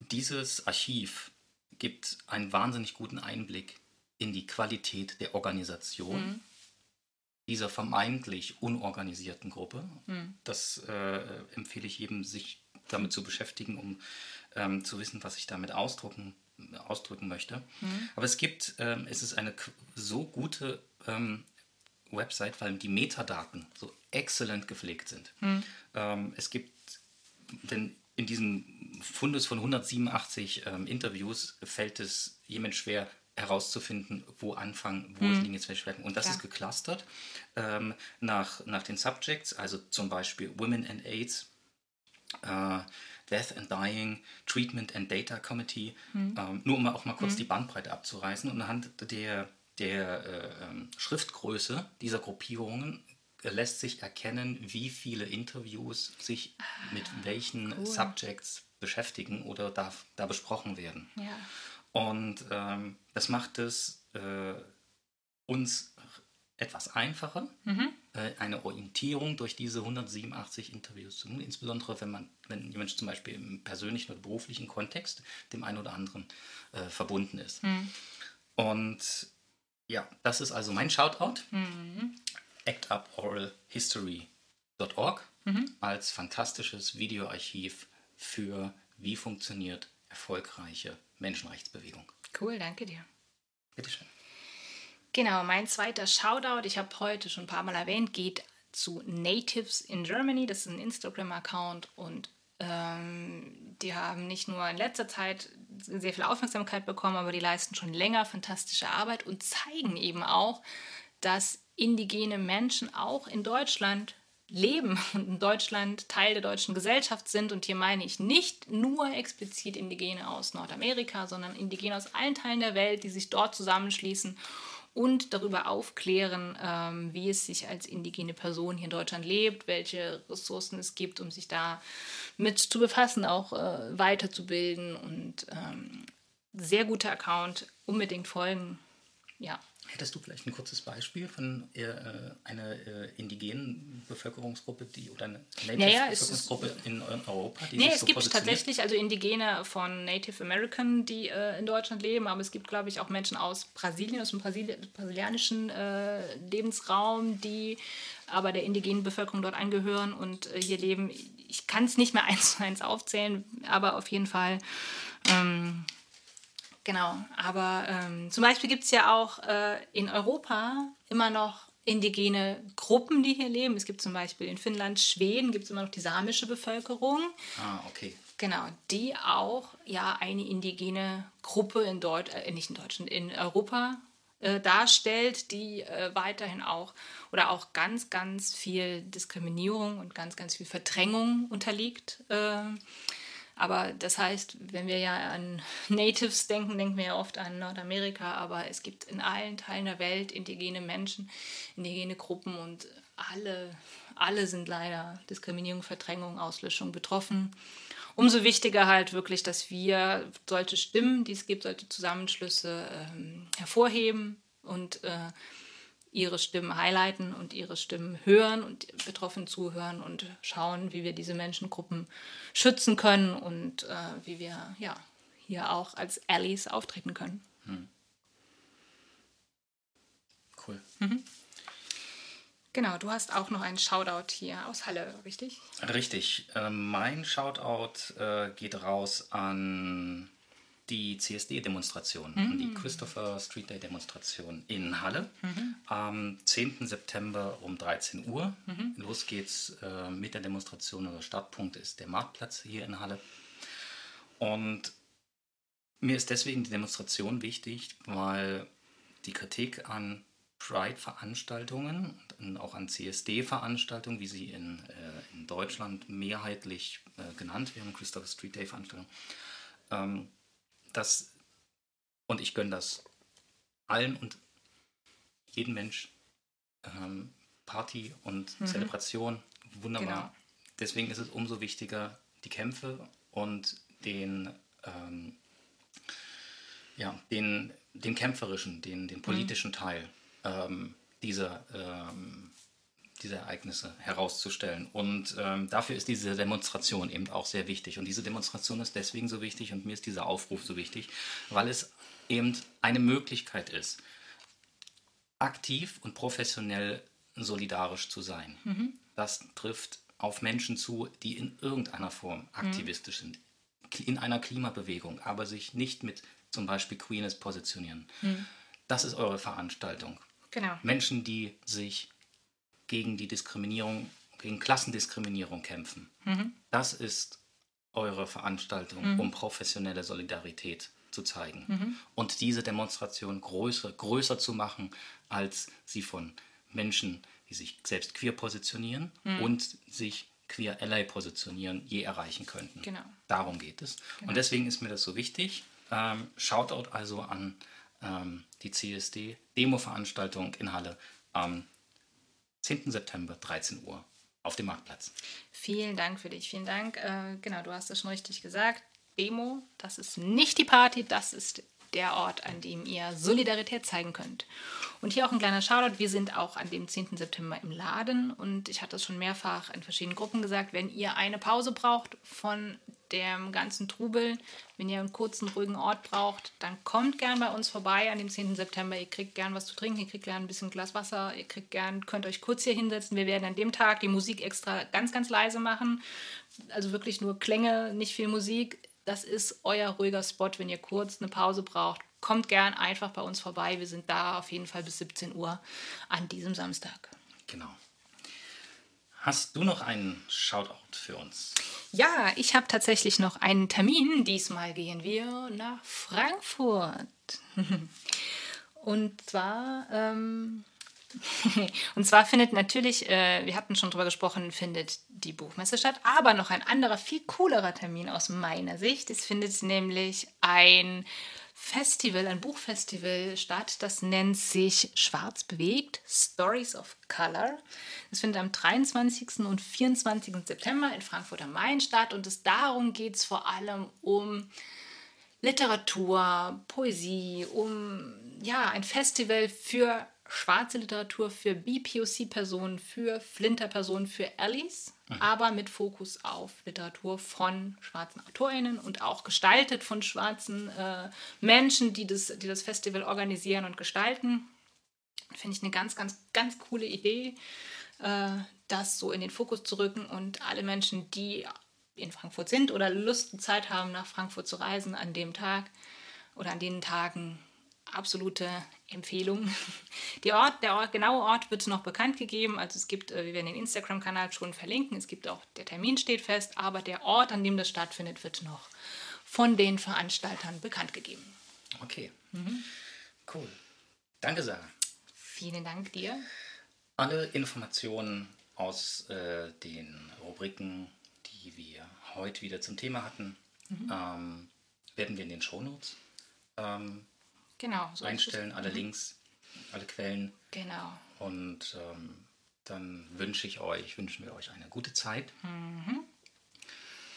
S2: dieses Archiv gibt einen wahnsinnig guten Einblick in die Qualität der Organisation mhm. dieser vermeintlich unorganisierten Gruppe. Mhm. Das äh, empfehle ich jedem, sich damit zu beschäftigen, um ähm, zu wissen, was ich damit ausdrucken, ausdrücken möchte. Mhm. Aber es gibt, ähm, es ist eine so gute ähm, Website, weil die Metadaten so exzellent gepflegt sind. Mhm. Ähm, es gibt, denn in diesem Fundus von 187 ähm, Interviews fällt es jemand schwer, herauszufinden, wo anfangen, wo hm. liegen jetzt welche Schwerpunkte. Und das Klar. ist geclustert ähm, nach, nach den Subjects, also zum Beispiel Women and AIDS, äh, Death and Dying, Treatment and Data Committee, hm. ähm, nur um auch mal kurz hm. die Bandbreite abzureißen. Und anhand der, der äh, ähm, Schriftgröße dieser Gruppierungen lässt sich erkennen, wie viele Interviews sich ah, mit welchen cool. Subjects beschäftigen oder da, da besprochen werden.
S1: Ja.
S2: Und ähm, das macht es äh, uns etwas einfacher, mhm. äh, eine Orientierung durch diese 187 Interviews zu tun, insbesondere wenn man, wenn jemand zum Beispiel im persönlichen oder beruflichen Kontext dem einen oder anderen äh, verbunden ist. Mhm. Und ja, das ist also mein Shoutout. Mhm. ActUpOralHistory.org mhm. als fantastisches Videoarchiv für wie funktioniert erfolgreiche Menschenrechtsbewegung.
S1: Cool, danke dir.
S2: Bitteschön.
S1: Genau, mein zweiter Shoutout, ich habe heute schon ein paar Mal erwähnt, geht zu Natives in Germany. Das ist ein Instagram-Account und ähm, die haben nicht nur in letzter Zeit sehr viel Aufmerksamkeit bekommen, aber die leisten schon länger fantastische Arbeit und zeigen eben auch, dass indigene Menschen auch in Deutschland leben und in Deutschland Teil der deutschen Gesellschaft sind. Und hier meine ich nicht nur explizit Indigene aus Nordamerika, sondern Indigene aus allen Teilen der Welt, die sich dort zusammenschließen und darüber aufklären, ähm, wie es sich als indigene Person hier in Deutschland lebt, welche Ressourcen es gibt, um sich da mit zu befassen, auch äh, weiterzubilden. Und ähm, sehr guter Account, unbedingt folgen. Ja.
S2: Hättest du vielleicht ein kurzes Beispiel von äh, einer äh, indigenen Bevölkerungsgruppe die, oder einer Native
S1: Naja,
S2: in Europa, die
S1: Nee,
S2: sich
S1: es
S2: so
S1: gibt tatsächlich also Indigene von Native American, die äh, in Deutschland leben, aber es gibt, glaube ich, auch Menschen aus Brasilien, aus dem Brasili brasilianischen äh, Lebensraum, die aber der indigenen Bevölkerung dort angehören und äh, hier leben. Ich kann es nicht mehr eins zu eins aufzählen, aber auf jeden Fall. Ähm, Genau, aber ähm, zum Beispiel gibt es ja auch äh, in Europa immer noch indigene Gruppen, die hier leben. Es gibt zum Beispiel in Finnland, Schweden, gibt es immer noch die samische Bevölkerung.
S2: Ah, okay.
S1: Genau, die auch ja eine indigene Gruppe in Deutsch, äh, nicht in Deutschland, in Europa äh, darstellt, die äh, weiterhin auch oder auch ganz, ganz viel Diskriminierung und ganz, ganz viel Verdrängung unterliegt. Aber das heißt, wenn wir ja an Natives denken, denken wir ja oft an Nordamerika, aber es gibt in allen Teilen der Welt indigene Menschen, indigene Gruppen und alle, alle sind leider Diskriminierung, Verdrängung, Auslöschung betroffen. Umso wichtiger halt wirklich, dass wir solche Stimmen, die es gibt, solche Zusammenschlüsse ähm, hervorheben und äh, ihre Stimmen highlighten und ihre Stimmen hören und betroffen zuhören und schauen, wie wir diese Menschengruppen schützen können und äh, wie wir ja hier auch als Allies auftreten können.
S2: Cool.
S1: Genau, du hast auch noch einen Shoutout hier aus Halle, richtig?
S2: Richtig. Ähm, mein Shoutout äh, geht raus an die CSD-Demonstration, an die Christopher Street Day-Demonstration in Halle am 10. September um 13 Uhr. Los geht's äh, mit der Demonstration. Der Startpunkt ist der Marktplatz hier in Halle. Und mir ist deswegen die Demonstration wichtig, weil die Kritik an Pride-Veranstaltungen und auch an CSD-Veranstaltungen, wie sie in, äh, in Deutschland mehrheitlich äh, genannt werden, Christopher Street Day-Veranstaltungen, ähm, das, und ich gönne das allen und jedem Mensch, ähm, Party und Zelebration, wunderbar.
S1: Genau.
S2: Deswegen ist es umso wichtiger, die Kämpfe und den, ähm, ja, den, den kämpferischen, den, den politischen Teil ähm, dieser, ähm, dieser Ereignisse herauszustellen. Und ähm, dafür ist diese Demonstration eben auch sehr wichtig. Und diese Demonstration ist deswegen so wichtig und mir ist dieser Aufruf so wichtig, weil es eben eine Möglichkeit ist, aktiv und professionell solidarisch zu sein. Das trifft auf Menschen zu, die in irgendeiner Form aktivistisch sind, in einer Klimabewegung, aber sich nicht mit zum Beispiel Queerness positionieren. Das ist eure Veranstaltung.
S1: Genau.
S2: Menschen, die sich gegen die Diskriminierung, gegen Klassendiskriminierung kämpfen. Das ist eure Veranstaltung, um professionelle Solidarität zu zeigen. Und diese Demonstration größer, größer zu machen, als sie von Menschen, die sich selbst queer positionieren und sich queer ally positionieren, je erreichen könnten.
S1: Genau.
S2: Darum geht es. Und deswegen ist mir das so wichtig. Ähm, Shoutout also an ähm, die CSD-Demo-Veranstaltung in Halle am 10. September, 13 Uhr, auf dem Marktplatz.
S1: Vielen Dank für dich, vielen Dank. Äh, genau, du hast es schon richtig gesagt. Demo, das ist nicht die Party, das ist der Ort, an dem ihr Solidarität zeigen könnt. Und hier auch ein kleiner Shoutout. Wir sind auch an dem 10. September im Laden und ich hatte es schon mehrfach in verschiedenen Gruppen gesagt, wenn ihr eine Pause braucht von dem ganzen Trubel, wenn ihr einen kurzen, ruhigen Ort braucht, dann kommt gern bei uns vorbei an dem 10. September. Ihr kriegt gern was zu trinken, ihr kriegt gern ein bisschen Glas Wasser, ihr kriegt gern, könnt euch kurz hier hinsetzen. Wir werden an dem Tag die Musik extra ganz, ganz leise machen. Also wirklich nur Klänge, nicht viel Musik. Das ist euer ruhiger Spot, wenn ihr kurz eine Pause braucht. Kommt gern einfach bei uns vorbei. Wir sind da auf jeden Fall bis 17 Uhr an diesem Samstag.
S2: Genau. Hast du noch einen Shoutout für uns?
S1: Ja, ich habe tatsächlich noch einen Termin. Diesmal gehen wir nach Frankfurt. Und zwar, ähm, und zwar findet natürlich, äh, wir hatten schon drüber gesprochen, findet die Buchmesse statt, aber noch ein anderer, viel coolerer Termin aus meiner Sicht. Es findet nämlich ein Festival, ein Buchfestival statt. Das nennt sich Schwarz bewegt, Stories of Color. Das findet am 23. und 24. September in Frankfurt am Main statt und es darum geht es vor allem um Literatur, Poesie, um ja, ein Festival für schwarze Literatur, für BPOC-Personen, für Flinter-Personen, für Allies, mhm. aber mit Fokus auf Literatur von schwarzen AutorInnen und auch gestaltet von schwarzen äh, Menschen, die das, die das Festival organisieren und gestalten. Finde ich eine ganz, ganz, ganz coole Idee, äh, das so in den Fokus zu rücken und alle Menschen, die in Frankfurt sind oder Lust und Zeit haben, nach Frankfurt zu reisen an dem Tag oder an den Tagen, absolute Empfehlung. Ort, der Ort, genaue Ort wird noch bekannt gegeben. Also es gibt, äh, wir werden den Instagram-Kanal schon verlinken. Es gibt auch, der Termin steht fest, aber der Ort, an dem das stattfindet, wird noch von den Veranstaltern bekannt gegeben.
S2: Okay. Mhm. Cool. Danke, Sarah.
S1: Vielen Dank dir.
S2: Alle Informationen aus äh, den Rubriken, die wir heute wieder zum Thema hatten, mhm. ähm, werden wir in den Shownotes ähm,
S1: genau,
S2: so einstellen. Alle mhm. Links, alle Quellen.
S1: Genau.
S2: Und ähm, dann wünsche ich euch, wünschen wir euch eine gute Zeit. Mhm.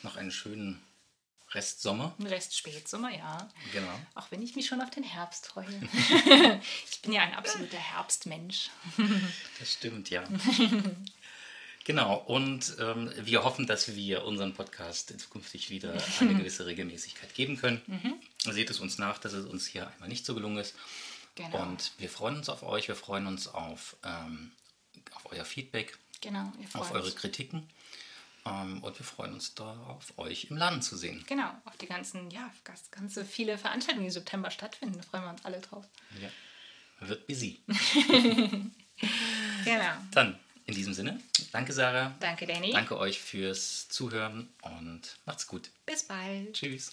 S2: Noch einen schönen Restsommer.
S1: Rest Spätsommer, ja.
S2: Genau.
S1: Auch wenn ich mich schon auf den Herbst freue. ich bin ja ein absoluter Herbstmensch.
S2: das stimmt, ja. Genau, und ähm, wir hoffen, dass wir unseren Podcast zukünftig wieder eine gewisse Regelmäßigkeit geben können. Mhm. Seht es uns nach, dass es uns hier einmal nicht so gelungen ist. Genau. Und wir freuen uns auf euch, wir freuen uns auf, ähm, auf euer Feedback,
S1: genau,
S2: auf eure Kritiken. Ähm, und wir freuen uns darauf, euch im Laden zu sehen.
S1: Genau, auf die ganzen, ja, ganz, ganze viele Veranstaltungen, die im September stattfinden. Da freuen wir uns alle drauf.
S2: Ja, wird busy.
S1: genau.
S2: Dann in diesem Sinne, danke Sarah.
S1: Danke Danny.
S2: Danke euch fürs Zuhören und macht's gut.
S1: Bis bald.
S2: Tschüss.